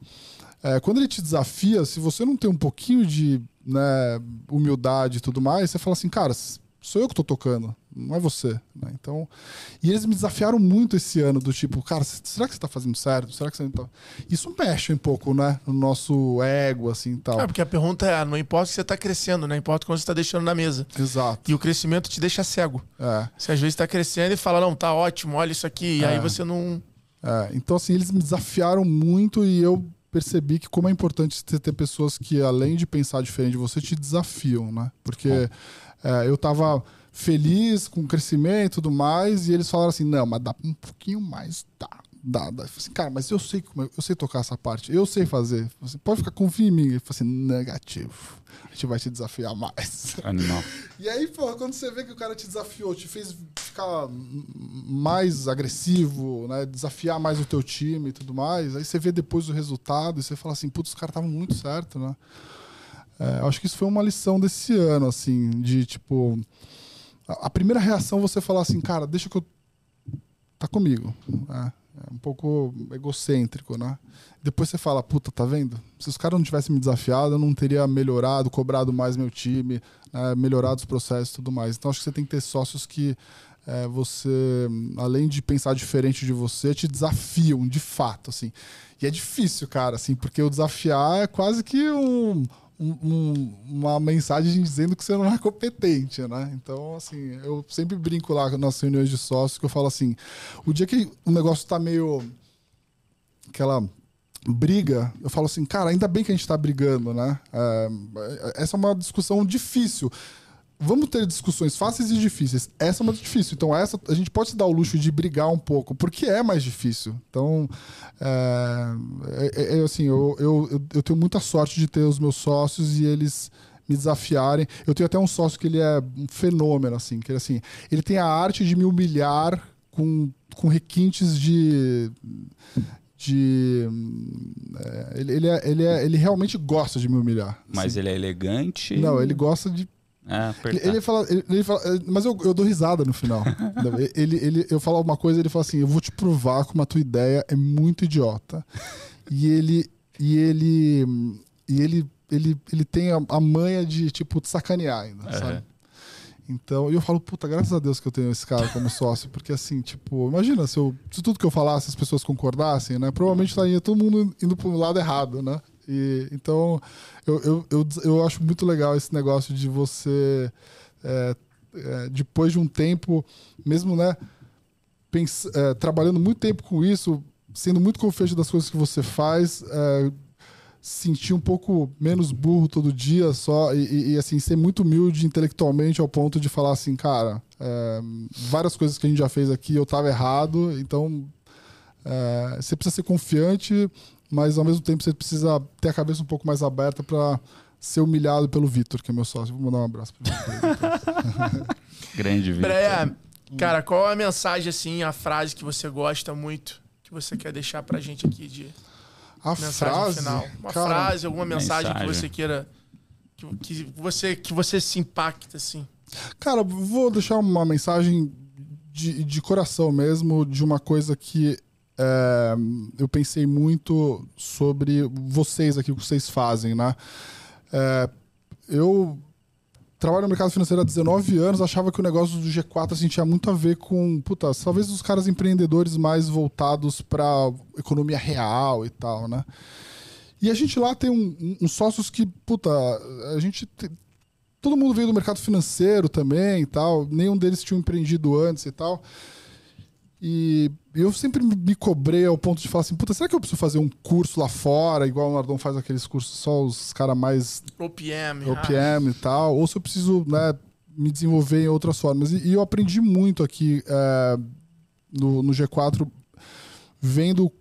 é, quando ele te desafia, se você não tem um pouquinho de né, humildade e tudo mais, você fala assim, cara, sou eu que tô tocando, não é você. Né? Então, e eles me desafiaram muito esse ano, do tipo, cara, será que você tá fazendo certo? Será que você não tá. Isso mexe um pouco, né? No nosso ego, assim e tal. É, porque a pergunta é, não importa que você tá crescendo, né? Importa quando você tá deixando na mesa. Exato. E o crescimento te deixa cego. É. Você às vezes tá crescendo e fala, não, tá ótimo, olha isso aqui. E É. aí você não. É, então, assim, eles me desafiaram muito e eu percebi que como é importante você ter pessoas que, além de pensar diferente de você, te desafiam, né? Porque é, eu tava feliz com o crescimento e tudo mais, e eles falaram assim, não, mas dá um pouquinho mais, dá. Dá, dá. Eu falei assim, cara, mas eu sei como é- eu sei tocar essa parte, eu sei fazer. Você pode ficar confia em mim. Ele falou assim, negativo. A gente vai te desafiar mais. Animal. E aí, pô, quando você vê que o cara te desafiou, te fez ficar mais agressivo, né? Desafiar mais o teu time e tudo mais, aí você vê depois o resultado e você fala assim, putz, os caras estavam muito certo, né? É, eu acho que isso foi uma lição desse ano, assim, de tipo. A, primeira reação você falar assim, cara, deixa que eu. Tá comigo. né? É um pouco egocêntrico, né? Depois você fala, puta, tá vendo? Se os caras não tivessem me desafiado, eu não teria melhorado, cobrado mais meu time, né, melhorado os processos e tudo mais. Então acho que você tem que ter sócios que é, você, além de pensar diferente de você, te desafiam de fato, assim. E é difícil, cara, assim, porque o desafiar é quase que um, um- um- uma mensagem dizendo que você não é competente, né? Então, assim, eu sempre brinco lá nas reuniões de sócios que eu falo assim, o dia que o negócio tá meio aquela briga, eu falo assim, cara, ainda bem que a gente tá brigando, né? É, essa é uma discussão difícil. Vamos ter discussões fáceis e difíceis. Essa é uma difícil. Então, essa a gente pode se dar o luxo de brigar um pouco, porque é mais difícil. Então, é, é- é assim, eu, eu, eu- eu tenho muita sorte de ter os meus sócios e eles me desafiarem. Eu tenho até um sócio que ele é um fenômeno, assim, que ele, assim, ele tem a arte de me humilhar com, com requintes de. de é, ele, ele, é- ele, é- ele realmente gosta de me humilhar. Mas assim. ele é elegante. Não, ele gosta de É, ele, fala, ele, ele fala- eh, mas eu, eu dou risada no final. ele, ele, eu falo alguma coisa, ele fala assim: eu vou te provar como a tua ideia é muito idiota. E ele, e ele, e ele, ele, ele tem a, a manha de tipo te sacanear ainda, Aham. sabe? Então, eu falo, puta, graças a Deus que eu tenho esse cara como sócio, porque assim, tipo, imagina se, eu, se tudo que eu falasse as pessoas concordassem, né? Provavelmente estaria todo mundo indo para o lado errado, né? E, então, eu, eu, eu, eu acho muito legal esse negócio de você, é, é, depois de um tempo, mesmo, né, pens, é, trabalhando muito tempo com isso, sendo muito confiante das coisas que você faz, é, sentir um pouco menos burro todo dia só e, e, assim ser muito humilde intelectualmente ao ponto de falar assim cara é, várias coisas que a gente já fez aqui eu estava errado então é, você precisa ser confiante mas ao mesmo tempo você precisa ter a cabeça um pouco mais aberta para ser humilhado pelo Vitor que é meu sócio vou mandar um abraço para ele grande Vitor Breia, cara qual a mensagem assim a frase que você gosta muito que você quer deixar para gente aqui de a frase final. Uma cara, frase, alguma mensagem, mensagem, que você queira. Que, que, você, que você se impacta, assim. Cara, vou deixar uma mensagem de, de coração mesmo, de uma coisa que é, eu pensei muito sobre vocês aqui, o que vocês fazem, né? É, eu trabalho no mercado financeiro há 19 anos, achava que o negócio do G4 assim, tinha muito a ver com, puta, talvez os caras empreendedores mais voltados para economia real e tal, né? E a gente lá tem uns um, um sócios que, puta, a gente. Te, todo mundo veio do mercado financeiro também e tal, nenhum deles tinha empreendido antes e tal. E eu sempre me cobrei ao ponto de falar assim, puta, será que eu preciso fazer um curso lá fora, igual o Nardon faz aqueles cursos só os caras mais... OPM. OPM ah. e tal, ou se eu preciso, né, me desenvolver em outras formas. E, e eu aprendi muito aqui é, no, no G4, vendo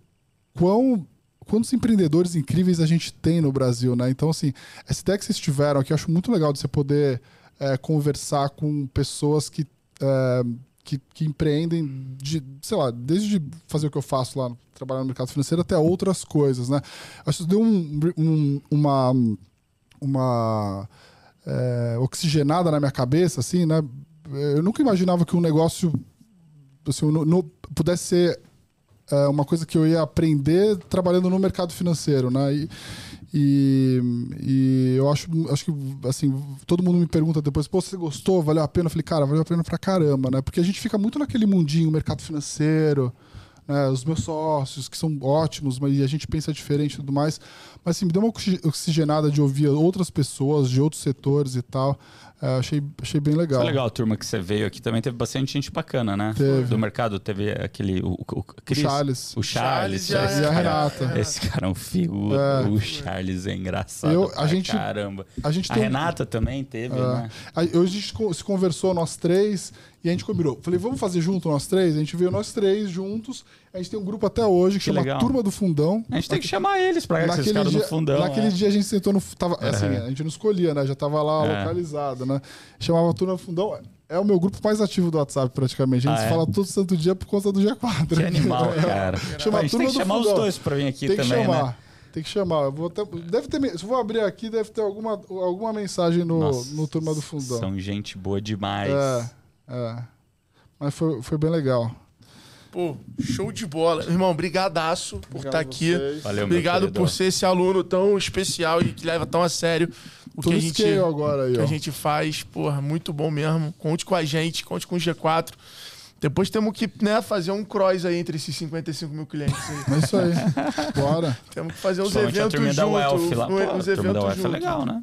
quão quantos empreendedores incríveis a gente tem no Brasil, né? Então, assim, essa ideia que vocês tiveram aqui, eu acho muito legal de você poder é, conversar com pessoas que é, que, que, empreendem, de, sei lá, desde fazer o que eu faço lá, trabalhar no mercado financeiro, até outras coisas, né? Acho que deu um, um, uma, uma é, oxigenada na minha cabeça, assim, né? Eu nunca imaginava que um negócio assim, no, no, pudesse ser é, uma coisa que eu ia aprender trabalhando no mercado financeiro, né? E, e, e, eu acho, acho que, assim, todo mundo me pergunta depois, pô, você gostou? Valeu a pena? Eu falei, cara, valeu a pena pra caramba, né? Porque a gente fica muito naquele mundinho, mercado financeiro, né? os meus sócios, que são ótimos, mas a gente pensa diferente e tudo mais. Mas, assim, me deu uma oxigenada de ouvir outras pessoas de outros setores e tal. É, achei, achei bem legal. Foi legal a turma que você veio aqui. Também teve bastante gente bacana, né? Teve. Do mercado teve aquele. O, o, Chris, o Charles. O Charles. Charles e a, Renata. Esse cara é um figura. É. O Charles é engraçado. Eu, a gente, caramba. A, gente a Renata também teve, é. né? A, hoje a gente se conversou, nós três. E a gente combinou. Falei, vamos fazer junto nós três? A gente veio nós três juntos. A gente tem um grupo até hoje que, que chama legal. Turma do Fundão. A gente tem que chamar eles pra naquele esses dia, no fundão. Naquele é. dia a gente sentou no. Tava, assim, a gente não escolhia, né? Já tava lá é. localizado, né? Chamava Turma do Fundão. É o meu grupo mais ativo do WhatsApp, praticamente. A gente ah, é? fala todo santo dia por conta do G4. Que animal, cara. Chama a gente tem que chamar fundão. os dois pra vir aqui tem também, que chamar. Né? Tem que chamar. Eu vou até, deve ter, se eu vou abrir aqui, deve ter alguma, alguma mensagem no, Nossa, no Turma do Fundão. São gente boa demais. É, é. Mas foi, foi bem legal. Pô, show de bola. Irmão, brigadaço por estar tá aqui. Valeu, Obrigado por ser esse aluno tão especial e que leva tão a sério o que a, gente, agora aí, que a gente faz. Porra, muito bom mesmo. Conte com a gente, conte com o G4. Depois temos que né, fazer um cross aí entre esses 55 mil clientes. Aí. É isso aí. Bora. Temos que fazer os eventos juntos. Os eventos juntos. É legal, né?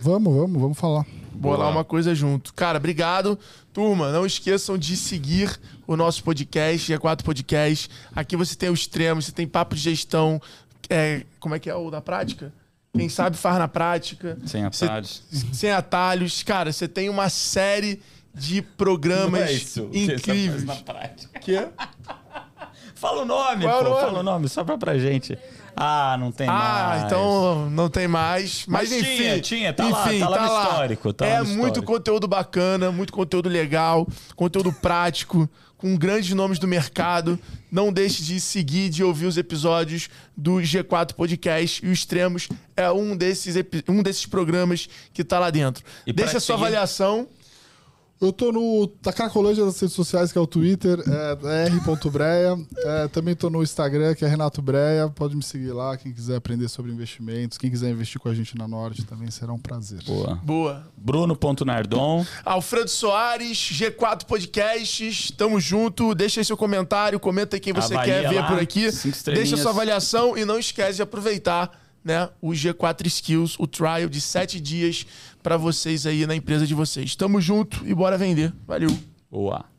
Vamos, vamos, vamos falar bolar uma coisa junto. Cara, obrigado. Turma, não esqueçam de seguir o nosso podcast, G4 Podcast. Aqui você tem o extremo, você tem papo de gestão. É, como é que é o da prática? Quem sabe faz na prática. Sem atalhos. Cê, sem atalhos. Cara, você tem uma série de programas não é isso, incríveis. Que na prática. Que? Fala o nome, Qual pô, o nome? fala o nome, só pra, pra gente. Ah, não tem ah, mais. Ah, então não tem mais. Mas, Mas enfim. Tinha, tinha, tá enfim, lá, tá, tá lá histórico. Tá é no muito histórico. conteúdo bacana, muito conteúdo legal, conteúdo prático, com grandes nomes do mercado. Não deixe de seguir, de ouvir os episódios do G4 Podcast. E o Extremos é um desses, um desses programas que tá lá dentro. E Deixa a sua seguir... avaliação. Eu tô no da Cracolândia das redes sociais, que é o Twitter, é r.breia. É, também tô no Instagram, que é Renato Breia. Pode me seguir lá, quem quiser aprender sobre investimentos. Quem quiser investir com a gente na Norte também será um prazer. Boa. Boa. Bruno.nardon. Alfredo Soares, G4 Podcasts, tamo junto. Deixa aí seu comentário, comenta aí quem você Avalia quer ver lá, por aqui. Deixa sua avaliação e não esquece de aproveitar né, o G4 Skills, o trial de sete dias para vocês aí na empresa de vocês. Tamo junto e bora vender. Valeu. Boa.